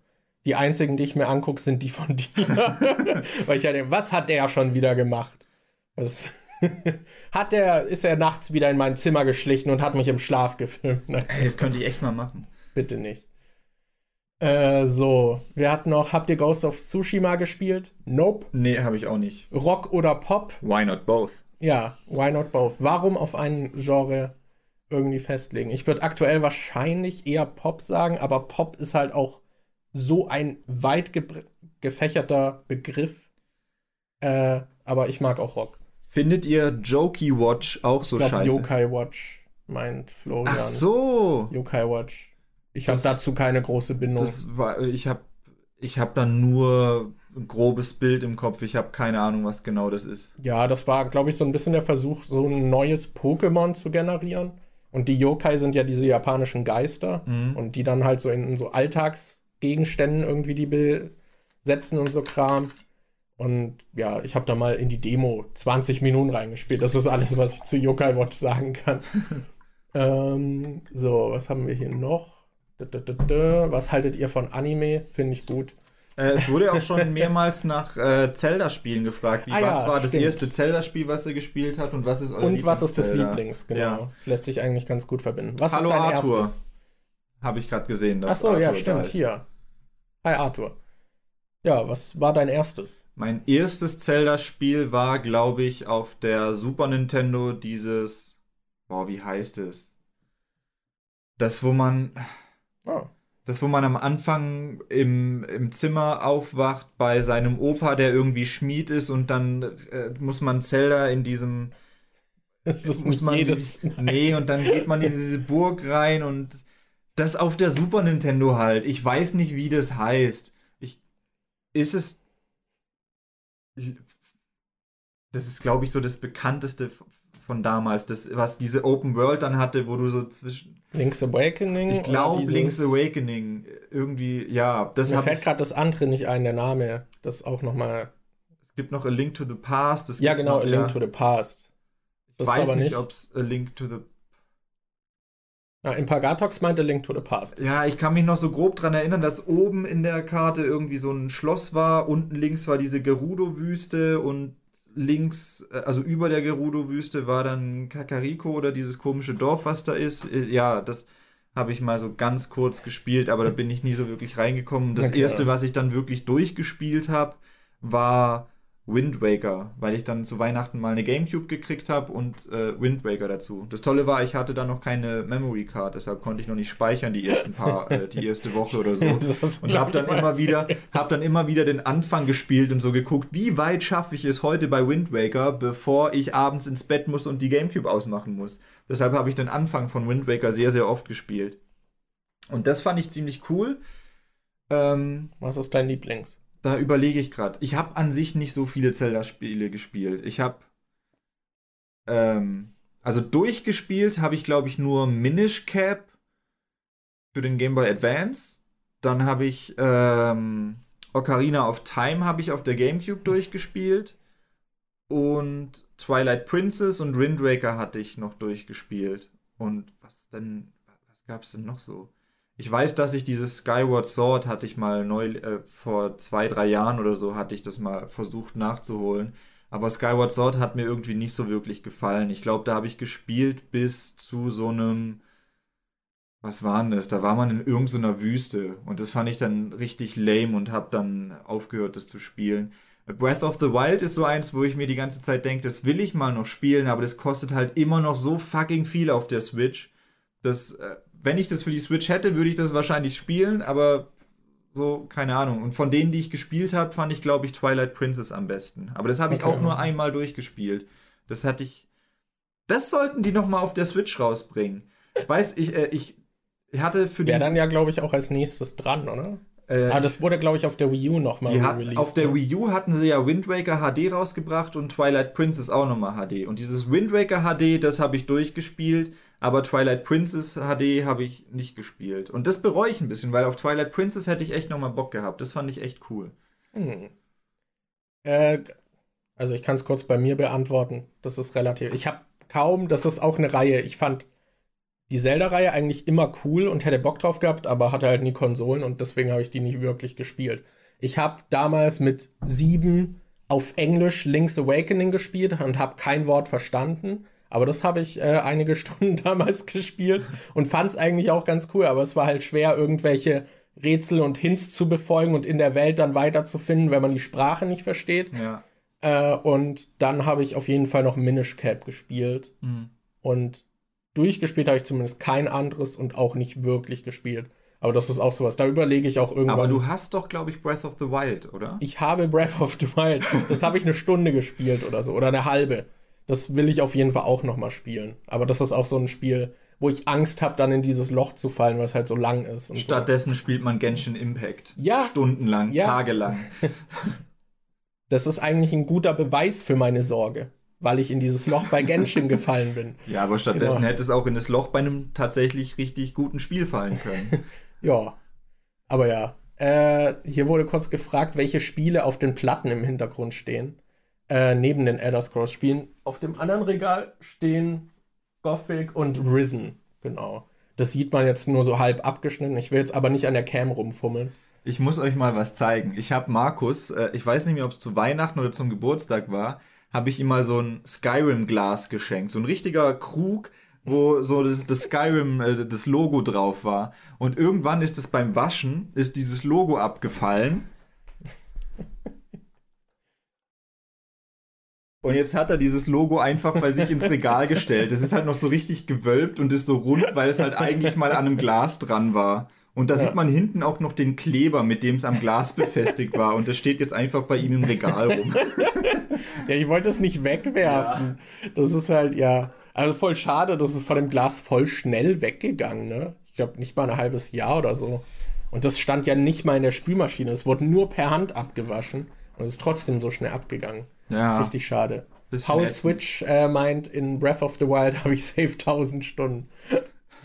Die einzigen, die ich mir angucke, sind die von dir. Weil ich halt, was hat der schon wieder gemacht? Was hat der, ist er nachts wieder in mein Zimmer geschlichen und hat mich im Schlaf gefilmt? Ey, das könnte ich echt mal machen. Bitte nicht. Äh, so, wir hatten noch, habt ihr Ghost of Tsushima gespielt? Nope. Nee, habe ich auch nicht. Rock oder Pop? Why not both? Ja, why not both? Warum auf ein Genre irgendwie festlegen? Ich würde aktuell wahrscheinlich eher Pop sagen, aber Pop ist halt auch so ein weit ge gefächerter Begriff. Äh, aber ich mag auch Rock. Findet ihr Jokey Watch auch so ich glaub, scheiße? Yokai Watch meint Florian. Ach so. Yokai Watch. Ich habe dazu keine große Bindung. Das war, ich habe ich hab dann nur ein grobes Bild im Kopf. Ich habe keine Ahnung, was genau das ist. Ja, das war, glaube ich, so ein bisschen der Versuch, so ein neues Pokémon zu generieren. Und die Yokai sind ja diese japanischen Geister mhm. und die dann halt so in, in so Alltagsgegenständen irgendwie die besetzen und so Kram. Und ja, ich habe da mal in die Demo 20 Minuten reingespielt. Das ist alles, was ich zu Yokai Watch sagen kann. ähm, so, was haben wir hier noch? Was haltet ihr von Anime? Finde ich gut. Äh, es wurde auch schon mehrmals nach äh, Zelda-Spielen gefragt. Wie, ah, was ja, war das erste Zelda-Spiel, was er gespielt hat und was ist euer Und was ist das Lieblings, genau. Ja. Das lässt sich eigentlich ganz gut verbinden. Was Hallo ist dein Arthur. erstes? Habe ich gerade gesehen. Ach so, ja, stimmt, hier. Hi Arthur. Ja, was war dein erstes? Mein erstes Zelda-Spiel war, glaube ich, auf der Super Nintendo dieses. Boah, wie heißt es? Das, wo man. Oh. Das, wo man am Anfang im, im Zimmer aufwacht bei seinem Opa, der irgendwie Schmied ist und dann äh, muss man Zelda in diesem. Das ist muss man jedes. Die, nee, und dann geht man in diese Burg rein und das auf der Super Nintendo halt. Ich weiß nicht, wie das heißt. Ich, ist es. Das ist, glaube ich, so das bekannteste von damals, das, was diese Open World dann hatte, wo du so zwischen. Link's Awakening? Ich glaube, Link's Awakening. Irgendwie, ja. Das Mir fällt gerade das andere nicht ein, der Name. Das auch nochmal. Es gibt noch A Link to the Past. Es ja, genau, noch, A Link ja. to the Past. Das ich weiß nicht, ob es A Link to the ja, in Pagatox meinte Link to the Past. Ja, ich kann mich noch so grob dran erinnern, dass oben in der Karte irgendwie so ein Schloss war, unten links war diese Gerudo-Wüste und links, äh, also über der Gerudo-Wüste war dann Kakariko oder dieses komische Dorf, was da ist. Äh, ja, das habe ich mal so ganz kurz gespielt, aber da bin ich nie so wirklich reingekommen. Das okay. erste, was ich dann wirklich durchgespielt habe, war Wind Waker, weil ich dann zu Weihnachten mal eine Gamecube gekriegt habe und äh, Wind Waker dazu. Das Tolle war, ich hatte da noch keine Memory Card, deshalb konnte ich noch nicht speichern die ersten paar, äh, die erste Woche oder so. und habe dann immer wieder, habe dann immer wieder den Anfang gespielt und so geguckt, wie weit schaffe ich es heute bei Wind Waker, bevor ich abends ins Bett muss und die Gamecube ausmachen muss. Deshalb habe ich den Anfang von Wind Waker sehr, sehr oft gespielt. Und das fand ich ziemlich cool. Ähm, Was ist dein Lieblings? Da überlege ich gerade. Ich habe an sich nicht so viele Zelda-Spiele gespielt. Ich habe ähm, also durchgespielt habe ich glaube ich nur Minish Cap für den Game Boy Advance. Dann habe ich ähm, Ocarina of Time habe ich auf der GameCube durchgespielt und Twilight Princess und Wind Waker hatte ich noch durchgespielt. Und was denn was gab es denn noch so? Ich weiß, dass ich dieses Skyward Sword hatte ich mal neu, äh, vor zwei, drei Jahren oder so, hatte ich das mal versucht nachzuholen. Aber Skyward Sword hat mir irgendwie nicht so wirklich gefallen. Ich glaube, da habe ich gespielt bis zu so einem. Was war denn das? Da war man in irgendeiner Wüste. Und das fand ich dann richtig lame und habe dann aufgehört, das zu spielen. Breath of the Wild ist so eins, wo ich mir die ganze Zeit denke, das will ich mal noch spielen, aber das kostet halt immer noch so fucking viel auf der Switch. Das äh, wenn ich das für die Switch hätte, würde ich das wahrscheinlich spielen, aber so, keine Ahnung. Und von denen, die ich gespielt habe, fand ich, glaube ich, Twilight Princess am besten. Aber das habe ich okay. auch nur einmal durchgespielt. Das hatte ich. Das sollten die noch mal auf der Switch rausbringen. Weiß ich, äh, ich hatte für die. Wäre dann ja, glaube ich, auch als nächstes dran, oder? Äh, ah, das wurde, glaube ich, auf der Wii U nochmal released. Auf der ne? Wii U hatten sie ja Wind Waker HD rausgebracht und Twilight Princess auch nochmal HD. Und dieses Wind Waker HD, das habe ich durchgespielt aber Twilight Princess HD habe ich nicht gespielt. Und das bereue ich ein bisschen, weil auf Twilight Princess hätte ich echt nochmal Bock gehabt. Das fand ich echt cool. Hm. Äh, also ich kann es kurz bei mir beantworten. Das ist relativ. Ich habe kaum, das ist auch eine Reihe. Ich fand die Zelda-Reihe eigentlich immer cool und hätte Bock drauf gehabt, aber hatte halt nie Konsolen und deswegen habe ich die nicht wirklich gespielt. Ich habe damals mit sieben auf Englisch Link's Awakening gespielt und habe kein Wort verstanden. Aber das habe ich äh, einige Stunden damals gespielt und fand es eigentlich auch ganz cool. Aber es war halt schwer, irgendwelche Rätsel und Hints zu befolgen und in der Welt dann weiterzufinden, wenn man die Sprache nicht versteht. Ja. Äh, und dann habe ich auf jeden Fall noch Minish Cap gespielt. Mhm. Und durchgespielt habe ich zumindest kein anderes und auch nicht wirklich gespielt. Aber das ist auch sowas. Da überlege ich auch irgendwann. Aber du hast doch, glaube ich, Breath of the Wild, oder? Ich habe Breath of the Wild. Das habe ich eine Stunde gespielt oder so. Oder eine halbe. Das will ich auf jeden Fall auch nochmal spielen. Aber das ist auch so ein Spiel, wo ich Angst habe, dann in dieses Loch zu fallen, weil es halt so lang ist. Stattdessen so. spielt man Genshin Impact. Ja. Stundenlang, ja. tagelang. Das ist eigentlich ein guter Beweis für meine Sorge, weil ich in dieses Loch bei Genshin gefallen bin. Ja, aber stattdessen genau. hätte es auch in das Loch bei einem tatsächlich richtig guten Spiel fallen können. ja. Aber ja. Äh, hier wurde kurz gefragt, welche Spiele auf den Platten im Hintergrund stehen äh, neben den Elder Scrolls Spielen. Auf dem anderen Regal stehen Gothic und Risen. Genau. Das sieht man jetzt nur so halb abgeschnitten. Ich will jetzt aber nicht an der Cam rumfummeln. Ich muss euch mal was zeigen. Ich habe Markus, äh, ich weiß nicht mehr, ob es zu Weihnachten oder zum Geburtstag war, habe ich ihm mal so ein Skyrim-Glas geschenkt. So ein richtiger Krug, wo so das, das Skyrim, äh, das Logo drauf war. Und irgendwann ist es beim Waschen, ist dieses Logo abgefallen Und jetzt hat er dieses Logo einfach bei sich ins Regal gestellt. Es ist halt noch so richtig gewölbt und ist so rund, weil es halt eigentlich mal an einem Glas dran war. Und da ja. sieht man hinten auch noch den Kleber, mit dem es am Glas befestigt war. Und das steht jetzt einfach bei ihm im Regal rum. ja, ich wollte es nicht wegwerfen. Ja. Das ist halt, ja. Also voll schade, das ist von dem Glas voll schnell weggegangen, ne? Ich glaube, nicht mal ein halbes Jahr oder so. Und das stand ja nicht mal in der Spülmaschine. Es wurde nur per Hand abgewaschen. Und es ist trotzdem so schnell abgegangen. Ja. Richtig schade. House Switch äh, meint, in Breath of the Wild habe ich safe 1000 Stunden.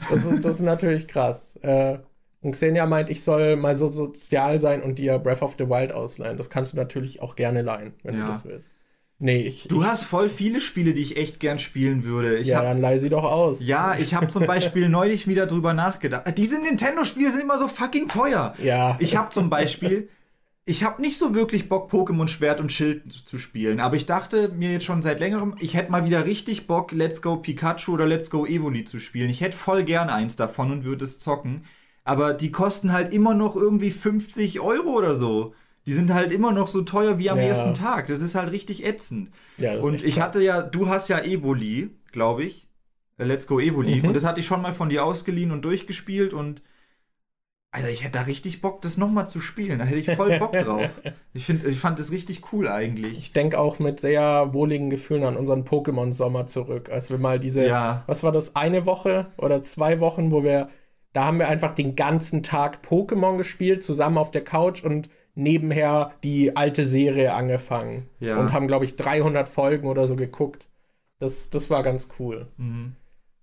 Das ist, das ist natürlich krass. Äh, und Xenia meint, ich soll mal so sozial sein und dir Breath of the Wild ausleihen. Das kannst du natürlich auch gerne leihen, wenn ja. du das willst. Nee, ich. Du ich, hast voll viele Spiele, die ich echt gern spielen würde. Ich ja, hab, dann leih sie doch aus. Ja, ich habe zum Beispiel neulich wieder drüber nachgedacht. Diese Nintendo-Spiele sind immer so fucking teuer. Ja. Ich habe zum Beispiel ich habe nicht so wirklich Bock, Pokémon Schwert und Schild zu spielen, aber ich dachte mir jetzt schon seit längerem, ich hätte mal wieder richtig Bock, Let's Go Pikachu oder Let's Go Evoli zu spielen. Ich hätte voll gern eins davon und würde es zocken. Aber die kosten halt immer noch irgendwie 50 Euro oder so. Die sind halt immer noch so teuer wie am ja. ersten Tag. Das ist halt richtig ätzend. Ja, und ich hatte ja, du hast ja Evoli, glaube ich. Äh, Let's Go Evoli. Mhm. Und das hatte ich schon mal von dir ausgeliehen und durchgespielt und Alter, ich hätte da richtig Bock, das nochmal zu spielen. Da hätte ich voll Bock drauf. Ich, find, ich fand das richtig cool eigentlich. Ich denke auch mit sehr wohligen Gefühlen an unseren Pokémon-Sommer zurück. Als wir mal diese, ja. was war das, eine Woche oder zwei Wochen, wo wir, da haben wir einfach den ganzen Tag Pokémon gespielt, zusammen auf der Couch und nebenher die alte Serie angefangen. Ja. Und haben, glaube ich, 300 Folgen oder so geguckt. Das, das war ganz cool. Mhm.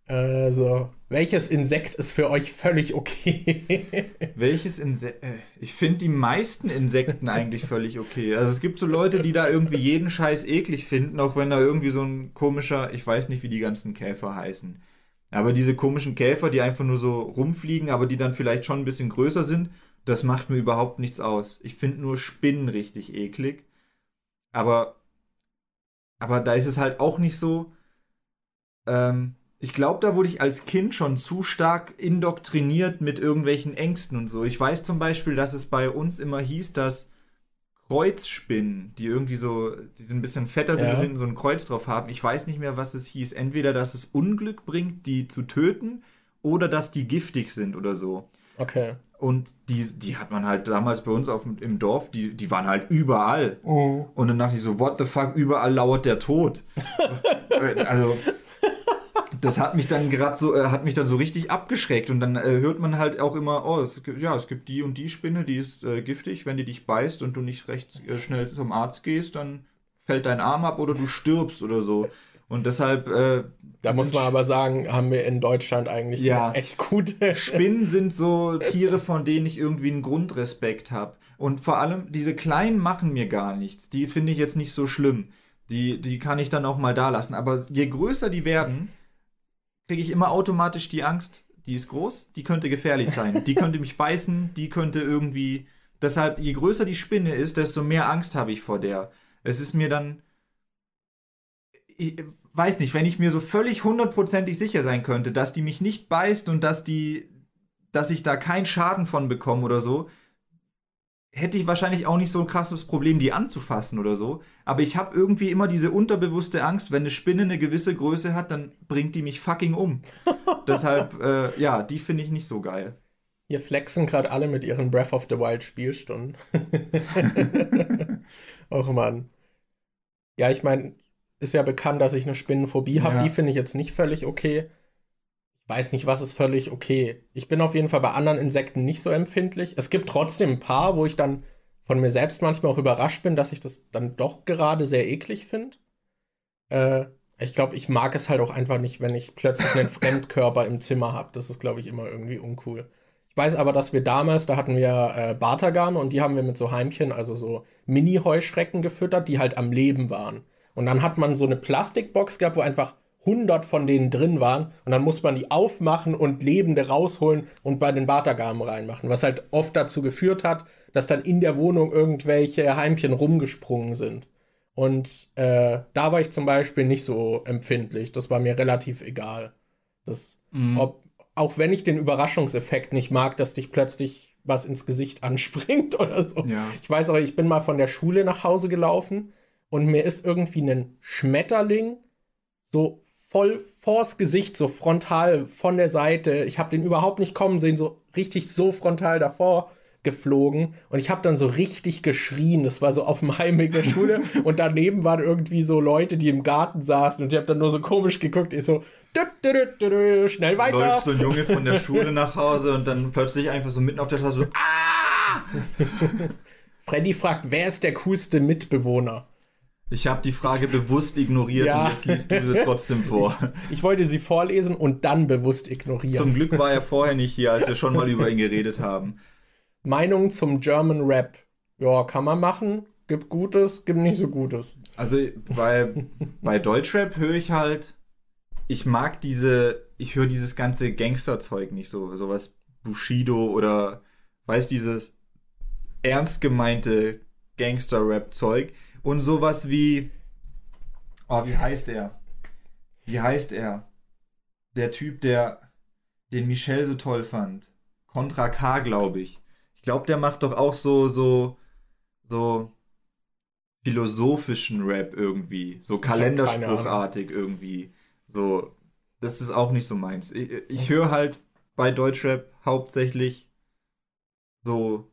Also, welches Insekt ist für euch völlig okay? welches Insekt? Äh, ich finde die meisten Insekten eigentlich völlig okay. Also es gibt so Leute, die da irgendwie jeden Scheiß eklig finden, auch wenn da irgendwie so ein komischer, ich weiß nicht, wie die ganzen Käfer heißen. Aber diese komischen Käfer, die einfach nur so rumfliegen, aber die dann vielleicht schon ein bisschen größer sind, das macht mir überhaupt nichts aus. Ich finde nur Spinnen richtig eklig. Aber, aber da ist es halt auch nicht so. Ähm, ich glaube, da wurde ich als Kind schon zu stark indoktriniert mit irgendwelchen Ängsten und so. Ich weiß zum Beispiel, dass es bei uns immer hieß, dass Kreuzspinnen, die irgendwie so, die sind ein bisschen fetter sind, ja. so ein Kreuz drauf haben. Ich weiß nicht mehr, was es hieß. Entweder, dass es Unglück bringt, die zu töten, oder dass die giftig sind oder so. Okay. Und die, die hat man halt damals bei uns auf, im Dorf, die, die waren halt überall. Oh. Und dann dachte ich so, what the fuck, überall lauert der Tod. also, das hat mich dann gerade so, äh, hat mich dann so richtig abgeschreckt und dann äh, hört man halt auch immer, oh, es, ja, es gibt die und die Spinne, die ist äh, giftig, wenn die dich beißt und du nicht recht äh, schnell zum Arzt gehst, dann fällt dein Arm ab oder du stirbst oder so. Und deshalb. Äh, da muss man aber sagen, haben wir in Deutschland eigentlich ja, echt gute. Spinnen sind so Tiere, von denen ich irgendwie einen Grundrespekt habe. Und vor allem, diese Kleinen machen mir gar nichts. Die finde ich jetzt nicht so schlimm. Die, die kann ich dann auch mal da lassen. Aber je größer die werden, kriege ich immer automatisch die Angst, die ist groß, die könnte gefährlich sein. Die könnte mich beißen, die könnte irgendwie. Deshalb, je größer die Spinne ist, desto mehr Angst habe ich vor der. Es ist mir dann. Ich weiß nicht, wenn ich mir so völlig hundertprozentig sicher sein könnte, dass die mich nicht beißt und dass die. dass ich da keinen Schaden von bekomme oder so, hätte ich wahrscheinlich auch nicht so ein krasses Problem, die anzufassen oder so. Aber ich habe irgendwie immer diese unterbewusste Angst, wenn eine Spinne eine gewisse Größe hat, dann bringt die mich fucking um. Deshalb, äh, ja, die finde ich nicht so geil. Hier flexen gerade alle mit ihren Breath of the Wild Spielstunden. Och man. Ja, ich meine, ist ja bekannt, dass ich eine Spinnenphobie habe. Ja. Die finde ich jetzt nicht völlig okay weiß nicht, was ist völlig okay. Ich bin auf jeden Fall bei anderen Insekten nicht so empfindlich. Es gibt trotzdem ein paar, wo ich dann von mir selbst manchmal auch überrascht bin, dass ich das dann doch gerade sehr eklig finde. Äh, ich glaube, ich mag es halt auch einfach nicht, wenn ich plötzlich einen Fremdkörper im Zimmer habe. Das ist, glaube ich, immer irgendwie uncool. Ich weiß aber, dass wir damals, da hatten wir äh, Bartagan und die haben wir mit so Heimchen, also so Mini-Heuschrecken gefüttert, die halt am Leben waren. Und dann hat man so eine Plastikbox gehabt, wo einfach 100 von denen drin waren und dann muss man die aufmachen und Lebende rausholen und bei den Bartagamen reinmachen, was halt oft dazu geführt hat, dass dann in der Wohnung irgendwelche Heimchen rumgesprungen sind. Und äh, da war ich zum Beispiel nicht so empfindlich. Das war mir relativ egal. Das, mhm. ob, auch wenn ich den Überraschungseffekt nicht mag, dass dich plötzlich was ins Gesicht anspringt oder so. Ja. Ich weiß aber, ich bin mal von der Schule nach Hause gelaufen und mir ist irgendwie ein Schmetterling so voll vors Gesicht, so frontal von der Seite. Ich habe den überhaupt nicht kommen sehen, so richtig so frontal davor geflogen und ich habe dann so richtig geschrien. Das war so auf dem Heimweg der Schule und daneben waren irgendwie so Leute, die im Garten saßen und ich habe dann nur so komisch geguckt. Ich so schnell weiter. Läuft so ein Junge von der Schule nach Hause und dann plötzlich einfach so mitten auf der Straße so ah! Freddy fragt, wer ist der coolste Mitbewohner? Ich habe die Frage bewusst ignoriert ja. und jetzt liest du sie trotzdem vor. Ich, ich, wollte sie vorlesen und dann bewusst ignorieren. Zum Glück war er vorher nicht hier, als wir schon mal über ihn geredet haben. Meinung zum German Rap. Ja, kann man machen. Gibt Gutes, gibt nicht so Gutes. Also bei, bei Deutschrap höre ich halt, ich mag diese, ich höre dieses ganze Gangsterzeug nicht so, sowas Bushido oder weiß dieses ernst gemeinte Gangster-Rap-Zeug und sowas wie. Oh, wie heißt er? Wie heißt er? Der Typ, der den Michel so toll fand. Contra K, glaube ich. Ich glaube, der macht doch auch so, so, so philosophischen Rap irgendwie. So kalenderspruchartig irgendwie. So, das ist auch nicht so meins. Ich, ich höre halt bei Deutschrap hauptsächlich so,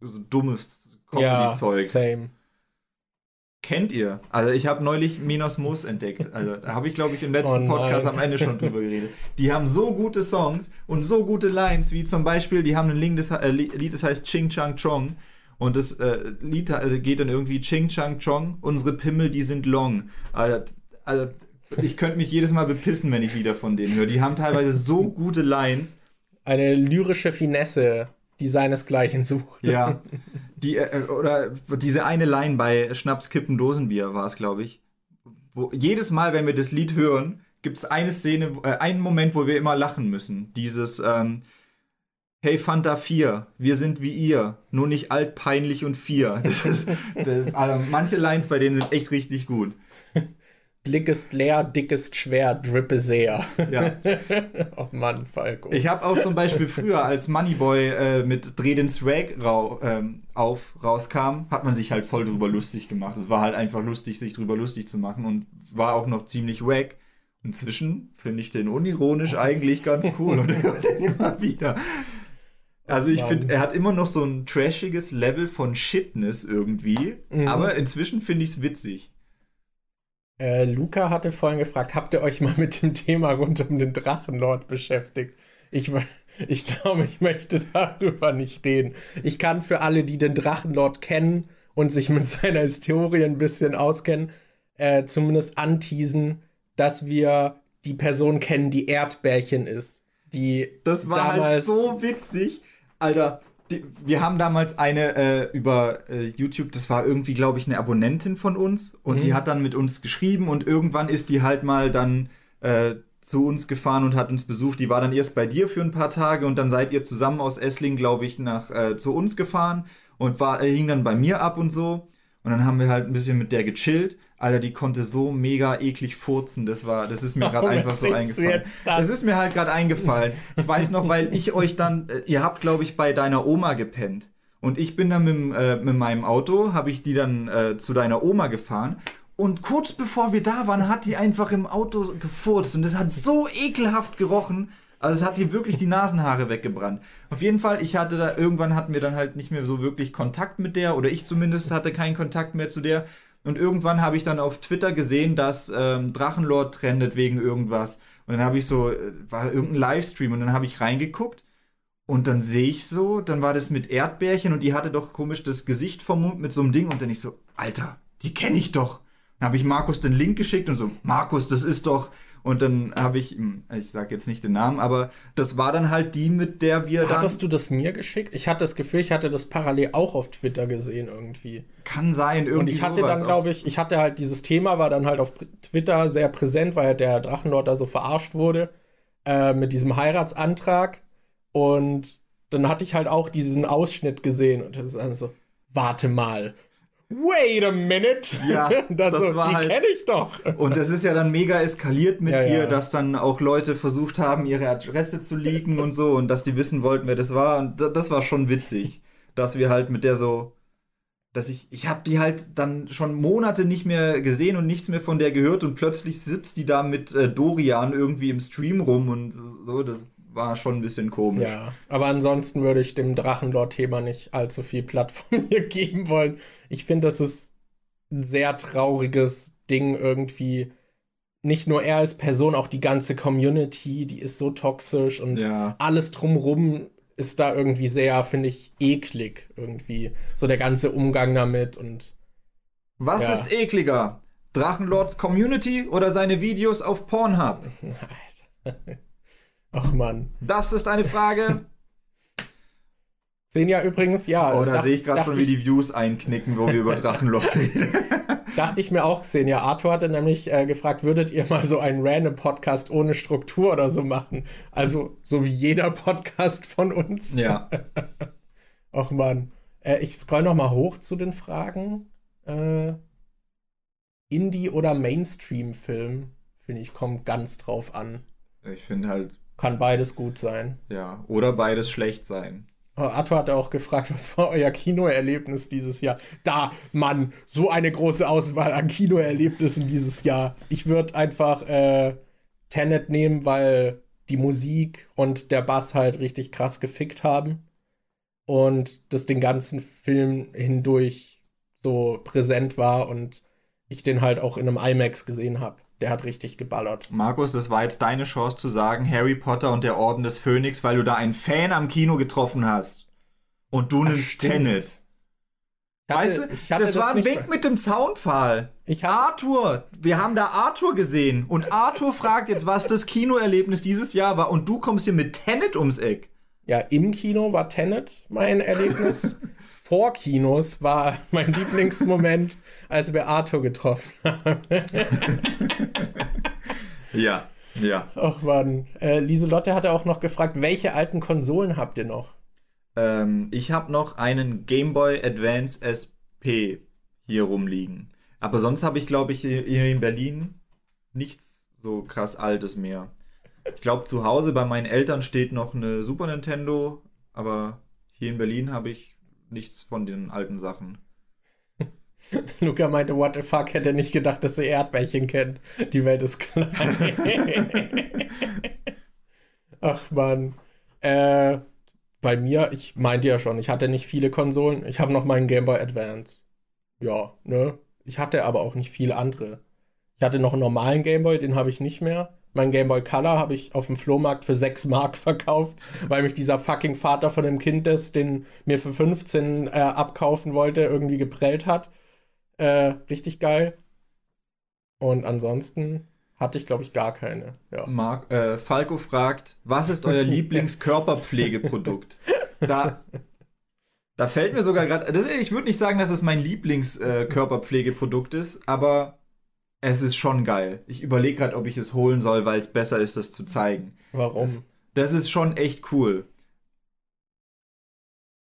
so dummes Comedy-Zeug. Ja, same. Kennt ihr? Also ich habe neulich Minos Moos entdeckt. Also da habe ich, glaube ich, im letzten oh Podcast am Ende schon drüber geredet. Die haben so gute Songs und so gute Lines, wie zum Beispiel, die haben ein Lied, das, äh, Lied, das heißt Ching Chang Chong. Und das äh, Lied also geht dann irgendwie Ching Chang Chong, unsere Pimmel, die sind long. Also, also ich könnte mich jedes Mal bepissen, wenn ich Lieder von denen höre. Die haben teilweise so gute Lines. Eine lyrische Finesse die seinesgleichen sucht. Ja. Die, äh, oder diese eine Line bei Schnaps, Kippen, Dosenbier war es, glaube ich. Wo jedes Mal, wenn wir das Lied hören, gibt es eine Szene, äh, einen Moment, wo wir immer lachen müssen. Dieses, ähm, Hey Fanta 4, wir sind wie ihr, nur nicht alt, peinlich und vier. Das ist, das, also manche Lines bei denen sind echt richtig gut. Blick ist leer, dick ist schwer, drippe sehr. Ja. oh Mann, Falco. Ich habe auch zum Beispiel früher, als Moneyboy äh, mit Dreh den Swag rau ähm, auf rauskam, hat man sich halt voll drüber lustig gemacht. Es war halt einfach lustig, sich drüber lustig zu machen und war auch noch ziemlich wack. Inzwischen finde ich den unironisch eigentlich ganz cool und höre den immer wieder. Also ich finde, er hat immer noch so ein trashiges Level von Shitness irgendwie, mhm. aber inzwischen finde ich es witzig. Äh, Luca hatte vorhin gefragt, habt ihr euch mal mit dem Thema rund um den Drachenlord beschäftigt? Ich, ich glaube, ich möchte darüber nicht reden. Ich kann für alle, die den Drachenlord kennen und sich mit seiner Historie ein bisschen auskennen, äh, zumindest anteasen, dass wir die Person kennen, die Erdbärchen ist. Die das war halt damals halt so witzig. Alter, die, wir haben damals eine äh, über äh, YouTube, das war irgendwie, glaube ich, eine Abonnentin von uns und mhm. die hat dann mit uns geschrieben und irgendwann ist die halt mal dann äh, zu uns gefahren und hat uns besucht. Die war dann erst bei dir für ein paar Tage und dann seid ihr zusammen aus Essling, glaube ich, nach äh, zu uns gefahren und war, äh, hing dann bei mir ab und so. Und dann haben wir halt ein bisschen mit der gechillt. Alter, die konnte so mega eklig furzen. Das war, das ist mir gerade einfach so eingefallen. Das ist mir halt gerade eingefallen. Ich weiß noch, weil ich euch dann, äh, ihr habt, glaube ich, bei deiner Oma gepennt. Und ich bin dann mit, äh, mit meinem Auto, habe ich die dann äh, zu deiner Oma gefahren. Und kurz bevor wir da waren, hat die einfach im Auto gefurzt. Und das hat so ekelhaft gerochen. Also es hat die wirklich die Nasenhaare weggebrannt. Auf jeden Fall, ich hatte da, irgendwann hatten wir dann halt nicht mehr so wirklich Kontakt mit der, oder ich zumindest hatte keinen Kontakt mehr zu der. Und irgendwann habe ich dann auf Twitter gesehen, dass ähm, Drachenlord trendet wegen irgendwas. Und dann habe ich so, äh, war irgendein Livestream und dann habe ich reingeguckt und dann sehe ich so, dann war das mit Erdbärchen und die hatte doch komisch das Gesicht vom Mund mit so einem Ding und dann ich so, Alter, die kenne ich doch. Dann habe ich Markus den Link geschickt und so, Markus, das ist doch und dann habe ich, ich sage jetzt nicht den Namen, aber das war dann halt die, mit der wir dann. Hattest du das mir geschickt? Ich hatte das Gefühl, ich hatte das parallel auch auf Twitter gesehen irgendwie. Kann sein, irgendwie. Und ich hatte dann, glaube ich, ich hatte halt dieses Thema, war dann halt auf Twitter sehr präsent, weil halt der Drachenlord da so verarscht wurde äh, mit diesem Heiratsantrag. Und dann hatte ich halt auch diesen Ausschnitt gesehen und das ist einfach so, warte mal, wait a minute. Ja, das so, war die halt, kenne ich doch. Und das ist ja dann mega eskaliert mit ja, ihr, ja. dass dann auch Leute versucht haben, ihre Adresse zu leaken und so und dass die wissen wollten, wer das war. Und das war schon witzig, dass wir halt mit der so dass ich, ich habe die halt dann schon Monate nicht mehr gesehen und nichts mehr von der gehört und plötzlich sitzt die da mit äh, Dorian irgendwie im Stream rum und so, das war schon ein bisschen komisch. Ja, aber ansonsten würde ich dem Drachenlord-Thema nicht allzu viel Plattform hier geben wollen. Ich finde, das ist ein sehr trauriges Ding irgendwie. Nicht nur er als Person, auch die ganze Community, die ist so toxisch und Ja. alles drumrum ist da irgendwie sehr, finde ich, eklig irgendwie. So der ganze Umgang damit und Was Ja. ist ekliger? Drachenlords Community oder seine Videos auf Pornhub? ach man. Das ist eine Frage. Sehen ja übrigens, ja. Oder dach- sehe ich gerade schon, wie die Views einknicken, wo wir über Drachenlord reden. Dachte ich mir auch gesehen. Ja, Arthur hatte nämlich äh, gefragt, würdet ihr mal so einen random Podcast ohne Struktur oder so machen? Also so wie jeder Podcast von uns. ja. Ach man. Äh, ich scroll noch mal hoch zu den Fragen. Äh, Indie- oder Mainstream-Film, finde ich, kommt ganz drauf an. Ich finde halt, Kann beides gut sein. ja. Oder beides schlecht sein. Oh, Arthur hatte auch gefragt, was war euer Kinoerlebnis dieses Jahr? Da, Mann, so eine große Auswahl an Kinoerlebnissen dieses Jahr. Ich würde einfach äh, Tenet nehmen, weil die Musik und der Bass halt richtig krass gefickt haben. Und das den ganzen Film hindurch so präsent war und ich den halt auch in einem IMAX gesehen habe. Der hat richtig geballert. Markus, das war jetzt deine Chance zu sagen, Harry Potter und der Orden des Phönix, weil du da einen Fan am Kino getroffen hast. Und du nimmst stimmt. Tenet. Hatte- Weißt du, hatte das war ein Wink mit dem Zaunpfahl. Ich Arthur, wir haben da Arthur gesehen. Und Arthur fragt jetzt, was das Kinoerlebnis dieses Jahr war. Und du kommst hier mit Tenet ums Eck. Ja, im Kino war Tenet mein Erlebnis. Vor Kinos war mein Lieblingsmoment, als wir Arthur getroffen haben. Ja, ja. Ach man. Äh, Lieselotte hatte auch noch gefragt, welche alten Konsolen habt ihr noch? Ähm, ich habe noch einen Game Boy Advance SP hier rumliegen. Aber sonst habe ich, glaube ich, hier in Berlin nichts so krass Altes mehr. Ich glaube, zu Hause bei meinen Eltern steht noch eine Super Nintendo, aber hier in Berlin habe ich nichts von den alten Sachen. Luca meinte, what the fuck, hätte nicht gedacht, dass ihr Erdbärchen kennt. Die Welt ist klein. Ach man. Äh, bei mir, ich meinte ja schon, ich hatte nicht viele Konsolen. Ich habe noch meinen Game Boy Advance. Ja, ne? Ich hatte aber auch nicht viele andere. Ich hatte noch einen normalen Game Boy, den habe ich nicht mehr. Mein Game Boy Color habe ich auf dem Flohmarkt für 6 Mark verkauft, weil mich dieser fucking Vater von dem Kind, das den mir für 15 äh, abkaufen wollte, irgendwie geprellt hat. Äh, richtig geil. Und ansonsten hatte ich, glaube ich, gar keine. Ja. Mark, äh, Falco fragt, was ist euer Lieblingskörperpflegeprodukt? Da, da fällt mir sogar gerade, ich würde nicht sagen, dass es mein Lieblingskörperpflegeprodukt ist, aber es ist schon geil. Ich überlege gerade, ob ich es holen soll, weil es besser ist, das zu zeigen. Warum? Das, das ist schon echt cool.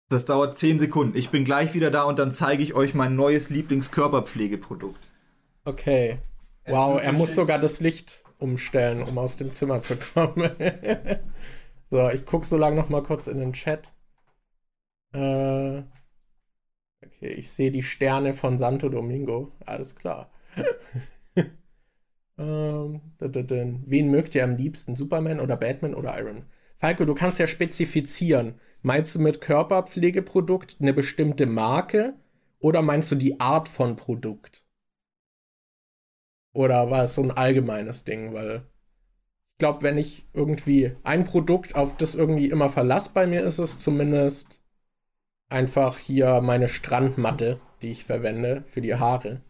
Das dauert 10 Sekunden. Ich bin gleich wieder da und dann zeige ich euch mein neues Lieblingskörperpflegeprodukt. Okay. Es Wow, er muss sogar das Licht umstellen, um aus dem Zimmer zu kommen. so, ich gucke so lange noch mal kurz in den Chat. Äh, okay, ich sehe die Sterne von Santo Domingo. Alles klar. ähm. Wen mögt ihr am liebsten? Superman oder Batman oder Iron? Falco, du kannst ja spezifizieren. Meinst du mit Körperpflegeprodukt eine bestimmte Marke oder meinst du die Art von Produkt? Oder war es so ein allgemeines Ding? Weil ich glaube, wenn ich irgendwie ein Produkt, auf das irgendwie immer Verlass bei mir ist, ist zumindest einfach hier meine Strandmatte, die ich verwende für die Haare.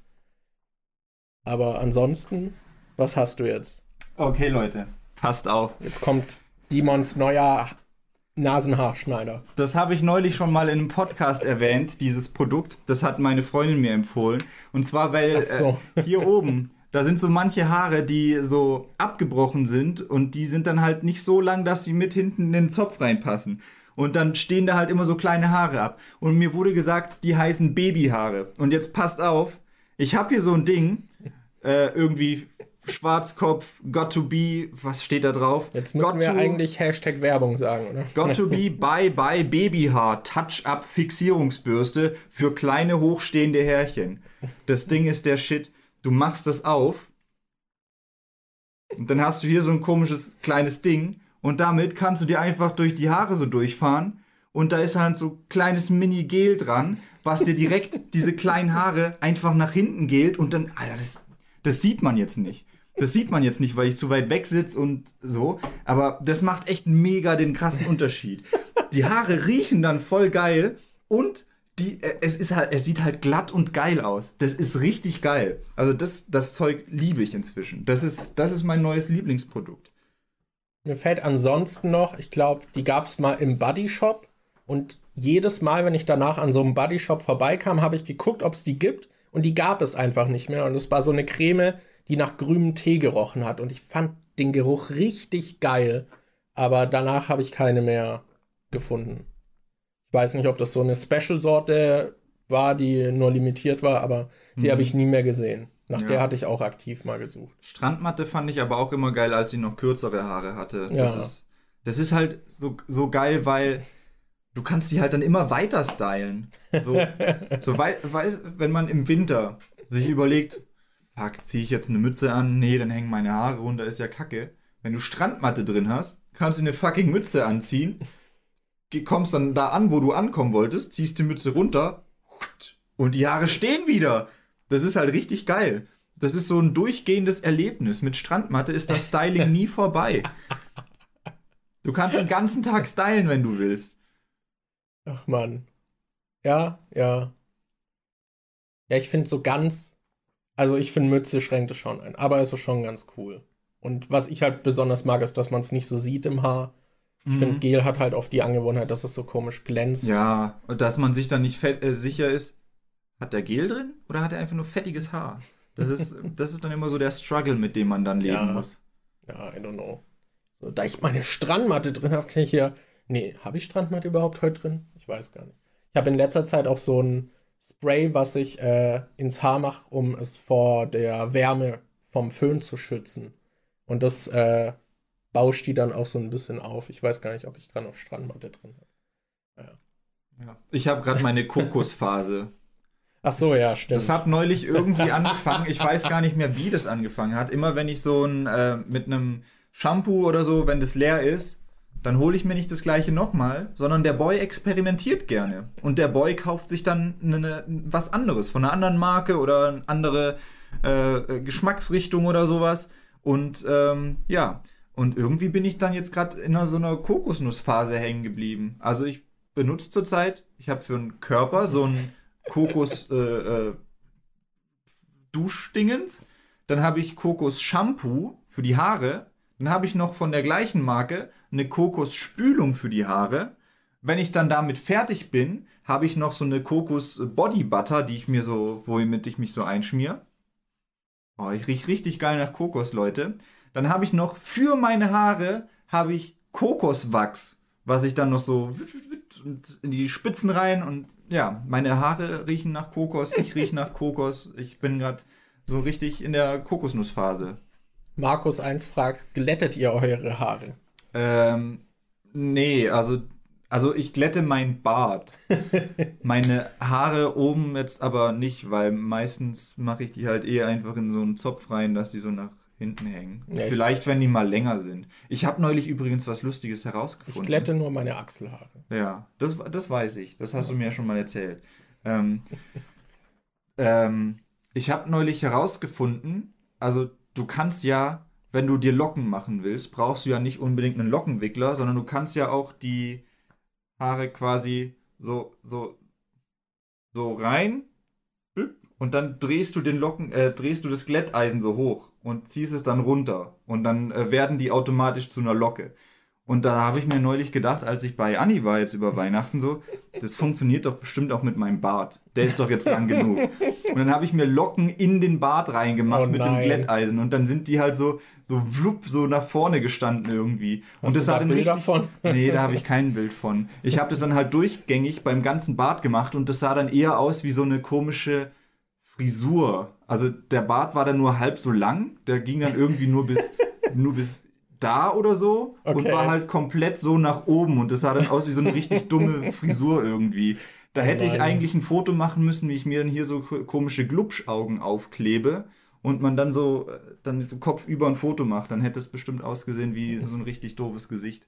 Aber ansonsten, was hast du jetzt? Okay, Leute, passt auf. Jetzt kommt Dimons neuer Nasenhaarschneider. Das habe ich neulich schon mal in einem Podcast erwähnt, dieses Produkt. Das hat meine Freundin mir empfohlen. Und zwar, weil so. äh, hier oben, da sind so manche Haare, die so abgebrochen sind und die sind dann halt nicht so lang, dass sie mit hinten in den Zopf reinpassen. Und dann stehen da halt immer so kleine Haare ab. Und mir wurde gesagt, die heißen Babyhaare. Und jetzt passt auf, ich habe hier so ein Ding, äh, irgendwie Schwarzkopf, got to be, was steht da drauf? Jetzt müssen got wir to, eigentlich Hashtag Werbung sagen, oder? Got to be Bye Bye Babyhaar Touch-Up Fixierungsbürste für kleine hochstehende Härchen. Das Ding ist der Shit. Du machst das auf und dann hast du hier so ein komisches kleines Ding und damit kannst du dir einfach durch die Haare so durchfahren und da ist halt so kleines Mini-Gel dran, was dir direkt diese kleinen Haare einfach nach hinten gelt und dann, Alter, das, das sieht man jetzt nicht. Das sieht man jetzt nicht, weil ich zu weit weg sitze und so. Aber das macht echt mega den krassen Unterschied. Die Haare riechen dann voll geil und die, äh, es ist halt, es sieht halt glatt und geil aus. Das ist richtig geil. Also das, das Zeug liebe ich inzwischen. Das ist, das ist mein neues Lieblingsprodukt. Mir fällt ansonsten noch, ich glaube, die gab es mal im Buddy Shop und jedes Mal, wenn ich danach an so einem Buddy Shop vorbeikam, habe ich geguckt, ob es die gibt und die gab es einfach nicht mehr. Und es war so eine Creme, die nach grünem Tee gerochen hat. Und ich fand den Geruch richtig geil. Aber danach habe ich keine mehr gefunden. Ich weiß nicht, ob das so eine Special-Sorte war, die nur limitiert war, aber die Mhm. habe ich nie mehr gesehen. Nach Ja. der hatte ich auch aktiv mal gesucht. Strandmatte fand ich aber auch immer geil, als sie noch kürzere Haare hatte. Ja. Das, ist, das ist halt so, so geil, weil du kannst die halt dann immer weiter stylen. So, so wei weiß, wenn man im Winter sich überlegt, fuck, ziehe ich jetzt eine Mütze an? Nee, dann hängen meine Haare runter, ist ja kacke. Wenn du Strandmatte drin hast, kannst du eine fucking Mütze anziehen, kommst dann da an, wo du ankommen wolltest, ziehst die Mütze runter und die Haare stehen wieder. Das ist halt richtig geil. Das ist so ein durchgehendes Erlebnis. Mit Strandmatte ist das Styling nie vorbei. Du kannst den ganzen Tag stylen, wenn du willst. Ach man. Ja, ja. Ja, ich finde so ganz. Also ich finde Mütze schränkt es schon ein, aber es ist schon ganz cool. Und was ich halt besonders mag, ist, dass man es nicht so sieht im Haar. Ich finde, Gel hat halt oft die Angewohnheit, dass es so komisch glänzt. Ja, und dass man sich dann nicht fett, äh, sicher ist, hat der Gel drin oder hat er einfach nur fettiges Haar? Das ist, das ist dann immer so der Struggle, mit dem man dann leben Ja. muss. Ja, I don't know. So, da ich meine Strandmatte drin habe, kann ich hier. Nee, habe ich Strandmatte überhaupt heute drin? Ich weiß gar nicht. Ich habe in letzter Zeit auch so ein Spray, was ich äh, ins Haar mache, um es vor der Wärme vom Föhn zu schützen. Und das äh, bauscht die dann auch so ein bisschen auf. Ich weiß gar nicht, ob ich gerade noch Strandmatte drin habe. Ja. Ich habe gerade meine Kokosphase. Ach so, ja, stimmt. Das hat neulich irgendwie angefangen. Ich weiß gar nicht mehr, wie das angefangen hat. Immer wenn ich so ein äh, mit einem Shampoo oder so, wenn das leer ist, dann hole ich mir nicht das gleiche nochmal, sondern der Boy experimentiert gerne. Und der Boy kauft sich dann eine, eine, was anderes von einer anderen Marke oder eine andere äh, Geschmacksrichtung oder sowas. Und ähm, ja, und irgendwie bin ich dann jetzt gerade in einer, so einer Kokosnussphase hängen geblieben. Also ich benutze zurzeit, ich habe für den Körper so ein Kokos äh, äh, Duschdingens. Dann habe ich Kokos Shampoo für die Haare. Dann habe ich noch von der gleichen Marke eine Kokos Spülung für die Haare. Wenn ich dann damit fertig bin, habe ich noch so eine Kokos Body Butter, die ich mir so, womit ich mich so einschmier. Oh, ich riech richtig geil nach Kokos, Leute. Dann habe ich noch für meine Haare habe ich Kokoswachs, was ich dann noch so in die Spitzen rein und ja, meine Haare riechen nach Kokos, ich rieche nach Kokos. Ich bin gerade so richtig in der Kokosnussphase. Markus 1 fragt, glättet ihr eure Haare? Ähm, nee, also, also ich glätte mein Bart. Meine Haare oben jetzt aber nicht, weil meistens mache ich die halt eher einfach in so einen Zopf rein, dass die so nach hinten hängen. Ja, ich- Vielleicht, wenn die mal länger sind. Ich habe neulich übrigens was Lustiges Ich herausgefunden. glätte nur meine Achselhaare. Ja, das, das weiß ich. Das hast du mir ja schon mal erzählt. Ähm, ähm, ich habe neulich herausgefunden, also du kannst ja, wenn du dir Locken machen willst, brauchst du ja nicht unbedingt einen Lockenwickler, sondern du kannst ja auch die Haare quasi so, so, so rein und dann drehst du den Locken, äh, drehst du das Glätteisen so hoch und ziehst es dann runter und dann äh, werden die automatisch zu einer Locke. Und da habe ich mir neulich gedacht, als ich bei Anni war jetzt über Weihnachten so, das funktioniert doch bestimmt auch mit meinem Bart. Der ist doch jetzt lang genug. Und dann habe ich mir Locken in den Bart reingemacht Oh mit dem. Glätteisen und dann sind die halt so so wlupp so nach vorne gestanden irgendwie. und Hast das du sah da Bilder richtig von? Nee, da habe ich kein Bild von. Ich habe das dann halt durchgängig beim ganzen Bart gemacht und das sah dann eher aus wie so eine komische Frisur. Also der Bart war dann nur halb so lang, der ging dann irgendwie nur bis, nur bis da oder so okay. und war halt komplett so nach oben und das sah dann aus wie so eine richtig dumme Frisur irgendwie. Da hätte ich eigentlich ein Foto machen müssen, wie ich mir dann hier so komische Glubschaugen aufklebe und man dann so, äh, dann so Kopf über ein Foto macht. Dann hätte es bestimmt ausgesehen wie so ein richtig doofes Gesicht.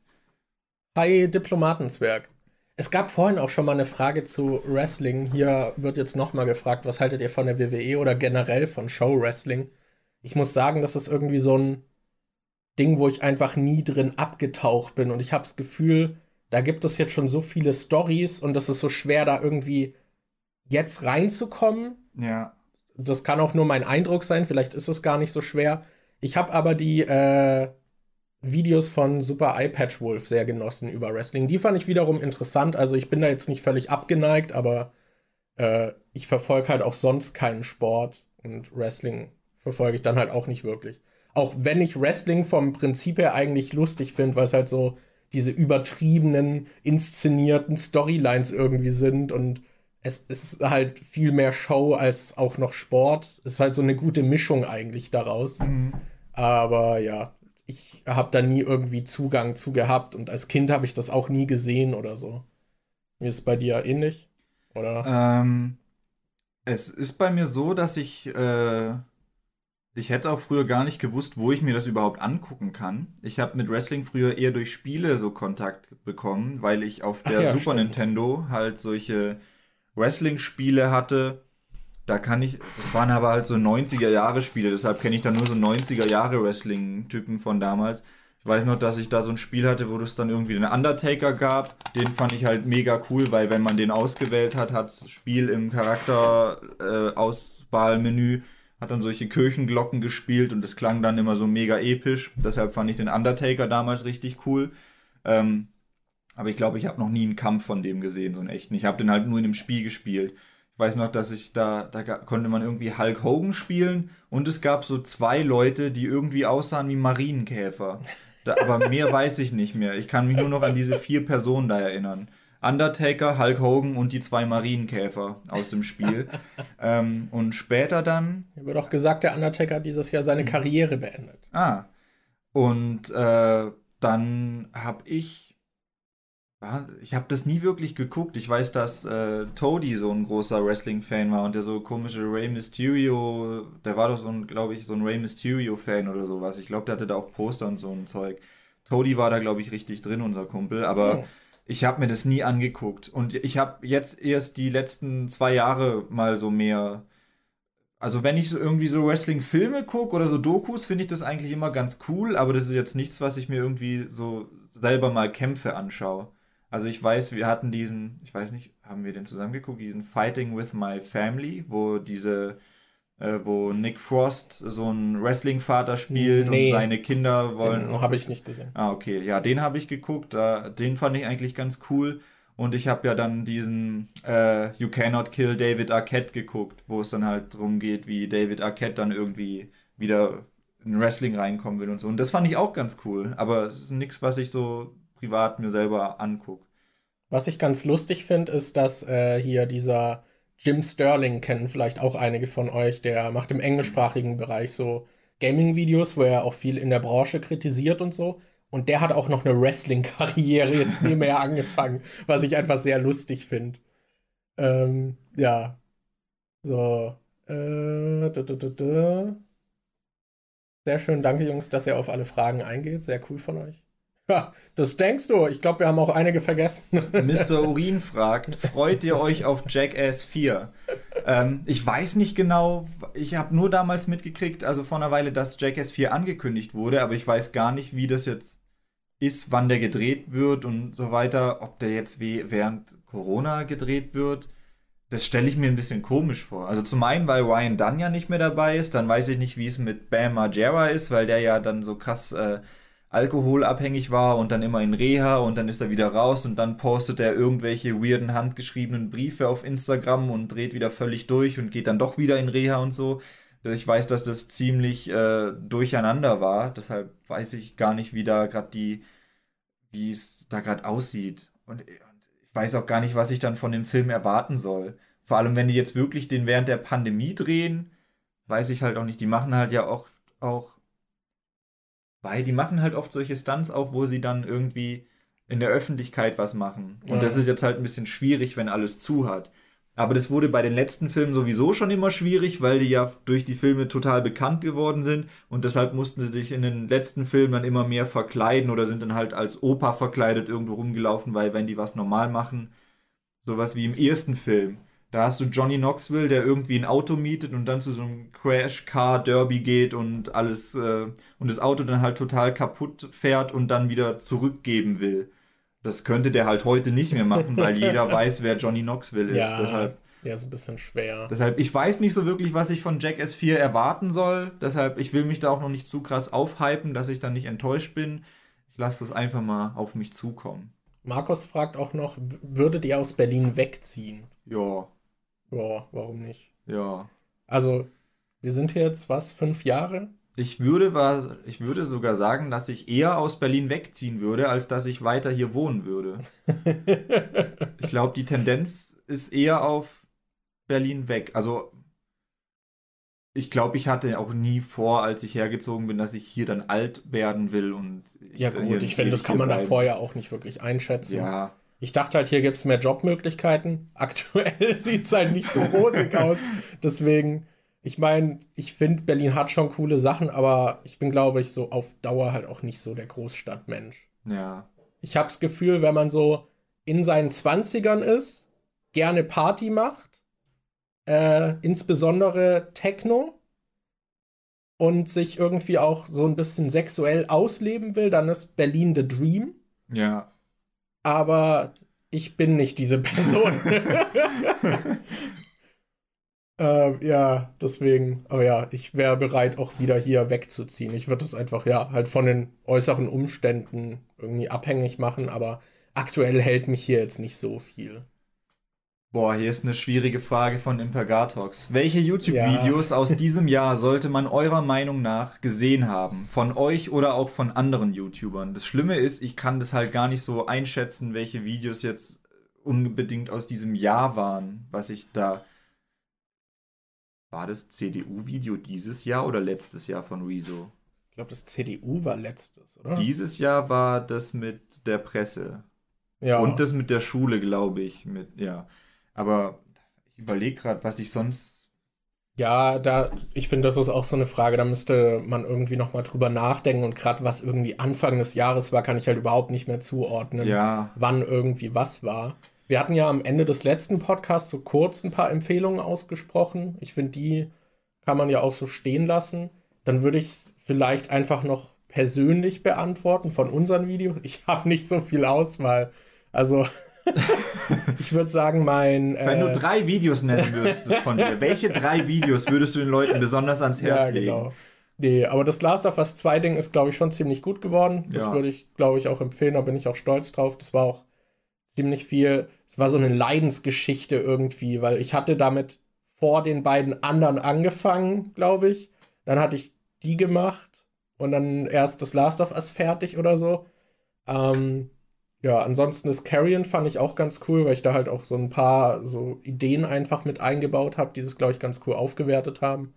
Hi, Diplomatenswerk. Es gab vorhin auch schon mal eine Frage zu Wrestling. Hier wird jetzt nochmal gefragt, was haltet ihr von der WWE oder generell von Show Wrestling? Ich muss sagen, das ist irgendwie so ein Ding, wo ich einfach nie drin abgetaucht bin und ich habe das Gefühl, da gibt es jetzt schon so viele Stories und das ist so schwer, da irgendwie jetzt reinzukommen. Ja. Das kann auch nur mein Eindruck sein, vielleicht ist es gar nicht so schwer. Ich habe aber die äh, Videos von Super Eye Patch Wolf sehr genossen über Wrestling. Die fand ich wiederum interessant. Also ich bin da jetzt nicht völlig abgeneigt, aber äh, ich verfolge halt auch sonst keinen Sport und Wrestling verfolge ich dann halt auch nicht wirklich. Auch wenn ich Wrestling vom Prinzip her eigentlich lustig finde, weil es halt so diese übertriebenen, inszenierten Storylines irgendwie sind und es ist halt viel mehr Show als auch noch Sport. Es ist halt so eine gute Mischung eigentlich daraus. Mhm. Aber ja, ich habe da nie irgendwie Zugang zu gehabt und als Kind habe ich das auch nie gesehen oder so. Wie ist es bei dir ähnlich? Oder? Ähm, es ist bei mir so, dass ich äh, ich hätte auch früher gar nicht gewusst, wo ich mir das überhaupt angucken kann. Ich habe mit Wrestling früher eher durch Spiele so Kontakt bekommen, weil ich auf der ja, Super stimmt. Nintendo halt solche Wrestling-Spiele hatte. Da kann ich, das waren aber halt so 90er-Jahre-Spiele, deshalb kenne ich da nur so 90er-Jahre-Wrestling-Typen von damals. Ich weiß noch, dass ich da so ein Spiel hatte, wo es dann irgendwie einen Undertaker gab. Den fand ich halt mega cool, weil wenn man den ausgewählt hat, hat das Spiel im Charakter-Auswahlmenü äh, hat dann solche Kirchenglocken gespielt und es klang dann immer so mega episch. Deshalb fand ich den Undertaker damals richtig cool. Ähm, aber ich glaube, ich habe noch nie einen Kampf von dem gesehen, so einen echten. Ich habe den halt nur in dem Spiel gespielt. Ich weiß noch, dass ich da, da konnte man irgendwie Hulk Hogan spielen und es gab so zwei Leute, die irgendwie aussahen wie Marienkäfer. Da, aber mehr weiß ich nicht mehr. Ich kann mich nur noch an diese vier Personen da erinnern. Undertaker, Hulk Hogan und die zwei Marienkäfer aus dem Spiel. ähm, und später dann. Mir wird auch gesagt, der Undertaker hat dieses Jahr seine Karriere beendet. Ah. Und äh, dann habe ich. Ich habe das nie wirklich geguckt. Ich weiß, dass äh, Toady so ein großer Wrestling-Fan war und der so komische Rey Mysterio, der war doch so ein, glaube ich, so ein Rey Mysterio-Fan oder sowas. Ich glaube, der hatte da auch Poster und so ein Zeug. Toady war da, glaube ich, richtig drin, unser Kumpel. Aber oh. Ich habe mir das nie angeguckt. Und ich habe jetzt erst die letzten zwei Jahre mal so mehr. Also, wenn ich so irgendwie so Wrestling-Filme gucke oder so Dokus, finde ich das eigentlich immer ganz cool, aber das ist jetzt nichts, was ich mir irgendwie so selber mal Kämpfe anschaue. Also, ich weiß, wir hatten diesen, ich weiß nicht, haben wir den zusammengeguckt, diesen Fighting with My Family, wo diese äh, wo Nick Frost so einen Wrestling-Vater spielt nee, und seine Kinder wollen. Den habe ich nicht gesehen. Ah, okay. Ja, den habe ich geguckt. Da, den fand ich eigentlich ganz cool. Und ich habe ja dann diesen äh, You Cannot Kill David Arquette geguckt, wo es dann halt darum geht, wie David Arquette dann irgendwie wieder in Wrestling reinkommen will und so. Und das fand ich auch ganz cool. Aber es ist nichts, was ich so privat mir selber angucke. Was ich ganz lustig finde, ist, dass äh, hier dieser Jim Sterling kennen vielleicht auch einige von euch. Der macht im englischsprachigen Bereich so Gaming-Videos, wo er auch viel in der Branche kritisiert und so. Und der hat auch noch eine Wrestling-Karriere jetzt nebenher angefangen, was ich einfach sehr lustig finde. Ähm, ja. So. Äh, da, da, da, Sehr schön, danke Jungs, dass ihr auf alle Fragen eingeht. Sehr cool von euch. Ja, das denkst du. Ich glaube, wir haben auch einige vergessen. Mr. Urin fragt, freut ihr euch auf Jackass 4? Ähm, ich weiß nicht genau, ich habe nur damals mitgekriegt, also vor einer Weile, dass Jackass 4 angekündigt wurde, aber ich weiß gar nicht, wie das jetzt ist, wann der gedreht wird und so weiter, ob der jetzt während Corona gedreht wird. Das stelle ich mir ein bisschen komisch vor. Also zum einen, weil Ryan Dunn ja nicht mehr dabei ist, dann weiß ich nicht, wie es mit Bam Margera ist, weil der ja dann so krass äh, alkoholabhängig war und dann immer in Reha und dann ist er wieder raus und dann postet er irgendwelche weirden handgeschriebenen Briefe auf Instagram und dreht wieder völlig durch und geht dann doch wieder in Reha und so. Ich weiß, dass das ziemlich äh, durcheinander war, deshalb weiß ich gar nicht, wie da gerade die, wie es da gerade aussieht. Und, und ich weiß auch gar nicht, was ich dann von dem Film erwarten soll. vor allem, wenn die jetzt wirklich den während der Pandemie drehen, weiß ich halt auch nicht. Die machen halt ja auch, auch weil die machen halt oft solche Stunts auch, wo sie dann irgendwie in der Öffentlichkeit was machen. Und ja. das ist jetzt halt ein bisschen schwierig, wenn alles zu hat. Aber das wurde bei den letzten Filmen sowieso schon immer schwierig, weil die ja durch die Filme total bekannt geworden sind und deshalb mussten sie sich in den letzten Filmen dann immer mehr verkleiden oder sind dann halt als Opa verkleidet irgendwo rumgelaufen, weil wenn die was normal machen, sowas wie im ersten Film, da hast du Johnny Knoxville, der irgendwie ein Auto mietet und dann zu so einem Crash-Car-Derby geht und alles äh, und das Auto dann halt total kaputt fährt und dann wieder zurückgeben will. Das könnte der halt heute nicht mehr machen, weil jeder weiß, wer Johnny Knoxville ist. Ja, deshalb, ja, ist ein bisschen schwer. Deshalb, ich weiß nicht so wirklich, was ich von Jack S4 erwarten soll. Deshalb, ich will mich da auch noch nicht zu krass aufhypen, dass ich dann nicht enttäuscht bin. Ich lasse das einfach mal auf mich zukommen. Markus fragt auch noch, würdet ihr aus Berlin wegziehen? Ja. Ja, warum nicht? Ja. Also, wir sind hier jetzt, was, fünf Jahre? Ich würde, ich würde sogar sagen, dass ich eher aus Berlin wegziehen würde, als dass ich weiter hier wohnen würde. ich glaube, die Tendenz ist eher auf Berlin weg. Also, ich glaube, ich hatte auch nie vor, als ich hergezogen bin, dass ich hier dann alt werden will und Ja, gut, ich finde, das kann man bleiben. da vorher auch nicht wirklich einschätzen. Ja. Ich dachte halt, hier gibt es mehr Jobmöglichkeiten. Aktuell sieht es halt nicht so rosig aus. Deswegen, ich meine, ich finde, Berlin hat schon coole Sachen, aber ich bin, glaube ich, so auf Dauer halt auch nicht so der Großstadtmensch. Ja. Ich habe das Gefühl, wenn man so in seinen 20ern ist, gerne Party macht, äh, insbesondere Techno und sich irgendwie auch so ein bisschen sexuell ausleben will, dann ist Berlin the Dream. Ja aber ich bin nicht diese Person. äh, ja, deswegen, aber ja, ich wäre bereit, auch wieder hier wegzuziehen. Ich würde es einfach, ja, halt von den äußeren Umständen irgendwie abhängig machen, aber aktuell hält mich hier jetzt nicht so viel. Boah, hier ist eine schwierige Frage von Impergatox. Welche YouTube-Videos ja. aus diesem Jahr sollte man eurer Meinung nach gesehen haben? Von euch oder auch von anderen YouTubern? Das Schlimme ist, ich kann das halt gar nicht so einschätzen, welche Videos jetzt unbedingt aus diesem Jahr waren, was ich da. War das CDU-Video dieses Jahr oder letztes Jahr von Rezo? Ich glaube, das CDU war letztes, oder? Dieses Jahr war das mit der Presse. Ja. Und das mit der Schule, glaube ich. Mit, ja. Aber ich überlege gerade, was ich sonst. Ja, da, ich finde, das ist auch so eine Frage, da müsste man irgendwie nochmal drüber nachdenken und gerade was irgendwie Anfang des Jahres war, kann ich halt überhaupt nicht mehr zuordnen, ja. wann irgendwie was war. Wir hatten ja am Ende des letzten Podcasts so kurz ein paar Empfehlungen ausgesprochen. Ich finde, die kann man ja auch so stehen lassen. Dann würde ich es vielleicht einfach noch persönlich beantworten von unseren Videos. Ich habe nicht so viel Auswahl. Also ich würde sagen, mein. Wenn du äh, drei Videos nennen würdest von dir, welche drei Videos würdest du den Leuten besonders ans Herz ja, legen? Genau. Nee, aber das Last of Us 2 Ding ist, glaube ich, schon ziemlich gut geworden. Das ja. würde ich, glaube ich, auch empfehlen. Da bin ich auch stolz drauf. Das war auch ziemlich viel. Es war so eine Leidensgeschichte irgendwie, weil ich hatte damit vor den beiden anderen angefangen, glaube ich. Dann hatte ich die gemacht und dann erst das Last of Us fertig oder so. Ähm, ja, ansonsten das Carrion fand ich auch ganz cool, weil ich da halt auch so ein paar so Ideen einfach mit eingebaut habe, die es, glaube ich, ganz cool aufgewertet haben.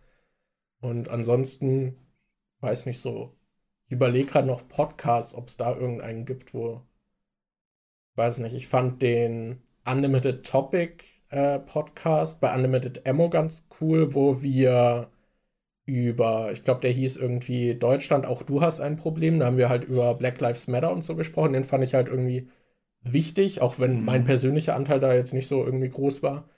Und ansonsten, weiß nicht so, ich überlege gerade noch Podcasts, ob es da irgendeinen gibt, wo, weiß nicht, ich fand den Unlimited Topic äh, Podcast bei Unlimited Ammo ganz cool, wo wir über, ich glaube, der hieß irgendwie Deutschland, auch du hast ein Problem. Da haben wir halt über Black Lives Matter und so gesprochen. Den fand ich halt irgendwie wichtig, auch wenn mhm. mein persönlicher Anteil da jetzt nicht so irgendwie groß war.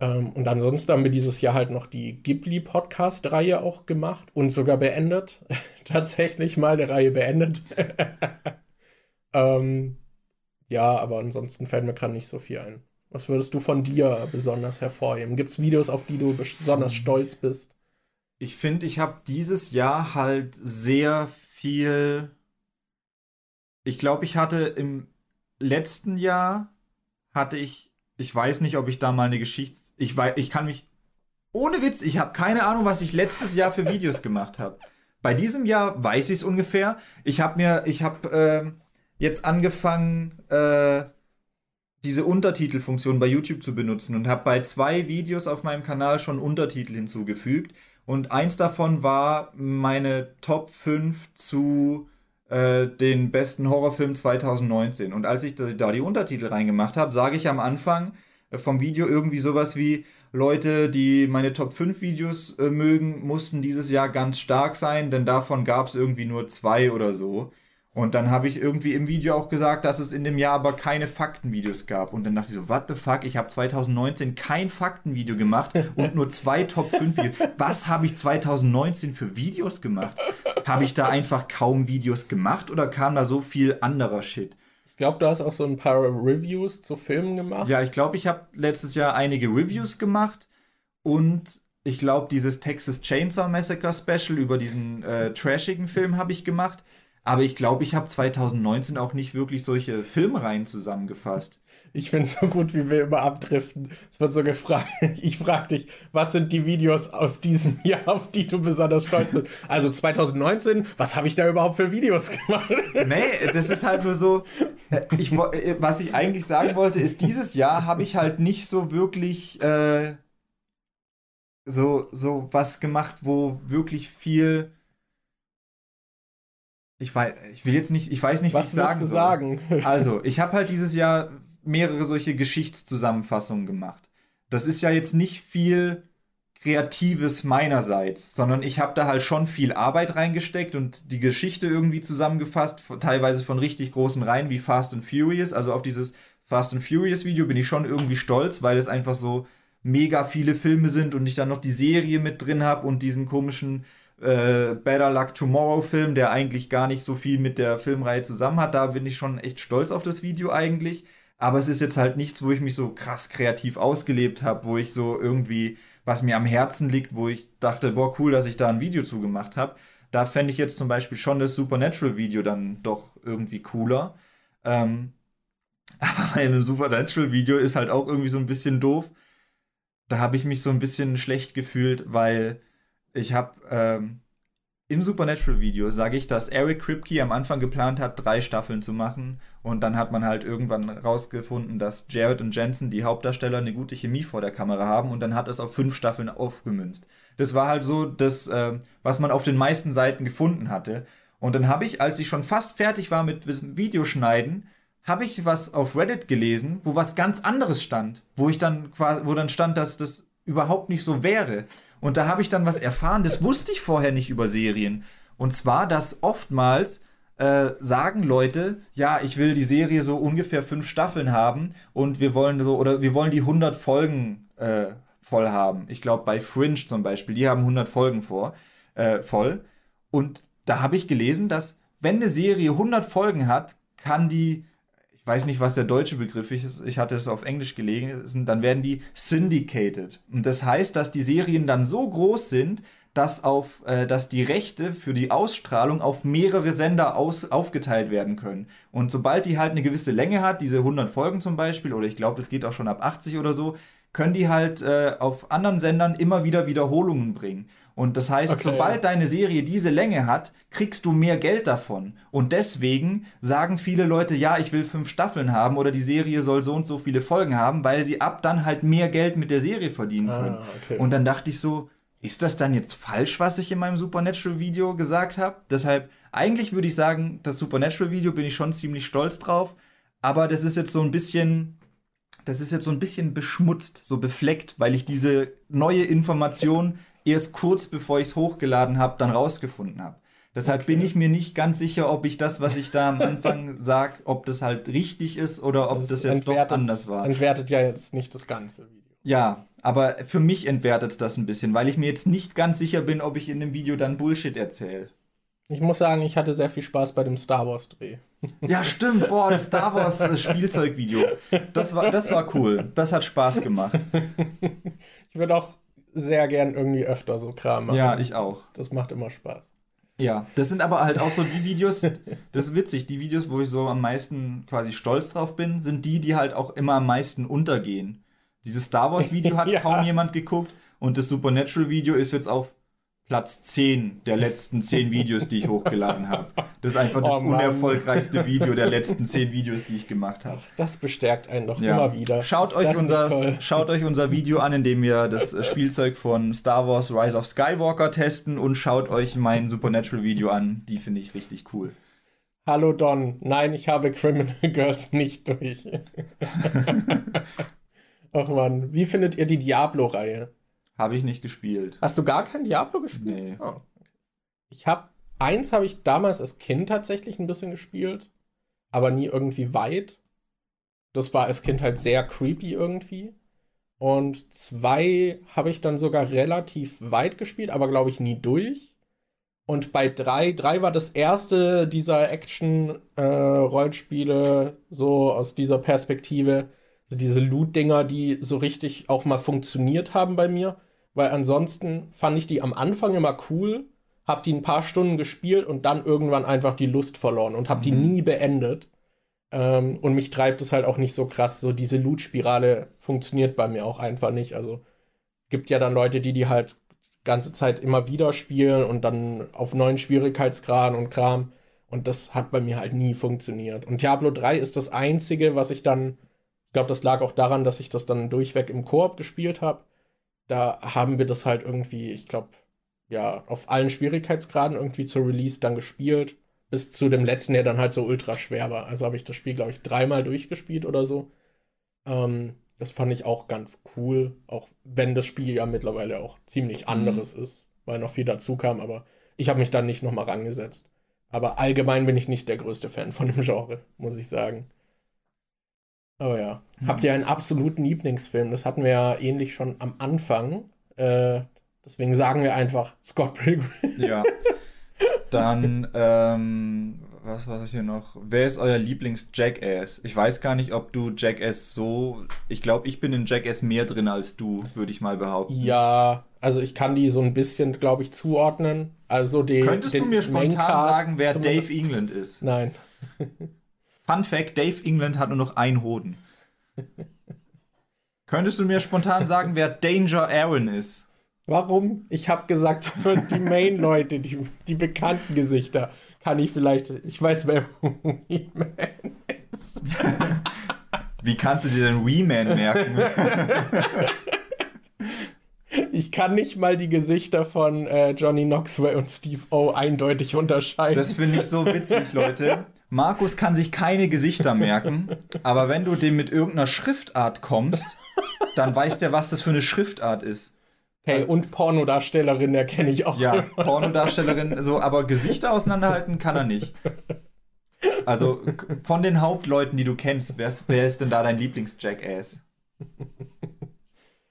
Ähm, und ansonsten haben wir dieses Jahr halt noch die Ghibli-Podcast-Reihe auch gemacht und sogar beendet. Tatsächlich mal eine Reihe beendet. ähm, ja, aber ansonsten fällt mir gerade nicht so viel ein. Was würdest du von dir besonders hervorheben? Gibt es Videos, auf die du besonders stolz bist? Ich finde, ich habe dieses Jahr halt sehr viel. Ich glaube, ich hatte im letzten Jahr hatte ich, ich weiß nicht, ob ich da mal eine Geschichte, ich weiß, ich kann mich ohne Witz, ich habe keine Ahnung, was ich letztes Jahr für Videos gemacht habe. Bei diesem Jahr weiß ich es ungefähr. Ich habe mir, ich habe äh, jetzt angefangen, äh, diese Untertitelfunktion bei YouTube zu benutzen und habe bei zwei Videos auf meinem Kanal schon Untertitel hinzugefügt. Und eins davon war meine Top 5 zu äh, den besten Horrorfilm 2019. Und als ich da die Untertitel reingemacht habe, sage ich am Anfang äh, vom Video irgendwie sowas wie, Leute, die meine Top 5 Videos äh, mögen, mussten dieses Jahr ganz stark sein, denn davon gab es irgendwie nur zwei oder so. Und dann habe ich irgendwie im Video auch gesagt, dass es in dem Jahr aber keine Faktenvideos gab. Und dann dachte ich so, what the fuck, ich habe 2019 kein Faktenvideo gemacht und nur zwei Top 5 Videos. Was habe ich 2019 für Videos gemacht? Habe ich da einfach kaum Videos gemacht oder kam da so viel anderer Shit? Ich glaube, du hast auch so ein paar Reviews zu Filmen gemacht. Ja, ich glaube, ich habe letztes Jahr einige Reviews gemacht und ich glaube, dieses Texas Chainsaw Massacre Special über diesen äh, trashigen Film habe ich gemacht. Aber ich glaube, ich habe 2019 auch nicht wirklich solche Filmreihen zusammengefasst. Ich finde es so gut, wie wir immer abdriften. Es wird so gefragt. Ich frage dich, was sind die Videos aus diesem Jahr, auf die du besonders stolz bist? Also 2019, was habe ich da überhaupt für Videos gemacht? Nee, das ist halt nur so. Äh, ich, äh, was ich eigentlich sagen wollte, ist, dieses Jahr habe ich halt nicht so wirklich äh, so, so was gemacht, wo wirklich viel ich weiß, ich will jetzt nicht, ich weiß nicht, was ich sagen, soll. sagen. Also, ich habe halt dieses Jahr mehrere solche Geschichtszusammenfassungen gemacht. Das ist ja jetzt nicht viel Kreatives meinerseits, sondern ich habe da halt schon viel Arbeit reingesteckt und die Geschichte irgendwie zusammengefasst, teilweise von richtig großen Reihen wie Fast and Furious. Also auf dieses Fast and Furious Video bin ich schon irgendwie stolz, weil es einfach so mega viele Filme sind und ich dann noch die Serie mit drin habe und diesen komischen äh, Better Luck Tomorrow Film, der eigentlich gar nicht so viel mit der Filmreihe zusammen hat. Da bin ich schon echt stolz auf das Video eigentlich. Aber es ist jetzt halt nichts, wo ich mich so krass kreativ ausgelebt habe, wo ich so irgendwie, was mir am Herzen liegt, wo ich dachte, boah, cool, dass ich da ein Video zugemacht habe. Da fände ich jetzt zum Beispiel schon das Supernatural-Video dann doch irgendwie cooler. Ähm, aber mein Supernatural-Video ist halt auch irgendwie so ein bisschen doof. Da habe ich mich so ein bisschen schlecht gefühlt, weil ich habe ähm, im Supernatural-Video sage ich, dass Eric Kripke am Anfang geplant hat, drei Staffeln zu machen. Und dann hat man halt irgendwann rausgefunden, dass Jared und Jensen, die Hauptdarsteller, eine gute Chemie vor der Kamera haben. Und dann hat es auf fünf Staffeln aufgemünzt. Das war halt so das, äh, was man auf den meisten Seiten gefunden hatte. Und dann habe ich, als ich schon fast fertig war mit Videoschneiden, habe ich was auf Reddit gelesen, wo was ganz anderes stand. Wo ich dann, wo dann stand, dass das überhaupt nicht so wäre. Und da habe ich dann was erfahren, das wusste ich vorher nicht über Serien. Und zwar, dass oftmals äh, sagen Leute, ja, ich will die Serie so ungefähr fünf Staffeln haben und wir wollen so, oder wir wollen die 100 Folgen äh, voll haben. Ich glaube, bei Fringe zum Beispiel, die haben 100 Folgen vor, äh, voll. Und da habe ich gelesen, dass wenn eine Serie 100 Folgen hat, kann die weiß nicht, was der deutsche Begriff ist, ich hatte es auf Englisch gelesen, dann werden die syndicated. Und das heißt, dass die Serien dann so groß sind, dass, auf, äh, dass die Rechte für die Ausstrahlung auf mehrere Sender aus, aufgeteilt werden können. Und sobald die halt eine gewisse Länge hat, diese 100 Folgen zum Beispiel, oder ich glaube, es geht auch schon ab 80 oder so, können die halt äh, auf anderen Sendern immer wieder Wiederholungen bringen. Und das heißt, okay. sobald deine Serie diese Länge hat, kriegst du mehr Geld davon. Und deswegen sagen viele Leute, ja, ich will fünf Staffeln haben oder die Serie soll so und so viele Folgen haben, weil sie ab dann halt mehr Geld mit der Serie verdienen ah, können. Ah, okay. Und dann dachte ich so, ist das dann jetzt falsch, was ich in meinem Supernatural-Video gesagt habe? Deshalb, eigentlich würde ich sagen, das Supernatural-Video bin ich schon ziemlich stolz drauf. Aber das ist jetzt so ein bisschen das ist jetzt so ein bisschen beschmutzt, so befleckt, weil ich diese neue Information erst kurz bevor ich es hochgeladen habe, dann rausgefunden habe. Deshalb okay. bin ich mir nicht ganz sicher, ob ich das, was ich da am Anfang sage, ob das halt richtig ist oder ob das, das jetzt doch anders war. Entwertet ja jetzt nicht das ganze Video. Ja, aber für mich entwertet es das ein bisschen, weil ich mir jetzt nicht ganz sicher bin, ob ich in dem Video dann Bullshit erzähle. Ich muss sagen, ich hatte sehr viel Spaß bei dem Star Wars Dreh. Ja, stimmt. Boah, das Star Wars Spielzeugvideo. Das war, das war cool. Das hat Spaß gemacht. Ich würde auch sehr gern irgendwie öfter so Kram machen. Ja, ich auch. Das macht immer Spaß. Ja, das sind aber halt auch so die Videos, das ist witzig, die Videos, wo ich so am meisten quasi stolz drauf bin, sind die, die halt auch immer am meisten untergehen. Dieses Star Wars Video hat ja. kaum jemand geguckt und das Supernatural Video ist jetzt auf Platz 10 der letzten 10 Videos, die ich hochgeladen habe. Das ist einfach das Oh unerfolgreichste Video der letzten 10 Videos, die ich gemacht habe. Das bestärkt einen doch Ja. immer wieder. Schaut Ist euch, unser, schaut euch unser Video an, in dem wir das Spielzeug von Star Wars Rise of Skywalker testen und schaut euch mein Supernatural Video an. Die finde ich richtig cool. Hallo Don. Nein, ich habe Criminal Girls nicht durch. Ach man, wie findet ihr die Diablo-Reihe? Habe ich nicht gespielt. Hast du gar kein Diablo gespielt? Nee. Oh. Ich habe eins habe ich damals als Kind tatsächlich ein bisschen gespielt, aber nie irgendwie weit. Das war als Kind halt sehr creepy irgendwie. Und zwei habe ich dann sogar relativ weit gespielt, aber glaube ich nie durch. Und bei drei, drei war das erste dieser Action-Rollenspiele, so aus dieser Perspektive, diese Loot-Dinger, die so richtig auch mal funktioniert haben bei mir. Weil ansonsten fand ich die am Anfang immer cool, hab die ein paar Stunden gespielt und dann irgendwann einfach die Lust verloren und hab die Mhm. nie beendet. Ähm, und mich treibt es halt auch nicht so krass. So diese Loot-Spirale funktioniert bei mir auch einfach nicht. Also gibt ja dann Leute, die die halt ganze Zeit immer wieder spielen und dann auf neuen Schwierigkeitsgraden und Kram. Und das hat bei mir halt nie funktioniert. Und Diablo 3 ist das einzige, was ich dann, ich glaube, das lag auch daran, dass ich das dann durchweg im Koop gespielt habe. Da haben wir das halt irgendwie, ich glaube, ja, auf allen Schwierigkeitsgraden irgendwie zur Release dann gespielt. Bis zu dem letzten, der dann halt so ultra schwer war. Also habe ich das Spiel, glaube ich, dreimal durchgespielt oder so. Ähm, das fand ich auch ganz cool, auch wenn das Spiel ja mittlerweile auch ziemlich anderes ist, weil noch viel dazu kam, aber ich habe mich dann nicht nochmal rangesetzt. Aber allgemein bin ich nicht der größte Fan von dem Genre, muss ich sagen. Aber ja. Habt ihr einen absoluten Lieblingsfilm? Das hatten wir ja ähnlich schon am Anfang. Äh, deswegen sagen wir einfach Scott Pilgrim. Ja. Dann, ähm, was war das hier noch? Wer ist euer Lieblings-Jackass? Ich weiß gar nicht, ob du Jackass so. Ich glaube, ich bin in Jackass mehr drin als du, würde ich mal behaupten. Ja, also ich kann die so ein bisschen, glaube ich, zuordnen. Also die, Könntest du den mir spontan sagen, wer Dave England ist? Nein. Fun Fact: Dave England hat nur noch einen Hoden. Könntest du mir spontan sagen, wer Danger Aaron ist? Warum? Ich habe gesagt, die Main-Leute, die, die bekannten Gesichter, kann ich vielleicht. Ich weiß, wer Wee-Man ist. Wie kannst du dir denn Wee-Man merken? Ich kann nicht mal die Gesichter von äh, Johnny Knoxville und Steve O eindeutig unterscheiden. Das finde ich so witzig, Leute. Markus kann sich keine Gesichter merken, aber wenn du dem mit irgendeiner Schriftart kommst, dann weiß der, was das für eine Schriftart ist. hey, und Pornodarstellerin erkenne ich auch. Ja, Pornodarstellerin, so, aber Gesichter auseinanderhalten kann er nicht. Also von den Hauptleuten, die du kennst, wer ist, wer ist denn da dein Lieblings-Jackass?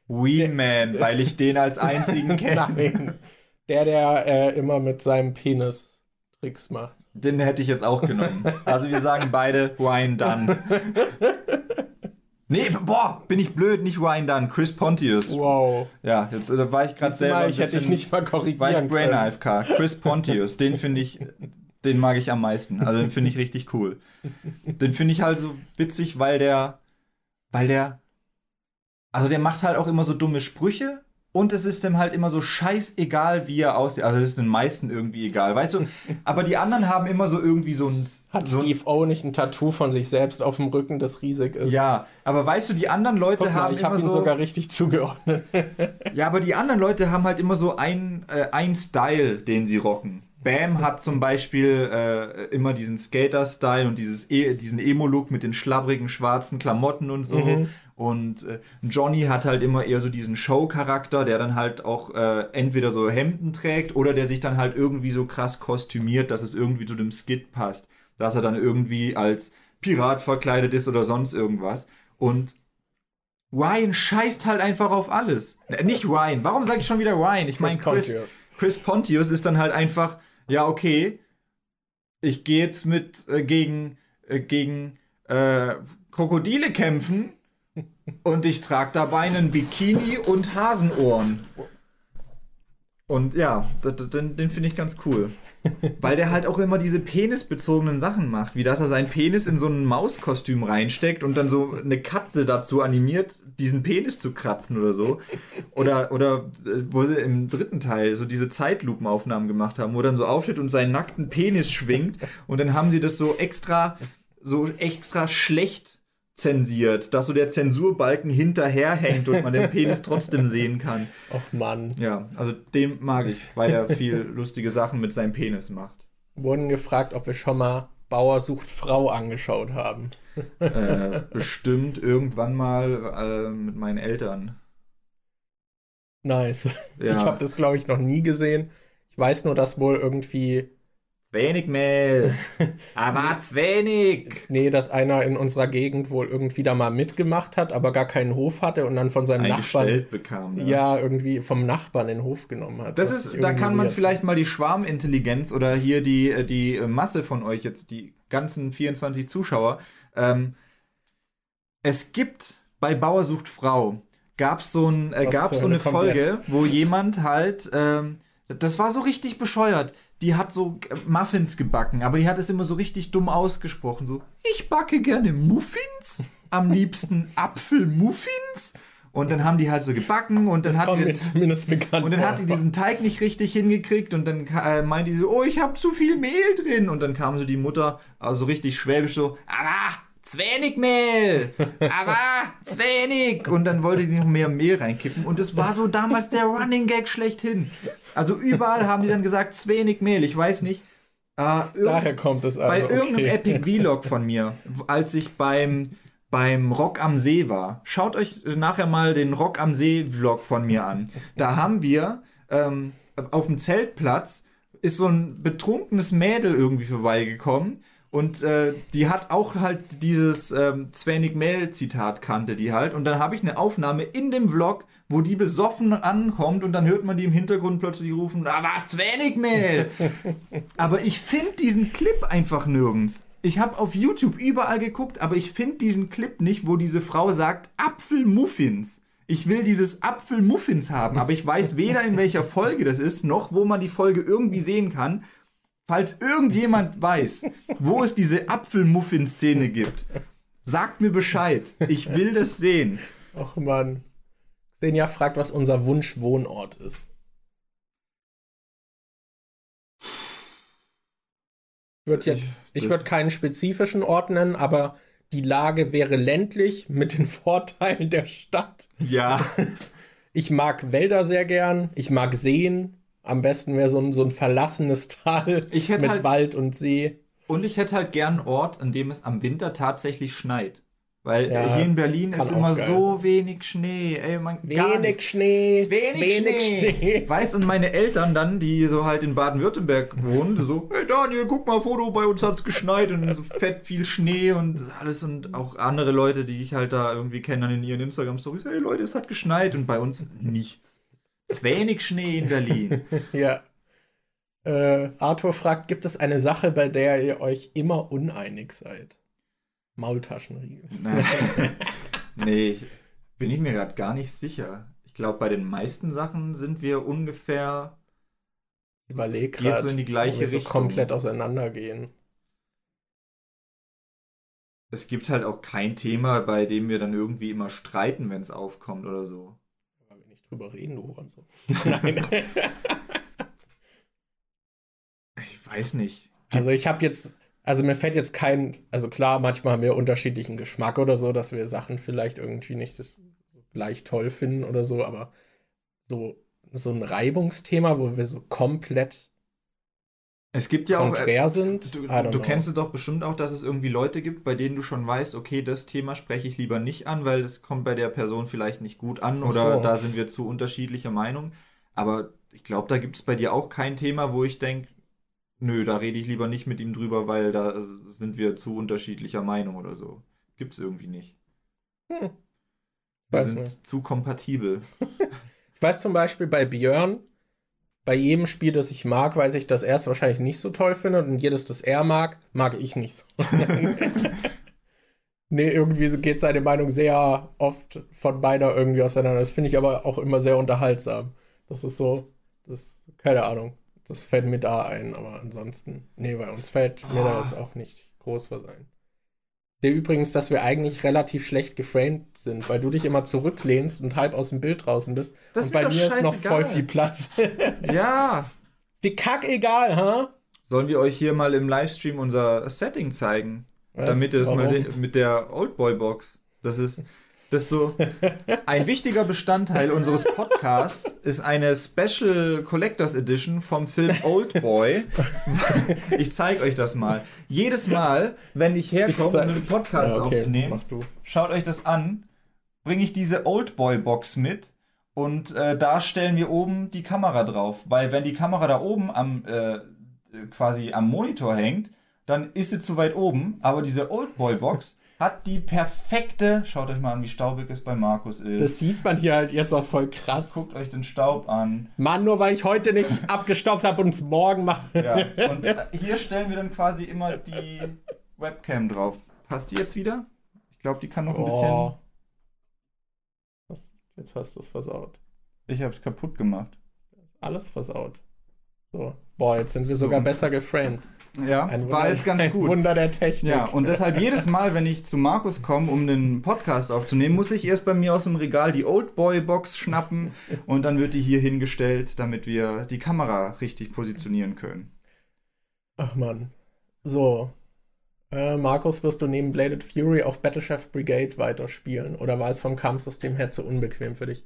Wee-Man, weil ich den als einzigen kenne. Nein. Der, der äh, immer mit seinem Penis Tricks macht. Den hätte ich jetzt auch genommen. Also wir sagen beide Ryan Dunn. Nee, boah, bin ich blöd, nicht Ryan Dunn, Chris Pontius. Wow. Ja, jetzt äh, war ich gerade selber mal, ich hätte dich nicht mal war ich korrigieren Brain können. AFK. Chris Pontius, den finde ich, den mag ich am meisten. Also den finde ich richtig cool. Den finde ich halt so witzig, weil der, weil der, also der macht halt auch immer so dumme Sprüche und es ist dem halt immer so scheißegal, wie er aussieht. Also es ist den meisten irgendwie egal, weißt du? Aber die anderen haben immer so irgendwie so ein, Hat so Steve O nicht ein Tattoo von sich selbst auf dem Rücken, das riesig ist? ja, aber weißt du, die anderen Leute mal, haben ich immer habe ihn so sogar richtig zugeordnet. Ja, aber die anderen Leute haben halt immer so ein, äh, ein Style, den sie rocken. Bam hat zum Beispiel äh, immer diesen Skater-Style und dieses e diesen Emo-Look mit den schlabbrigen schwarzen Klamotten und so. Und äh, Johnny hat halt immer eher so diesen Show-Charakter, der dann halt auch äh, entweder so Hemden trägt oder der sich dann halt irgendwie so krass kostümiert, dass es irgendwie zu dem Skit passt. Dass er dann irgendwie als Pirat verkleidet ist oder sonst irgendwas. Und Ryan scheißt halt einfach auf alles. Nicht Ryan. Warum sage ich schon wieder Ryan? Ich meine Chris, Pontius. Chris Pontius ist dann halt einfach, ja, okay, ich gehe jetzt mit äh, gegen, äh, gegen äh, Krokodile kämpfen und ich trage dabei einen Bikini und Hasenohren. Und ja, den, den finde ich ganz cool. Weil der halt auch immer diese penisbezogenen Sachen macht, wie dass er seinen Penis in so ein Mauskostüm reinsteckt und dann so eine Katze dazu animiert, diesen Penis zu kratzen oder so. Oder, oder äh, wo sie im dritten Teil so diese Zeitlupenaufnahmen gemacht haben, wo dann so aufsteht und seinen nackten Penis schwingt und dann haben sie das so extra, so extra schlecht zensiert, dass so der Zensurbalken hinterherhängt und man den Penis trotzdem sehen kann. Och Mann. Ja, also den mag ich, weil er viel lustige Sachen mit seinem Penis macht. Wurden gefragt, ob wir schon mal Bauer sucht Frau angeschaut haben. Äh, bestimmt irgendwann mal äh, mit meinen Eltern. Nice. Ja. Ich habe das, glaube ich, noch nie gesehen. Ich weiß nur, dass wohl irgendwie Wenig Mehl. aber zu wenig. Nee, dass einer in unserer Gegend wohl irgendwie da mal mitgemacht hat, aber gar keinen Hof hatte und dann von seinem Nachbarn bekam. Ja. ja. irgendwie vom Nachbarn den Hof genommen hat. Das ist, da kann man vielleicht mal die Schwarmintelligenz oder hier die, äh, die Masse von euch jetzt, die ganzen 24 Zuschauer. Ähm, es gibt bei Bauer sucht Frau gab es so, ein, äh, gab's so eine Folge, wo jemand halt, ähm, das war so richtig bescheuert die hat so Muffins gebacken, aber die hat es immer so richtig dumm ausgesprochen. So, ich backe gerne Muffins, am liebsten Apfelmuffins. Und dann haben die halt so gebacken und dann, das hat, die, zumindest bekannt und dann hat die diesen Teig nicht richtig hingekriegt und dann äh, meint die so, oh, ich habe zu viel Mehl drin. Und dann kam so die Mutter, also richtig schwäbisch so, aber Zwenig Mehl, aber Zwenig. Und dann wollte die noch mehr Mehl reinkippen. Und es war so damals der Running Gag schlechthin. Also überall haben die dann gesagt, Zwenig Mehl. Ich weiß nicht. Äh, Daher kommt es also, Bei irgendeinem okay. Epic Vlog von mir, als ich beim, beim Rock am See war. Schaut euch nachher mal den Rock am See Vlog von mir an. Da haben wir ähm, auf dem Zeltplatz ist so ein betrunkenes Mädel irgendwie vorbeigekommen und äh, die hat auch halt dieses ähm, Zwenig Mail-Zitat kannte die halt. Und dann habe ich eine Aufnahme in dem Vlog, wo die besoffen ankommt und dann hört man die im Hintergrund plötzlich rufen, aber Zwenig Mail! aber ich finde diesen Clip einfach nirgends. Ich habe auf YouTube überall geguckt, aber ich finde diesen Clip nicht, wo diese Frau sagt Apfelmuffins. Ich will dieses Apfelmuffins haben, aber ich weiß weder in welcher Folge das ist, noch wo man die Folge irgendwie sehen kann. Falls irgendjemand weiß, wo es diese Apfelmuffin-Szene gibt, sagt mir Bescheid. Ich will das sehen. Och Mann. Xenia fragt, was unser Wunschwohnort ist. Ich würde jetzt, ich, ich würde keinen spezifischen Ort nennen, aber die Lage wäre ländlich mit den Vorteilen der Stadt. Ja. Ich mag Wälder sehr gern, ich mag Seen, am besten wäre so ein, so ein verlassenes Tal mit halt, Wald und See. Und ich hätte halt gern einen Ort, an dem es am Winter tatsächlich schneit. Weil ja, hier in Berlin ist immer so sein. wenig Schnee. Ey, man, wenig Schnee. Wenig, wenig Schnee. Schnee. Weißt und meine Eltern dann, die so halt in Baden-Württemberg wohnen, so, hey Daniel, guck mal Foto, bei uns hat's geschneit und so fett viel Schnee und alles und auch andere Leute, die ich halt da irgendwie kenne dann in ihren Instagram-Stories, hey Leute, es hat geschneit und bei uns nichts. Ist wenig Schnee in Berlin. ja. Äh, Arthur fragt, gibt es eine Sache, bei der ihr euch immer uneinig seid? Maultaschenriegel. nee, ich, bin ich mir gerade gar nicht sicher. Ich glaube, bei den meisten Sachen sind wir ungefähr. Überleg gerade. Geht so in die gleiche Richtung. So komplett auseinandergehen. Es gibt halt auch kein Thema, bei dem wir dann irgendwie immer streiten, wenn es aufkommt oder so drüber reden, du Hurensohn. Nein. ich weiß nicht. Gibt's also ich habe jetzt, also mir fällt jetzt kein, also klar, manchmal haben wir unterschiedlichen Geschmack oder so, dass wir Sachen vielleicht irgendwie nicht so gleich toll finden oder so, aber so, so ein Reibungsthema, wo wir so komplett es gibt ja konträr auch, äh, sind. Du, du kennst es doch bestimmt auch, dass es irgendwie Leute gibt, bei denen du schon weißt, okay, das Thema spreche ich lieber nicht an, weil das kommt bei der Person vielleicht nicht gut an oder so. da sind wir zu unterschiedlicher Meinung. Aber ich glaube, da gibt es bei dir auch kein Thema, wo ich denke, nö, da rede ich lieber nicht mit ihm drüber, weil da sind wir zu unterschiedlicher Meinung oder so. Gibt es irgendwie nicht. Hm. Wir sind nicht. zu kompatibel. ich weiß zum Beispiel bei Björn, bei jedem Spiel, das ich mag, weiß ich, dass er es wahrscheinlich nicht so toll findet und jedes, das er mag, mag ich nicht so. nee, irgendwie geht seine Meinung sehr oft von beinahe irgendwie auseinander. Das finde ich aber auch immer sehr unterhaltsam. Das ist so, Das, keine Ahnung. Das fällt mir da ein, aber ansonsten, nee, bei uns fällt mir da jetzt auch nicht groß was ein. Der übrigens, dass wir eigentlich relativ schlecht geframed sind, weil du dich immer zurücklehnst und halb aus dem Bild draußen bist. Das und bei mir ist noch voll viel Platz. Ja. ist die Kack egal, ha? Sollen wir euch hier mal im Livestream unser Setting zeigen? Was? Damit ihr das mal Warum? seht mit der Oldboy-Box. Das ist, das ist so ein wichtiger Bestandteil unseres Podcasts ist eine Special Collectors Edition vom Film Oldboy. Ich zeige euch das mal. Jedes Mal, wenn ich herkomme, um einen Podcast Ja, okay, aufzunehmen, schaut euch das an, bringe ich diese Oldboy-Box mit und äh, da stellen wir oben die Kamera drauf. Weil wenn die Kamera da oben am äh, quasi am Monitor hängt, dann ist sie zu weit oben, aber diese Oldboy-Box hat die perfekte, schaut euch mal an, wie staubig es bei Markus ist. Das sieht man hier halt jetzt auch voll krass. Guckt euch den Staub an. Mann, nur weil ich heute nicht abgestaubt habe und es morgen mache. Ja. Und hier stellen wir dann quasi immer die Webcam drauf. Passt die jetzt wieder? Ich glaube, die kann noch ein bisschen. Oh. Was? Jetzt hast du es versaut. Ich habe es kaputt gemacht. Alles versaut. So. Boah, jetzt sind wir So. sogar besser geframed. Ja, Ein war jetzt ganz ein gut. Wunder der Technik. Ja, und deshalb jedes Mal, wenn ich zu Markus komme, um den Podcast aufzunehmen, muss ich erst bei mir aus dem Regal die Oldboy-Box schnappen und dann wird die hier hingestellt, damit wir die Kamera richtig positionieren können. Ach man. So. Äh, Markus, wirst du neben Bladed Fury auch Battlechef Brigade weiterspielen? Oder war es vom Kampfsystem her zu unbequem für dich?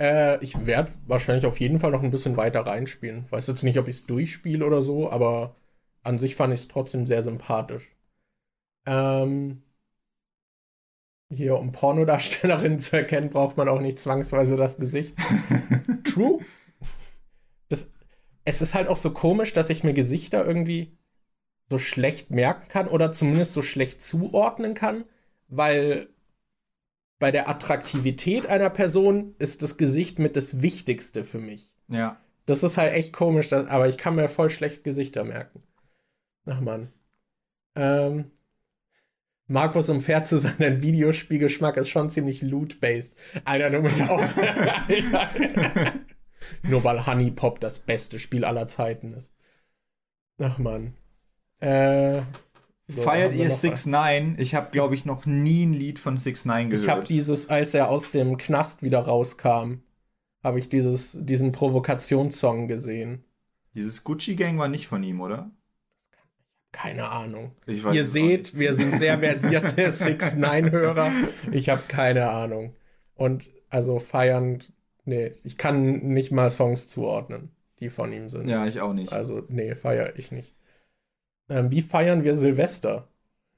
Äh, ich werde wahrscheinlich auf jeden Fall noch ein bisschen weiter reinspielen. Weiß jetzt nicht, ob ich es durchspiele oder so, aber an sich fand ich es trotzdem sehr sympathisch. Ähm, hier, um Pornodarstellerinnen zu erkennen, braucht man auch nicht zwangsweise das Gesicht. True. Das, es ist halt auch so komisch, dass ich mir Gesichter irgendwie so schlecht merken kann oder zumindest so schlecht zuordnen kann, weil bei der Attraktivität einer Person ist das Gesicht mit das Wichtigste für mich. Ja. Das ist halt echt komisch, das, aber ich kann mir voll schlecht Gesichter merken. Ach man. Ähm, Markus, um fair zu sein, dein Videospielgeschmack ist schon ziemlich loot-based. Alter, nur, mit Alter. nur weil Honey Pop das beste Spiel aller Zeiten ist. Ach man. Äh, so, Feiert ihr noch 6 9 Ich habe, glaube ich, noch nie ein Lied von 6 9 Ich habe gehört. dieses, als er aus dem Knast wieder rauskam, habe ich dieses, diesen Provokationssong gesehen. Dieses Gucci Gang war nicht von ihm, oder? Keine Ahnung. Ihr seht, wir sind sehr versierte 6-9-Hörer. Ich habe keine Ahnung. Und also feiernd, nee, ich kann nicht mal Songs zuordnen, die von ihm sind. Ja, ich auch nicht. Also, nee, feiere ich nicht. Ähm, wie feiern wir Silvester?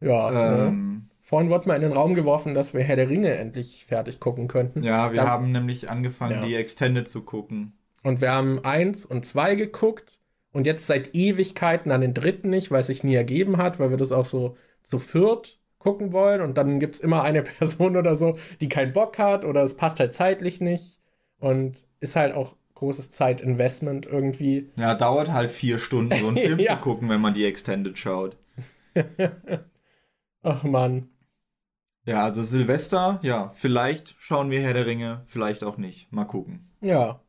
Ja, ne? ähm, vorhin wurde mal in den Raum geworfen, dass wir Herr der Ringe endlich fertig gucken könnten. ja, wir Dann- haben nämlich angefangen, Ja. die Extended zu gucken. Und wir haben eins und zwei geguckt und jetzt seit Ewigkeiten an den dritten nicht, weil es sich nie ergeben hat, weil wir das auch so zu viert gucken wollen und dann gibt es immer eine Person oder so, die keinen Bock hat oder es passt halt zeitlich nicht und ist halt auch großes Zeitinvestment irgendwie. Ja, dauert halt vier Stunden, so einen Film Ja. zu gucken, wenn man die Extended schaut. Ach man. Ja, also Silvester, ja, vielleicht schauen wir Herr der Ringe, vielleicht auch nicht. Mal gucken. Ja.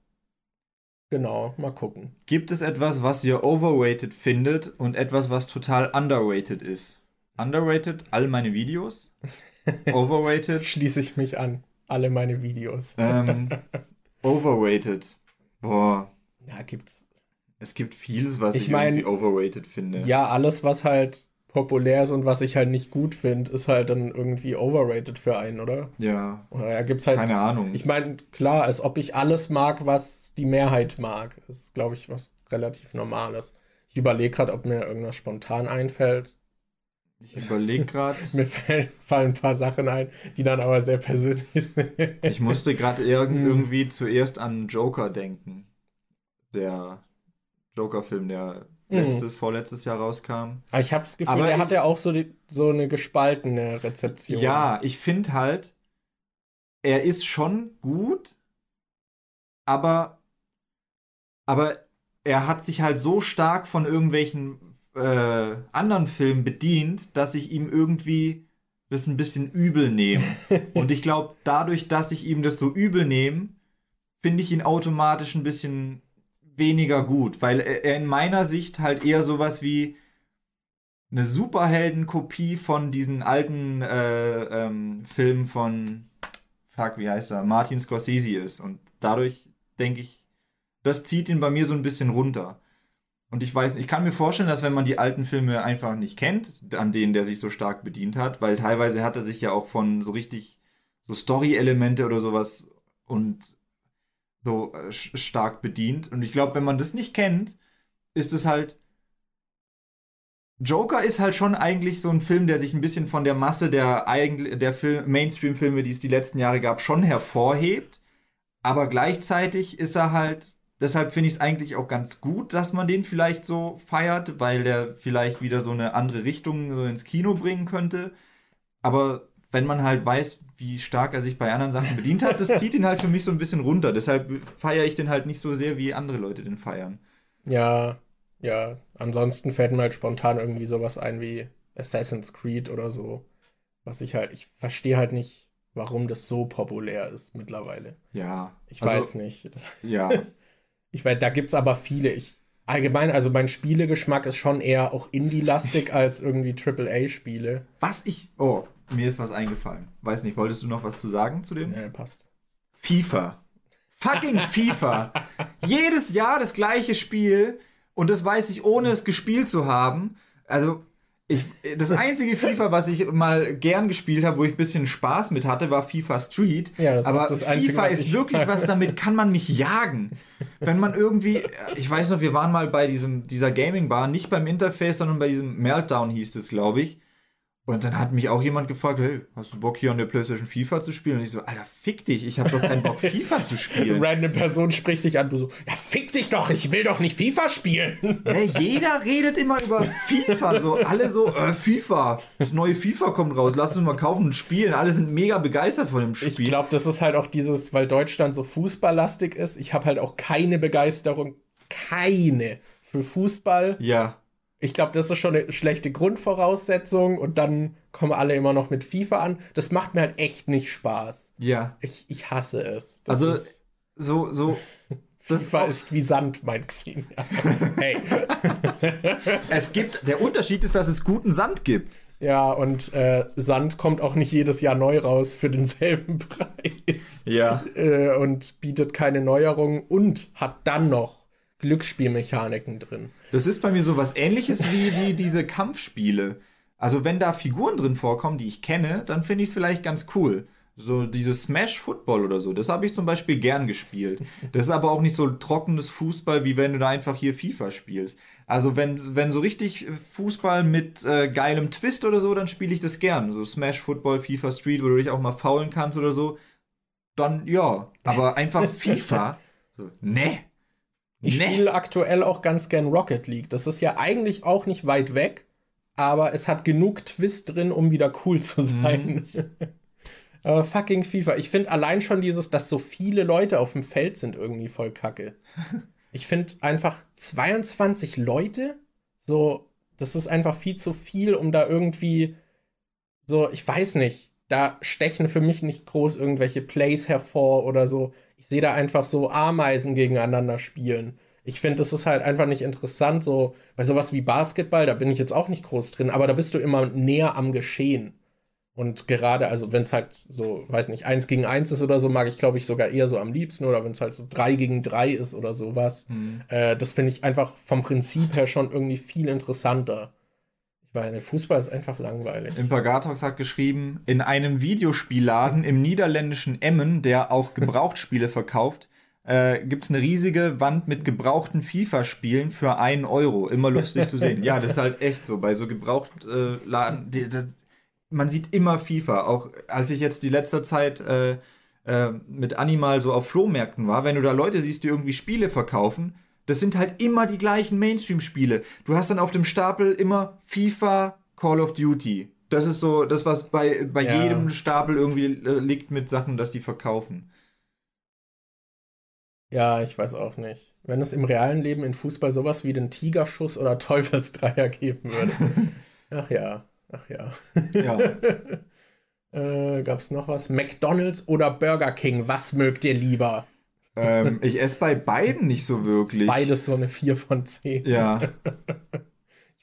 Genau, mal gucken. Gibt es etwas, was ihr overrated findet und etwas, was total underrated ist? Underrated, all meine Videos. Overrated, Schließe ich mich an. Alle meine Videos. ähm, overrated. Boah, Ja, gibt's. es gibt vieles, was Ich ich, mein, irgendwie overrated finde. Ja, alles, was halt populär ist und was ich halt nicht gut finde, ist halt dann irgendwie overrated für einen, oder? Ja, Oder ja, gibt's halt. keine Ahnung. Ich meine, klar, als ob ich alles mag, was die Mehrheit mag. ist, glaube ich, was relativ Normales. Ich überlege gerade, ob mir irgendwas spontan einfällt. Ich überlege gerade. Mir fallen, fallen ein paar Sachen ein, die dann aber sehr persönlich sind. Ich musste gerade irg Hm. irgendwie zuerst an Joker denken. Der Joker-Film, der Hm. letztes, vorletztes Jahr rauskam. Aber ich habe das Gefühl, Aber der ich- hat ja auch so, die, so eine gespaltene Rezeption. Ja, ich finde halt, er ist schon gut, aber, aber er hat sich halt so stark von irgendwelchen äh, anderen Filmen bedient, dass ich ihm irgendwie das ein bisschen übel nehme. Und ich glaube, dadurch, dass ich ihm das so übel nehme, finde ich ihn automatisch ein bisschen weniger gut, weil er in meiner Sicht halt eher sowas wie eine Superheldenkopie von diesen alten äh, ähm, Filmen von fuck, wie heißt er, Martin Scorsese ist. Und dadurch denke ich, das zieht ihn bei mir so ein bisschen runter. Und ich weiß, ich kann mir vorstellen, dass wenn man die alten Filme einfach nicht kennt, an denen der sich so stark bedient hat, weil teilweise hat er sich ja auch von so richtig so Story-Elemente oder sowas und so äh, stark bedient. Und ich glaube, wenn man das nicht kennt, ist es halt. Joker ist halt schon eigentlich so ein Film, der sich ein bisschen von der Masse der, der Mainstream-Filme, die es die letzten Jahre gab, schon hervorhebt. Aber gleichzeitig ist er halt Deshalb finde ich es eigentlich auch ganz gut, dass man den vielleicht so feiert, weil der vielleicht wieder so eine andere Richtung so ins Kino bringen könnte. Aber wenn man halt weiß, wie stark er sich bei anderen Sachen bedient hat, das zieht ihn halt für mich so ein bisschen runter. Deshalb feiere ich den halt nicht so sehr, wie andere Leute den feiern. Ja, ja. Ansonsten fällt mir halt spontan irgendwie sowas ein wie Assassin's Creed oder so. Was ich halt, ich verstehe halt nicht, warum das so populär ist mittlerweile. Ja. Ich also, weiß nicht. Das ja. Ich weiß, da gibt es aber viele. Ich, allgemein, also mein Spielegeschmack ist schon eher auch Indie-lastig als irgendwie AAA-Spiele. Was ich. Oh, mir ist was eingefallen. Weiß nicht, wolltest du noch was zu sagen zu dem? Ja, passt. FIFA. Fucking FIFA. Jedes Jahr das gleiche Spiel und das weiß ich, ohne es gespielt zu haben. Also, ich, das einzige FIFA, was ich mal gern gespielt habe, wo ich ein bisschen Spaß mit hatte, war FIFA Street. Ja, das Aber das Einzige, FIFA ist wirklich was, damit kann man mich jagen. Wenn man irgendwie, ich weiß noch, wir waren mal bei diesem, dieser Gaming Bar, nicht beim Interface, sondern bei diesem Meltdown hieß es, glaube ich. Und dann hat mich auch jemand gefragt, hey, hast du Bock hier an der PlayStation FIFA zu spielen? Und ich so, Alter, fick dich, ich habe doch keinen Bock FIFA zu spielen. Random Person spricht dich an, du so, ja, fick dich doch, ich will doch nicht FIFA spielen. Hey, jeder redet immer über FIFA, so alle so, äh, FIFA, das neue FIFA kommt raus, lass uns mal kaufen und spielen. Alle sind mega begeistert von dem Spiel. Ich glaube, das ist halt auch dieses, weil Deutschland so fußballlastig ist. Ich habe halt auch keine Begeisterung, keine für Fußball. Ja ich glaube, das ist schon eine schlechte Grundvoraussetzung und dann kommen alle immer noch mit FIFA an. Das macht mir halt echt nicht Spaß. Ja. Ich, ich hasse es. Das also, so, so. FIFA ist wie Sand, mein Xing. hey. es gibt, der Unterschied ist, dass es guten Sand gibt. Ja, und äh, Sand kommt auch nicht jedes Jahr neu raus für denselben Preis. Ja. Äh, und bietet keine Neuerungen und hat dann noch Glücksspielmechaniken drin. Das ist bei mir so was ähnliches wie, wie diese Kampfspiele. Also wenn da Figuren drin vorkommen, die ich kenne, dann finde ich es vielleicht ganz cool. So dieses Smash Football oder so, das habe ich zum Beispiel gern gespielt. Das ist aber auch nicht so trockenes Fußball, wie wenn du da einfach hier FIFA spielst. Also wenn, wenn so richtig Fußball mit äh, geilem Twist oder so, dann spiele ich das gern. So Smash Football, FIFA Street, wo du dich auch mal faulen kannst oder so. Dann ja. Aber einfach FIFA, so, ne. Ich nee. spiele aktuell auch ganz gern Rocket League. Das ist ja eigentlich auch nicht weit weg, aber es hat genug Twist drin, um wieder cool zu sein. Mhm. uh, fucking FIFA. Ich finde allein schon dieses, dass so viele Leute auf dem Feld sind, irgendwie voll kacke. Ich finde einfach 22 Leute, so, das ist einfach viel zu viel, um da irgendwie so, ich weiß nicht, da stechen für mich nicht groß irgendwelche Plays hervor oder so. Ich sehe da einfach so Ameisen gegeneinander spielen. Ich finde, das ist halt einfach nicht interessant. So bei sowas wie Basketball, da bin ich jetzt auch nicht groß drin, aber da bist du immer näher am Geschehen. Und gerade, also wenn es halt so, weiß nicht, eins gegen eins ist oder so, mag ich, glaube ich, sogar eher so am liebsten. Oder wenn es halt so drei gegen drei ist oder sowas. Mhm. Äh, das finde ich einfach vom Prinzip her schon irgendwie viel interessanter. Weil Fußball ist einfach langweilig. Impagatox hat geschrieben, in einem Videospielladen im niederländischen Emmen, der auch Gebrauchtspiele verkauft, äh, gibt es eine riesige Wand mit gebrauchten FIFA-Spielen für einen Euro. Immer lustig zu sehen. Ja, das ist halt echt so. Bei so Gebrauchtladen, äh, man sieht immer FIFA. Auch als ich jetzt die letzte Zeit äh, äh, mit Animal so auf Flohmärkten war, wenn du da Leute siehst, die irgendwie Spiele verkaufen, das sind halt immer die gleichen Mainstream-Spiele. Du hast dann auf dem Stapel immer FIFA, Call of Duty. Das ist so das, was bei, bei ja. jedem Stapel irgendwie äh, liegt mit Sachen, dass die verkaufen. Ja, ich weiß auch nicht. Wenn es im realen Leben in Fußball sowas wie den Tigerschuss oder Teufelsdreier geben würde. ach ja, ach ja. Ja. äh, Gab es noch was? McDonalds oder Burger King? Was mögt ihr lieber? Ähm, ich esse bei beiden nicht so wirklich. Beides so eine 4 von 10. Ja.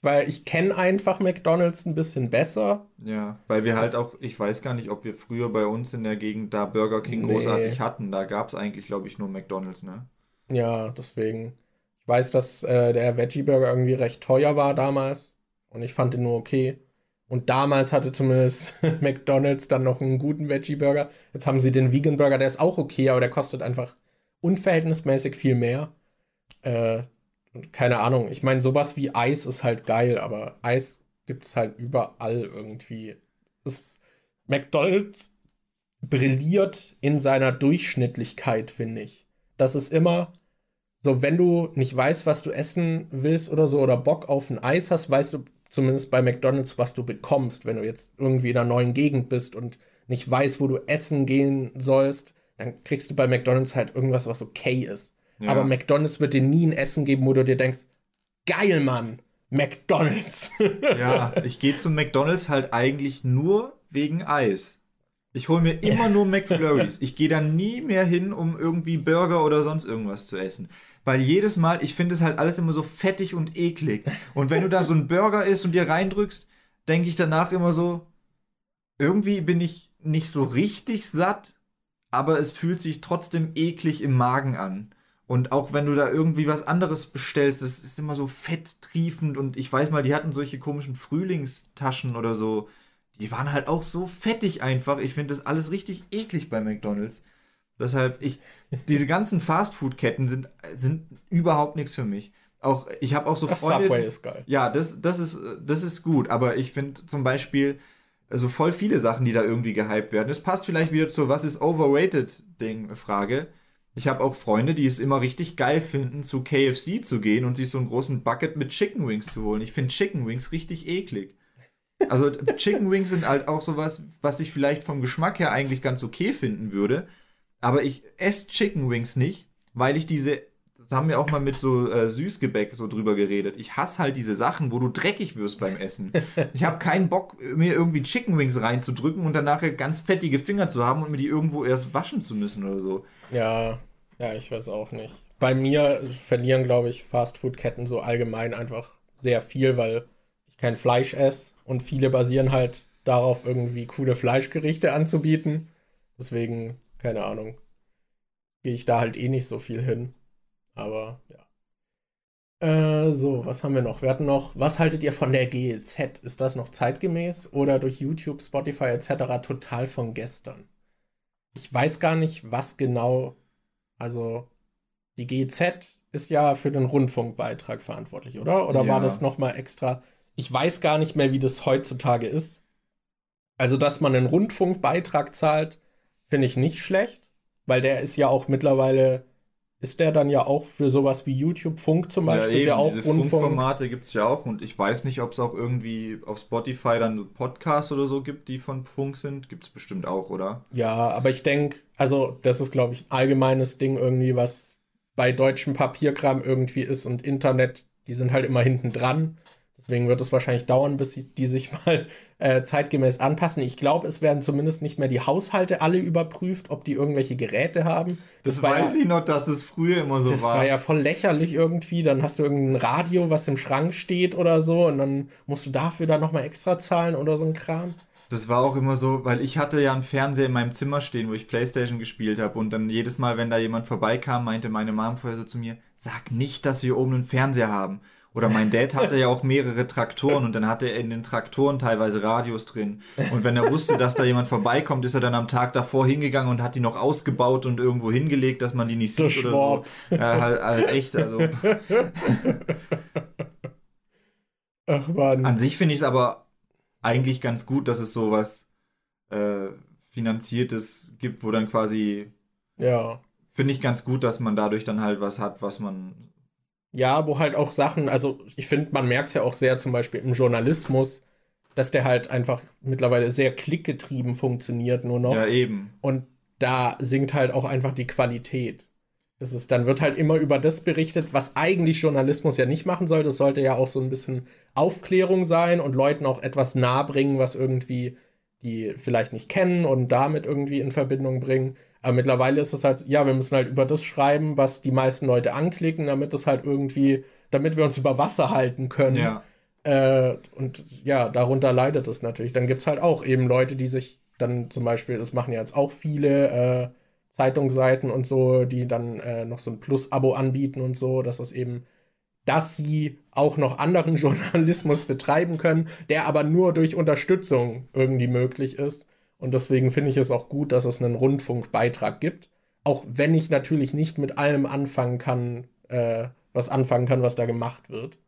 Weil ich kenne einfach McDonalds ein bisschen besser. Ja, weil wir halt Das- auch, ich weiß gar nicht, ob wir früher bei uns in der Gegend da Burger King Nee. großartig hatten. Da gab es eigentlich, glaube ich, nur McDonalds, ne? Ja, deswegen. Ich weiß, dass äh, der Veggie Burger irgendwie recht teuer war damals. Und ich fand den nur okay. Und damals hatte zumindest McDonalds dann noch einen guten Veggie Burger. Jetzt haben sie den Vegan Burger, der ist auch okay, aber der kostet einfach unverhältnismäßig viel mehr. Äh, keine Ahnung. Ich meine, sowas wie Eis ist halt geil, aber Eis gibt es halt überall irgendwie. Das McDonalds brilliert in seiner Durchschnittlichkeit, finde ich. Das ist immer so, wenn du nicht weißt, was du essen willst oder so, oder Bock auf ein Eis hast, weißt du zumindest bei McDonalds, was du bekommst. Wenn du jetzt irgendwie in einer neuen Gegend bist und nicht weißt, wo du essen gehen sollst, dann kriegst du bei McDonalds halt irgendwas, was okay ist. Ja. Aber McDonalds wird dir nie ein Essen geben, wo du dir denkst, geil, Mann, McDonalds. Ja, ich gehe zu McDonalds halt eigentlich nur wegen Eis. Ich hole mir immer nur McFlurries. Ich gehe dann nie mehr hin, um irgendwie Burger oder sonst irgendwas zu essen. Weil jedes Mal, ich finde es halt alles immer so fettig und eklig. Und wenn du da so einen Burger isst und dir reindrückst, denke ich danach immer so, irgendwie bin ich nicht so richtig satt, aber es fühlt sich trotzdem eklig im Magen an. Und auch wenn du da irgendwie was anderes bestellst, das ist immer so fetttriefend und ich weiß mal, die hatten solche komischen Frühlingstaschen oder so. Die waren halt auch so fettig einfach. Ich finde das alles richtig eklig bei McDonalds. Deshalb, ich, diese ganzen Fastfood-Ketten sind, sind überhaupt nichts für mich. Auch, ich habe auch so Das Freunde. Subway ist geil. Ja, das, das, ist, das ist gut, aber ich finde zum Beispiel also voll viele Sachen, die da irgendwie gehypt werden. Es passt vielleicht wieder zur Was ist overrated Ding Frage. Ich habe auch Freunde, die es immer richtig geil finden, zu KFC zu gehen und sich so einen großen Bucket mit Chicken Wings zu holen. Ich finde Chicken Wings richtig eklig. Also Chicken Wings sind halt auch sowas, was ich vielleicht vom Geschmack her eigentlich ganz okay finden würde. Aber ich esse Chicken Wings nicht, weil ich diese, haben wir auch mal mit so äh, Süßgebäck so drüber geredet. Ich hasse halt diese Sachen, wo du dreckig wirst beim Essen. Ich habe keinen Bock, mir irgendwie Chicken Wings reinzudrücken und dann nachher ganz fettige Finger zu haben und mir die irgendwo erst waschen zu müssen oder so. Ja, ja, ich weiß auch nicht. Bei mir verlieren, glaube ich, Fastfood-Ketten so allgemein einfach sehr viel, weil ich kein Fleisch esse und viele basieren halt darauf, irgendwie coole Fleischgerichte anzubieten. Deswegen, keine Ahnung, gehe ich da halt eh nicht so viel hin. Aber ja. Äh, so, was haben wir noch? Wir hatten noch, was haltet ihr von der GEZ? Ist das noch zeitgemäß oder durch YouTube, Spotify etc. total von gestern? Ich weiß gar nicht, was genau also die GZ ist ja für den Rundfunkbeitrag verantwortlich, oder? Oder war Ja. das noch mal extra? Ich weiß gar nicht mehr, wie das heutzutage ist. Also, dass man einen Rundfunkbeitrag zahlt, finde ich nicht schlecht, weil der ist ja auch mittlerweile, ist der dann ja auch für sowas wie YouTube Funk zum Beispiel, ist ja auch diese Rundfunk. Funkformate gibt es ja auch und ich weiß nicht, ob es auch irgendwie auf Spotify dann Podcasts oder so gibt, die von Funk sind. Gibt es bestimmt auch, oder? Ja, aber ich denke, also das ist, glaube ich, ein allgemeines Ding irgendwie, was bei deutschem Papierkram irgendwie ist und Internet, die sind halt immer hinten dran. Deswegen wird es wahrscheinlich dauern, bis die sich mal äh, zeitgemäß anpassen. Ich glaube, es werden zumindest nicht mehr die Haushalte alle überprüft, ob die irgendwelche Geräte haben. Das, war weiß ja, ich noch, dass das früher immer so Das war. war ja voll lächerlich irgendwie. Dann hast du irgendein Radio, was im Schrank steht oder so, und dann musst du dafür dann nochmal extra zahlen oder so ein Kram. Das war auch immer so, weil ich hatte ja einen Fernseher in meinem Zimmer stehen, wo ich Playstation gespielt habe und dann jedes Mal, wenn da jemand vorbeikam, meinte meine Mom vorher so zu mir, sag nicht, dass wir oben einen Fernseher haben. Oder mein Dad hatte ja auch mehrere Traktoren und dann hatte er in den Traktoren teilweise Radios drin. Und wenn er wusste, dass da jemand vorbeikommt, ist er dann am Tag davor hingegangen und hat die noch ausgebaut und irgendwo hingelegt, dass man die nicht sieht oder so. Ja, halt, halt echt, also Ach man. An sich finde ich es aber eigentlich ganz gut, dass es sowas äh, Finanziertes gibt, wo dann quasi, Ja. finde ich ganz gut, dass man dadurch dann halt was hat, was man. Ja, wo halt auch Sachen, also ich finde, man merkt es ja auch sehr zum Beispiel im Journalismus, dass der halt einfach mittlerweile sehr klickgetrieben funktioniert nur noch. Ja, eben. Und da sinkt halt auch einfach die Qualität. Das ist, dann wird halt immer über das berichtet, was eigentlich Journalismus ja nicht machen soll. Das sollte ja auch so ein bisschen Aufklärung sein und Leuten auch etwas nahebringen, was irgendwie die vielleicht nicht kennen und damit irgendwie in Verbindung bringen. Aber mittlerweile ist es halt, ja, wir müssen halt über das schreiben, was die meisten Leute anklicken, damit es halt irgendwie, damit wir uns über Wasser halten können. Ja. Äh, und ja, darunter leidet es natürlich. Dann gibt es halt auch eben Leute, die sich dann zum Beispiel, das machen ja jetzt auch viele äh, Zeitungsseiten und so, die dann äh, noch so ein Plus-Abo anbieten und so, dass das eben, dass sie auch noch anderen Journalismus betreiben können, der aber nur durch Unterstützung irgendwie möglich ist. Und deswegen finde ich es auch gut, dass es einen Rundfunkbeitrag gibt. Auch wenn ich natürlich nicht mit allem anfangen kann, äh, was anfangen kann, was da gemacht wird.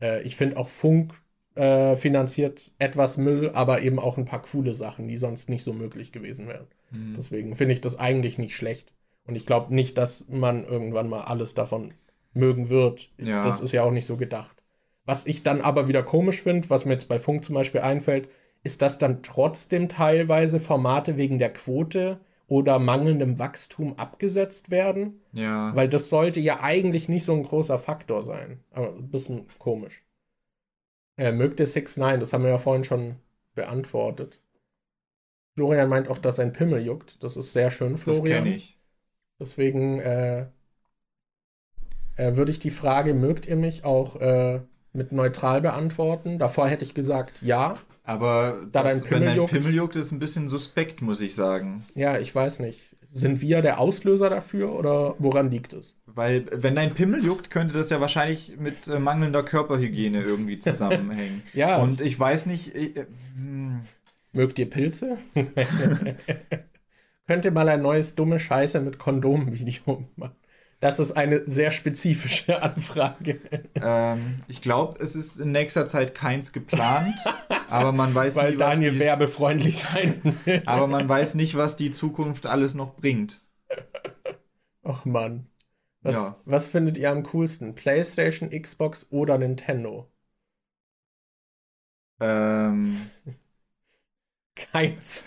Äh, ich finde auch Funk äh, finanziert etwas Müll, aber eben auch ein paar coole Sachen, die sonst nicht so möglich gewesen wären. Mhm. Deswegen finde ich das eigentlich nicht schlecht. Und ich glaube nicht, dass man irgendwann mal alles davon mögen wird. Ja. Das ist ja auch nicht so gedacht. Was ich dann aber wieder komisch finde, was mir jetzt bei Funk zum Beispiel einfällt, ist, dass dann trotzdem teilweise Formate wegen der Quote oder mangelndem Wachstum abgesetzt werden. Ja. Weil das sollte ja eigentlich nicht so ein großer Faktor sein. Aber ein bisschen komisch. Äh, mögt ihr 6 9 Das haben wir ja vorhin schon beantwortet. Florian meint auch, dass sein Pimmel juckt. Das ist sehr schön, Florian. Das kenne ich. Deswegen äh, äh, würde ich die Frage, mögt ihr mich auch äh, mit neutral beantworten? Davor hätte ich gesagt, ja. Aber da das, dein Pimmel wenn dein juckt, Pimmel juckt, ist ein bisschen suspekt, muss ich sagen. Ja, ich weiß nicht. Sind wir der Auslöser dafür oder woran liegt es? Weil, wenn dein Pimmel juckt, könnte das ja wahrscheinlich mit äh, mangelnder Körperhygiene irgendwie zusammenhängen. ja. Und ich weiß nicht. Ich, äh, hm. Mögt ihr Pilze? Könnte mal ein neues dumme Scheiße mit Kondom-Video machen. Das ist eine sehr spezifische Anfrage. Ähm, ich glaube, es ist in nächster Zeit keins geplant, aber man weiß Weil nie, Daniel die, werbefreundlich sein will. Aber man weiß nicht, was die Zukunft alles noch bringt. Ach Mann. Was, ja. was findet ihr am coolsten? PlayStation, Xbox oder Nintendo? Ähm. Keins.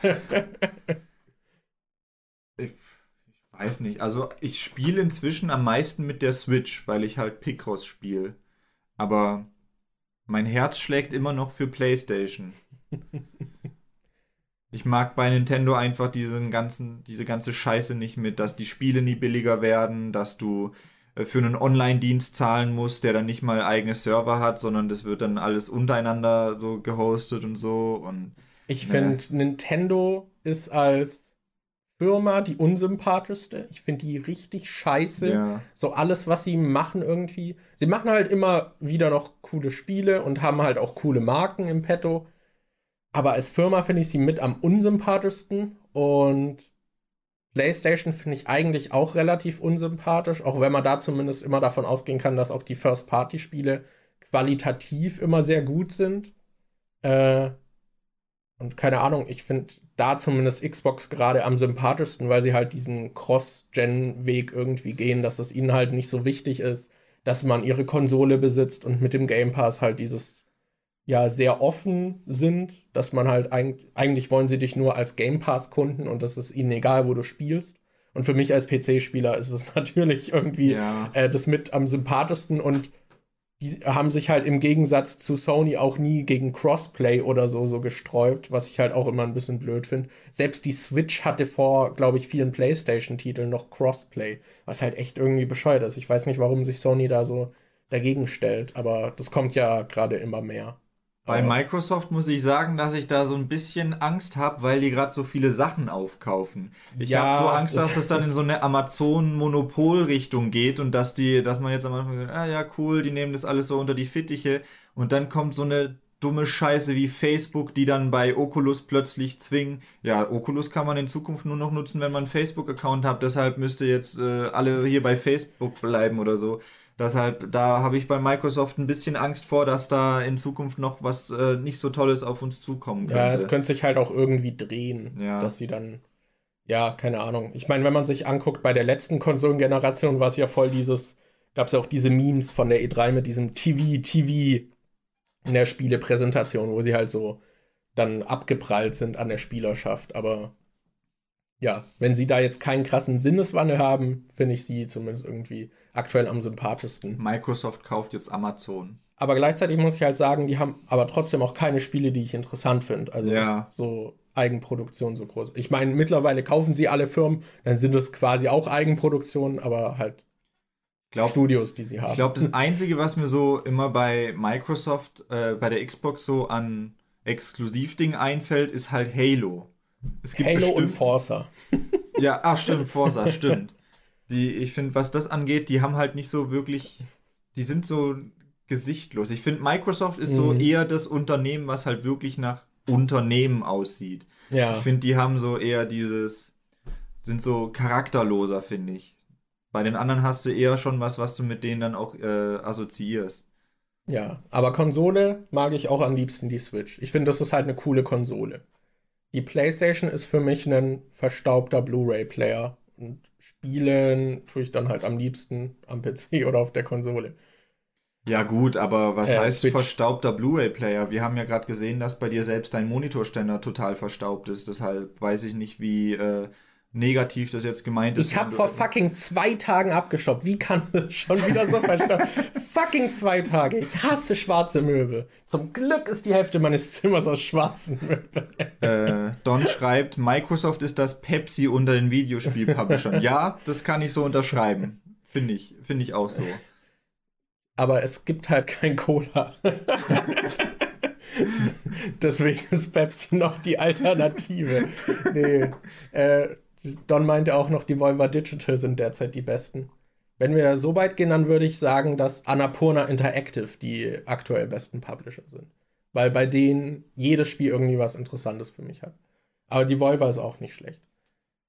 Weiß nicht. Also ich spiele inzwischen am meisten mit der Switch, weil ich halt Picross spiele. Aber mein Herz schlägt immer noch für PlayStation. ich mag bei Nintendo einfach diesen ganzen, diese ganze Scheiße nicht mit, dass die Spiele nie billiger werden, dass du äh, für einen Online-Dienst zahlen musst, der dann nicht mal eigene Server hat, sondern das wird dann alles untereinander so gehostet und so. Und, ich ne. finde, Nintendo ist als Firma die unsympathischste. Ich finde die richtig scheiße. Ja. So alles, was sie machen irgendwie. Sie machen halt immer wieder noch coole Spiele und haben halt auch coole Marken im Petto. Aber als Firma finde ich sie mit am unsympathischsten. Und PlayStation finde ich eigentlich auch relativ unsympathisch, auch wenn man da zumindest immer davon ausgehen kann, dass auch die First-Party-Spiele qualitativ immer sehr gut sind. Äh, und keine Ahnung, ich finde da zumindest Xbox gerade am sympathischsten, weil sie halt diesen Cross-Gen-Weg irgendwie gehen, dass es ihnen halt nicht so wichtig ist, dass man ihre Konsole besitzt und mit dem Game Pass halt dieses ja sehr offen sind, dass man halt eigentlich, eigentlich wollen sie dich nur als Game Pass-Kunden und das ist ihnen egal, wo du spielst. Und für mich als PC-Spieler ist es natürlich irgendwie ja. äh, das mit am sympathischsten und die haben sich halt im Gegensatz zu Sony auch nie gegen Crossplay oder so so gesträubt, was ich halt auch immer ein bisschen blöd finde. Selbst die Switch hatte vor, glaube ich, vielen PlayStation-Titeln noch Crossplay, was halt echt irgendwie bescheuert ist. Ich weiß nicht, warum sich Sony da so dagegen stellt, aber das kommt ja gerade immer mehr. Bei Microsoft muss ich sagen, dass ich da so ein bisschen Angst habe, weil die gerade so viele Sachen aufkaufen. Ich ja, habe so Angst, dass es dann in so eine Amazon-Monopol-Richtung geht und dass die, dass man jetzt am Anfang sagt, ah ja, cool, die nehmen das alles so unter die Fittiche und dann kommt so eine dumme Scheiße wie Facebook, die dann bei Oculus plötzlich zwingen, ja, Oculus kann man in Zukunft nur noch nutzen, wenn man einen Facebook-Account hat, deshalb müsste jetzt äh, alle hier bei Facebook bleiben oder so. Deshalb, da habe ich bei Microsoft ein bisschen Angst vor, dass da in Zukunft noch was äh, nicht so Tolles auf uns zukommen könnte. Ja, es könnte sich halt auch irgendwie drehen, ja. dass sie dann, ja, keine Ahnung. Ich meine, wenn man sich anguckt, bei der letzten Konsolengeneration war es ja voll dieses, gab es ja auch diese Memes von der E3 mit diesem TV, TV in der Spielepräsentation, wo sie halt so dann abgeprallt sind an der Spielerschaft. Aber ja, wenn sie da jetzt keinen krassen Sinneswandel haben, finde ich sie zumindest irgendwie aktuell am sympathischsten. Microsoft kauft jetzt Amazon. Aber gleichzeitig muss ich halt sagen, die haben aber trotzdem auch keine Spiele, die ich interessant finde. Also ja. so Eigenproduktion so groß. Ich meine, mittlerweile kaufen sie alle Firmen, dann sind das quasi auch Eigenproduktionen, aber halt glaub, Studios, die sie haben. Ich glaube, das Einzige, was mir so immer bei Microsoft, äh, bei der Xbox so an Exklusivding einfällt, ist halt Halo. Halo bestimmt, und Forza. ja, ach stimmt, Forza, stimmt. Die, ich finde, was das angeht, die haben halt nicht so wirklich, die sind so gesichtlos. Ich finde, Microsoft ist mhm. so eher das Unternehmen, was halt wirklich nach Unternehmen aussieht. Ja. Ich finde, die haben so eher dieses, sind so charakterloser, finde ich. Bei den anderen hast du eher schon was, was du mit denen dann auch äh, assoziierst. Ja, aber Konsole mag ich auch am liebsten die Switch. Ich finde, das ist halt eine coole Konsole. Die PlayStation ist für mich ein verstaubter Blu-ray-Player und spielen tue ich dann halt am liebsten am PC oder auf der Konsole. Ja gut, aber was äh, heißt Switch. verstaubter Blu-ray-Player? Wir haben ja gerade gesehen, dass bei dir selbst dein Monitorständer total verstaubt ist. Deshalb weiß ich nicht, wie äh, negativ das jetzt gemeint ist. Ich habe vor fucking zwei Tagen abgestoppt. Wie kann das schon wieder so verstauben? fucking zwei Tage. Ich hasse schwarze Möbel. Zum Glück ist die Hälfte meines Zimmers aus schwarzen Möbeln. Äh, Don schreibt, Microsoft ist das Pepsi unter den Videospielpublishern. ja, das kann ich so unterschreiben. Finde ich, finde ich auch so aber es gibt halt kein Cola. Deswegen ist Pepsi noch die Alternative. Nee. Äh, Don meinte auch noch, die Volva Digital sind derzeit die besten. Wenn wir so weit gehen, dann würde ich sagen, dass Annapurna Interactive die aktuell besten Publisher sind. Weil bei denen jedes Spiel irgendwie was Interessantes für mich hat. Aber die Volva ist auch nicht schlecht.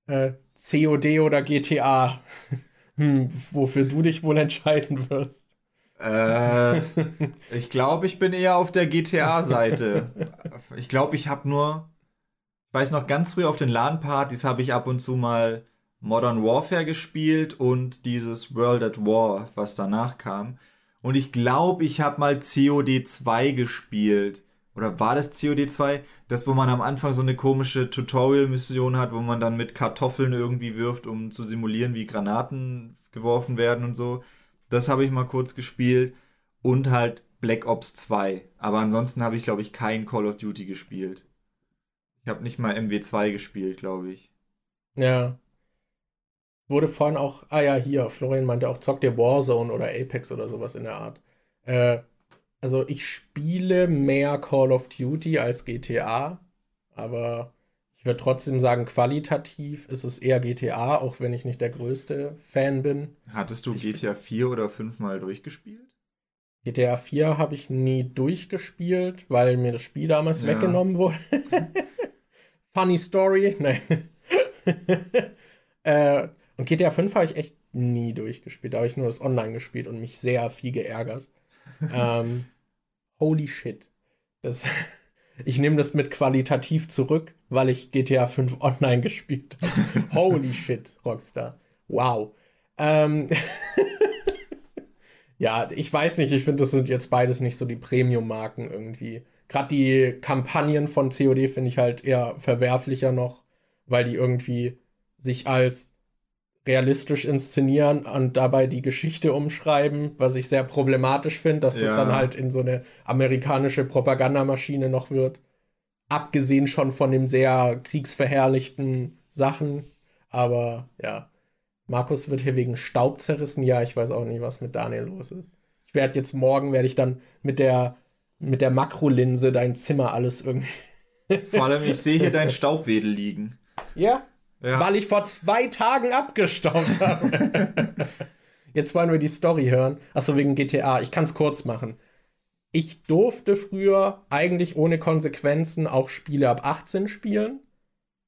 Äh, COD oder GTA? hm, wofür du dich wohl entscheiden wirst. Äh, ich glaube, ich bin eher auf der GTA-Seite. Ich glaube, ich habe nur, weiß noch, ganz früh auf den LAN-Partys habe ich ab und zu mal Modern Warfare gespielt und dieses World at War, was danach kam. Und ich glaube, ich habe mal COD 2 gespielt. Oder war das COD 2? Das, wo man am Anfang so eine komische Tutorial-Mission hat, wo man dann mit Kartoffeln irgendwie wirft, um zu simulieren, wie Granaten geworfen werden und so. Das habe ich mal kurz gespielt. Und halt Black Ops 2. Aber ansonsten habe ich, glaube ich, kein Call of Duty gespielt. Ich habe nicht mal MW2 gespielt, glaube ich. Ja. Wurde vorhin auch, ah ja, hier, Florian meinte auch, zockt ihr Warzone oder Apex oder sowas in der Art. Äh, also ich spiele mehr Call of Duty als GTA, aber ich würde trotzdem sagen, qualitativ ist es eher GTA, auch wenn ich nicht der größte Fan bin. Hattest du ich GTA 4 oder 5 mal durchgespielt? GTA 4 habe ich nie durchgespielt, weil mir das Spiel damals ja. weggenommen wurde. Funny Story, nein. äh, und GTA 5 habe ich echt nie durchgespielt. Da habe ich nur das Online gespielt und mich sehr viel geärgert. ähm, holy shit. Das ich nehme das mit qualitativ zurück, weil ich GTA 5 online gespielt habe. Holy shit, Rockstar. Wow. Ähm ja, ich weiß nicht, ich finde, das sind jetzt beides nicht so die Premium-Marken irgendwie. Gerade die Kampagnen von COD finde ich halt eher verwerflicher noch, weil die irgendwie sich als realistisch inszenieren und dabei die Geschichte umschreiben, was ich sehr problematisch finde, dass das ja. dann halt in so eine amerikanische Propagandamaschine noch wird. Abgesehen schon von dem sehr kriegsverherrlichten Sachen. Aber ja, Markus wird hier wegen Staub zerrissen. Ja, ich weiß auch nicht, was mit Daniel los ist. Ich werde jetzt morgen, werde ich dann mit der, mit der Makrolinse dein Zimmer alles irgendwie. Vor allem, ich sehe hier deinen Staubwedel liegen. Ja, ja. Weil ich vor zwei Tagen abgestaubt habe. Jetzt wollen wir die Story hören. Achso, wegen GTA. Ich kann es kurz machen. Ich durfte früher eigentlich ohne Konsequenzen auch Spiele ab 18 spielen.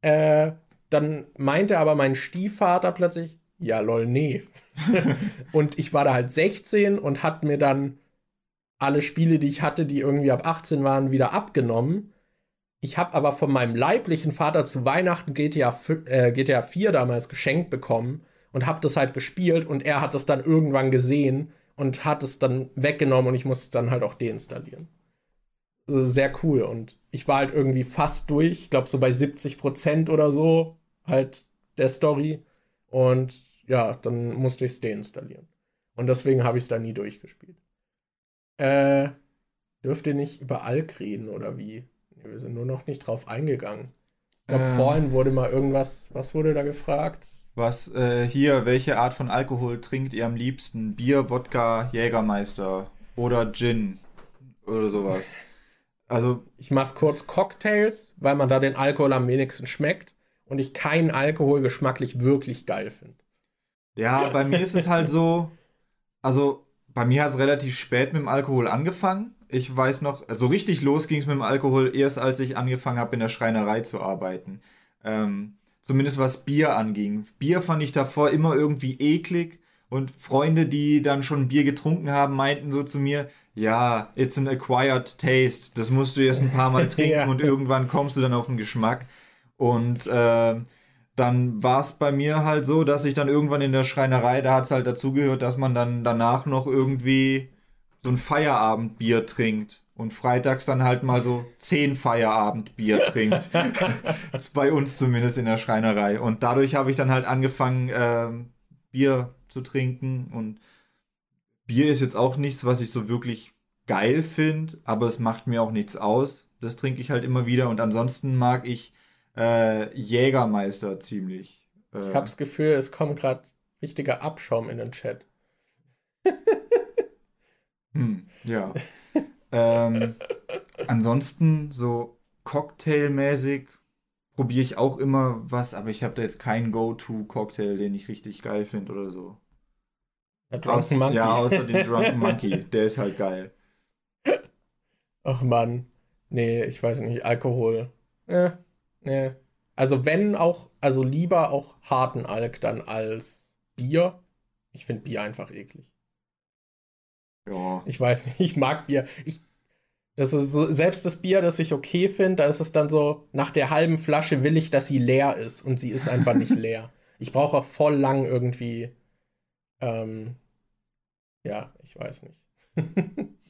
Äh, dann meinte aber mein Stiefvater plötzlich, ja lol, nee. und ich war da halt 16 und hat mir dann alle Spiele, die ich hatte, die irgendwie ab 18 waren, wieder abgenommen. Ich habe aber von meinem leiblichen Vater zu Weihnachten GTA, äh, GTA 4 damals geschenkt bekommen und habe das halt gespielt und er hat das dann irgendwann gesehen und hat es dann weggenommen und ich musste es dann halt auch deinstallieren. Also sehr cool und ich war halt irgendwie fast durch, ich glaube so bei 70 Prozent oder so halt der Story und ja, dann musste ich es deinstallieren. Und deswegen habe ich es da nie durchgespielt. Äh, dürft ihr nicht über Alk reden oder wie? Wir sind nur noch nicht drauf eingegangen. Ich glaube, ähm, vorhin wurde mal irgendwas, was wurde da gefragt? Was, äh, hier, welche Art von Alkohol trinkt ihr am liebsten? Bier, Wodka, Jägermeister oder Gin oder sowas. Also. Ich mach's kurz Cocktails, weil man da den Alkohol am wenigsten schmeckt und ich keinen Alkohol geschmacklich wirklich geil finde. Ja, bei mir ist es halt so, also bei mir hat es relativ spät mit dem Alkohol angefangen. Ich weiß noch, so also richtig los ging es mit dem Alkohol erst, als ich angefangen habe, in der Schreinerei zu arbeiten. Ähm, zumindest was Bier anging. Bier fand ich davor immer irgendwie eklig. Und Freunde, die dann schon Bier getrunken haben, meinten so zu mir, ja, it's an acquired taste. Das musst du erst ein paar Mal trinken ja. und irgendwann kommst du dann auf den Geschmack. Und äh, dann war es bei mir halt so, dass ich dann irgendwann in der Schreinerei, da hat es halt dazugehört, dass man dann danach noch irgendwie so ein Feierabendbier trinkt und freitags dann halt mal so zehn Feierabendbier trinkt. bei uns zumindest in der Schreinerei. Und dadurch habe ich dann halt angefangen, äh, Bier zu trinken. Und Bier ist jetzt auch nichts, was ich so wirklich geil finde, aber es macht mir auch nichts aus. Das trinke ich halt immer wieder. Und ansonsten mag ich äh, Jägermeister ziemlich. Äh, ich habe das Gefühl, es kommt gerade richtiger Abschaum in den Chat. hm, ja. ähm, ansonsten so Cocktailmäßig probiere ich auch immer was, aber ich habe da jetzt keinen Go-To-Cocktail, den ich richtig geil finde oder so. Der Drunken Aus, Monkey. Ja, außer den Drunken Monkey. Der ist halt geil. Ach Mann. Nee, ich weiß nicht. Alkohol. Äh, Nee. Also wenn auch, also lieber auch harten Alk dann als Bier. Ich finde Bier einfach eklig. Ja. Ich weiß nicht, ich mag Bier. Ich, das ist so, selbst das Bier, das ich okay finde, da ist es dann so, nach der halben Flasche will ich, dass sie leer ist und sie ist einfach nicht leer. Ich brauche auch voll lang irgendwie. Ähm, ja, ich weiß nicht.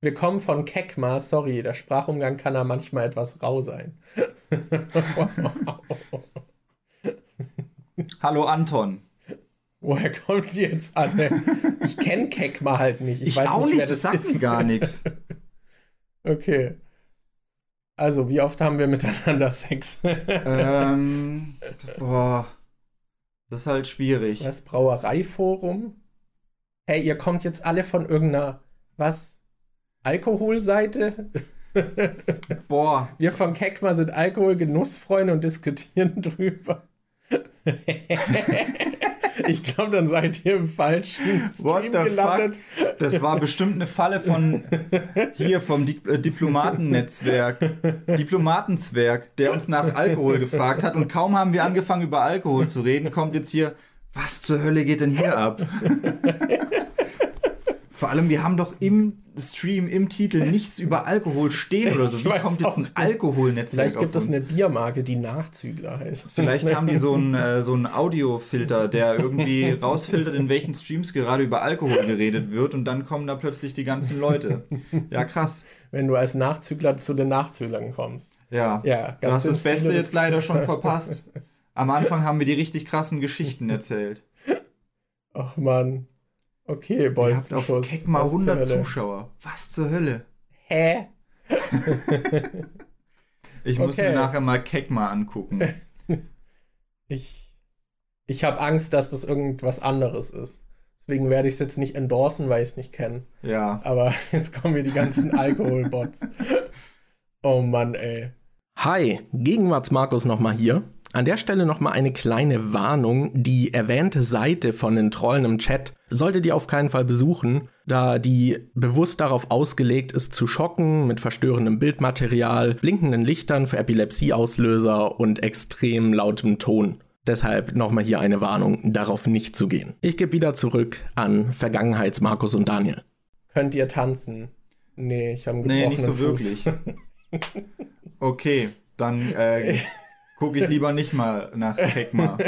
Wir kommen von Kekma, sorry, der Sprachumgang kann da manchmal etwas rau sein. Hallo Anton. Woher kommt die jetzt an? Ich kenne Kekma halt nicht. Ich, ich weiß auch nicht, das, das sagt mir gar nichts. Okay. Also, wie oft haben wir miteinander Sex? ähm, boah. Das ist halt schwierig. Was? Brauereiforum? Hey, ihr kommt jetzt alle von irgendeiner. Was? Alkoholseite. Boah. Wir von Keckma sind Alkoholgenussfreunde und diskutieren drüber. ich glaube, dann seid ihr im falschen Stream gelandet. Fuck? Das war bestimmt eine Falle von hier vom Di äh, Diplomatennetzwerk, Diplomatenzwerg, der uns nach Alkohol gefragt hat und kaum haben wir angefangen über Alkohol zu reden, kommt jetzt hier, was zur Hölle geht denn hier ab? Vor allem, wir haben doch im Stream, im Titel nichts über Alkohol stehen oder so. Wie kommt jetzt ein Alkoholnetzwerk Vielleicht gibt es eine Biermarke, die Nachzügler heißt. Vielleicht haben die so einen, äh, so einen Audiofilter, der irgendwie rausfiltert, in welchen Streams gerade über Alkohol geredet wird und dann kommen da plötzlich die ganzen Leute. Ja, krass. Wenn du als Nachzügler zu den Nachzüglern kommst. Ja, ja du hast das Beste jetzt leider schon verpasst. Am Anfang haben wir die richtig krassen Geschichten erzählt. Ach man. Okay, Boys. Ihr habt auf Keck mal 100 Zuschauer. Was zur Hölle? Hä? ich muss okay. mir nachher mal Keck mal angucken. ich ich habe Angst, dass das irgendwas anderes ist. Deswegen werde ich es jetzt nicht endorsen, weil ich es nicht kenne. Ja. Aber jetzt kommen hier die ganzen Alkoholbots. oh Mann, ey. Hi, Gegenwarts-Markus nochmal hier. An der Stelle nochmal eine kleine Warnung. Die erwähnte Seite von den Trollen im Chat solltet ihr auf keinen Fall besuchen, da die bewusst darauf ausgelegt ist, zu schocken mit verstörendem Bildmaterial, blinkenden Lichtern für Epilepsieauslöser und extrem lautem Ton. Deshalb nochmal hier eine Warnung, darauf nicht zu gehen. Ich gebe wieder zurück an Vergangenheits-Markus und Daniel. Könnt ihr tanzen? Nee, ich habe einen Nee, nicht so Fuß. wirklich. okay, dann äh, gucke ich lieber nicht mal nach Kekma.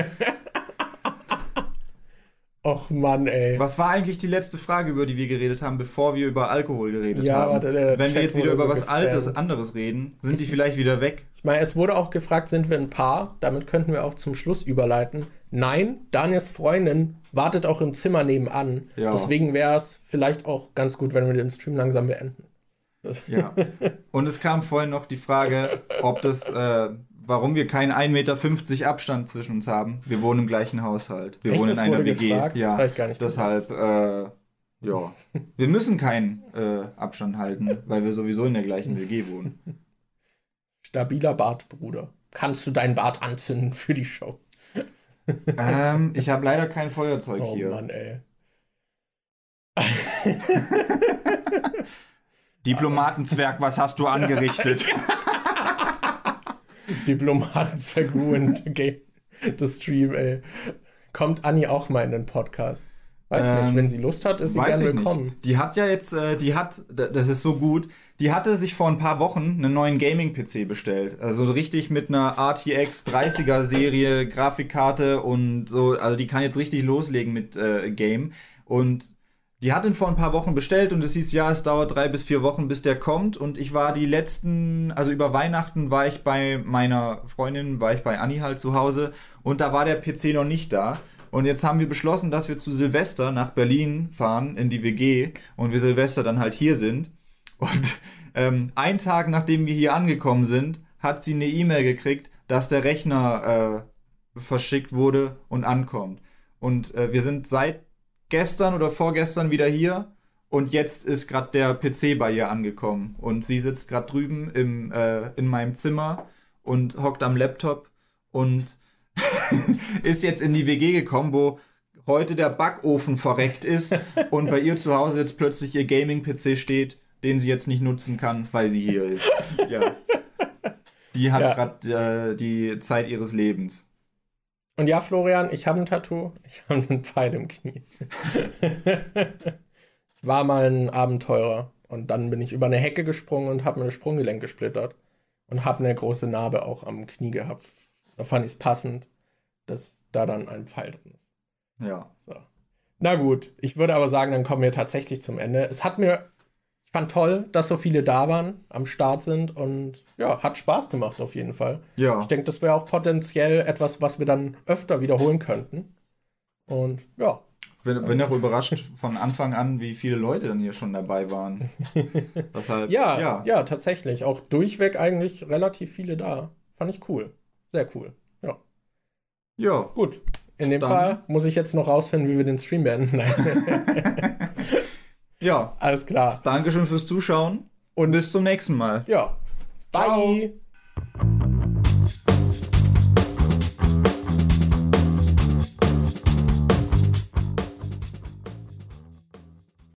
Och Mann, ey. Was war eigentlich die letzte Frage, über die wir geredet haben, bevor wir über Alkohol geredet ja, haben? Warte, Wenn wir jetzt wieder über so was gespammt. Altes, anderes reden, sind die vielleicht wieder weg? Ich meine, es wurde auch gefragt, sind wir ein Paar? Damit könnten wir auch zum Schluss überleiten. Nein, Daniels Freundin wartet auch im Zimmer nebenan. Ja. Deswegen wäre es vielleicht auch ganz gut, wenn wir den Stream langsam beenden. Ja. Und es kam vorhin noch die Frage, ob das äh, warum wir keinen 1,50 Meter Abstand zwischen uns haben. Wir wohnen im gleichen Haushalt. Wir Echt, wohnen in einer WG. gefragt? Ja, Das hab ich gar nicht deshalb, äh, ja. Wir müssen keinen äh, Abstand halten, weil wir sowieso in der gleichen WG wohnen. Stabiler Bartbruder. Kannst du deinen Bart anzünden für die Show? ähm, ich habe leider kein Feuerzeug Oh hier. Mann, ey. Diplomatenzwerg, was hast du angerichtet? Diplomatenzwerg ruined okay. das Stream, ey. Kommt Anni auch mal in den Podcast? Weiß Ähm, nicht, wenn sie Lust hat, ist sie Weiß gern ich willkommen. nicht. Die hat ja jetzt, äh, die hat, das ist so gut, die hatte sich vor ein paar Wochen einen neuen Gaming-PC bestellt. Also so richtig mit einer RTX 30er Serie, Grafikkarte und so. Also die kann jetzt richtig loslegen mit äh, Game. Und die hat ihn vor ein paar Wochen bestellt und es hieß, ja, es dauert drei bis vier Wochen, bis der kommt. Und ich war die letzten, also über Weihnachten war ich bei meiner Freundin, war ich bei Anni halt zu Hause und da war der PC noch nicht da. Und jetzt haben wir beschlossen, dass wir zu Silvester nach Berlin fahren in die WG und wir Silvester dann halt hier sind. Und ähm, einen Tag nachdem wir hier angekommen sind, hat sie eine E-Mail gekriegt, dass der Rechner äh, verschickt wurde und ankommt. Und äh, wir sind seit gestern oder vorgestern wieder hier und jetzt ist gerade der PC bei ihr angekommen und sie sitzt gerade drüben im, äh, in meinem Zimmer und hockt am Laptop und ist jetzt in die WG gekommen, wo heute der Backofen verreckt ist und bei ihr zu Hause jetzt plötzlich ihr Gaming-PC steht, den sie jetzt nicht nutzen kann, weil sie hier ist. Ja. Die hat Ja. gerade äh, die Zeit ihres Lebens. Und ja, Florian, ich habe ein Tattoo. Ich habe einen Pfeil im Knie. War mal ein Abenteurer. Und dann bin ich über eine Hecke gesprungen und habe mir das Sprunggelenk gesplittert. Und habe eine große Narbe auch am Knie gehabt. Da fand ich es passend, dass da dann ein Pfeil drin ist. Ja. So. Na gut, ich würde aber sagen, dann kommen wir tatsächlich zum Ende. Es hat mir, ich fand toll, dass so viele da waren, am Start sind und ja, hat Spaß gemacht auf jeden Fall. Ja. Ich denke, das wäre auch potenziell etwas, was wir dann öfter wiederholen könnten. Und ja, Bin, bin auch überrascht von Anfang an, wie viele Leute dann hier schon dabei waren. Deshalb, ja, ja, ja. tatsächlich. Auch durchweg eigentlich relativ viele da. Fand ich cool. Sehr cool. Ja. Ja. Gut. In dem Dann- Fall muss ich jetzt noch rausfinden, wie wir den Stream beenden. Ja. Alles klar. Dankeschön fürs Zuschauen und bis zum nächsten Mal. Ja. Bye. Ciao.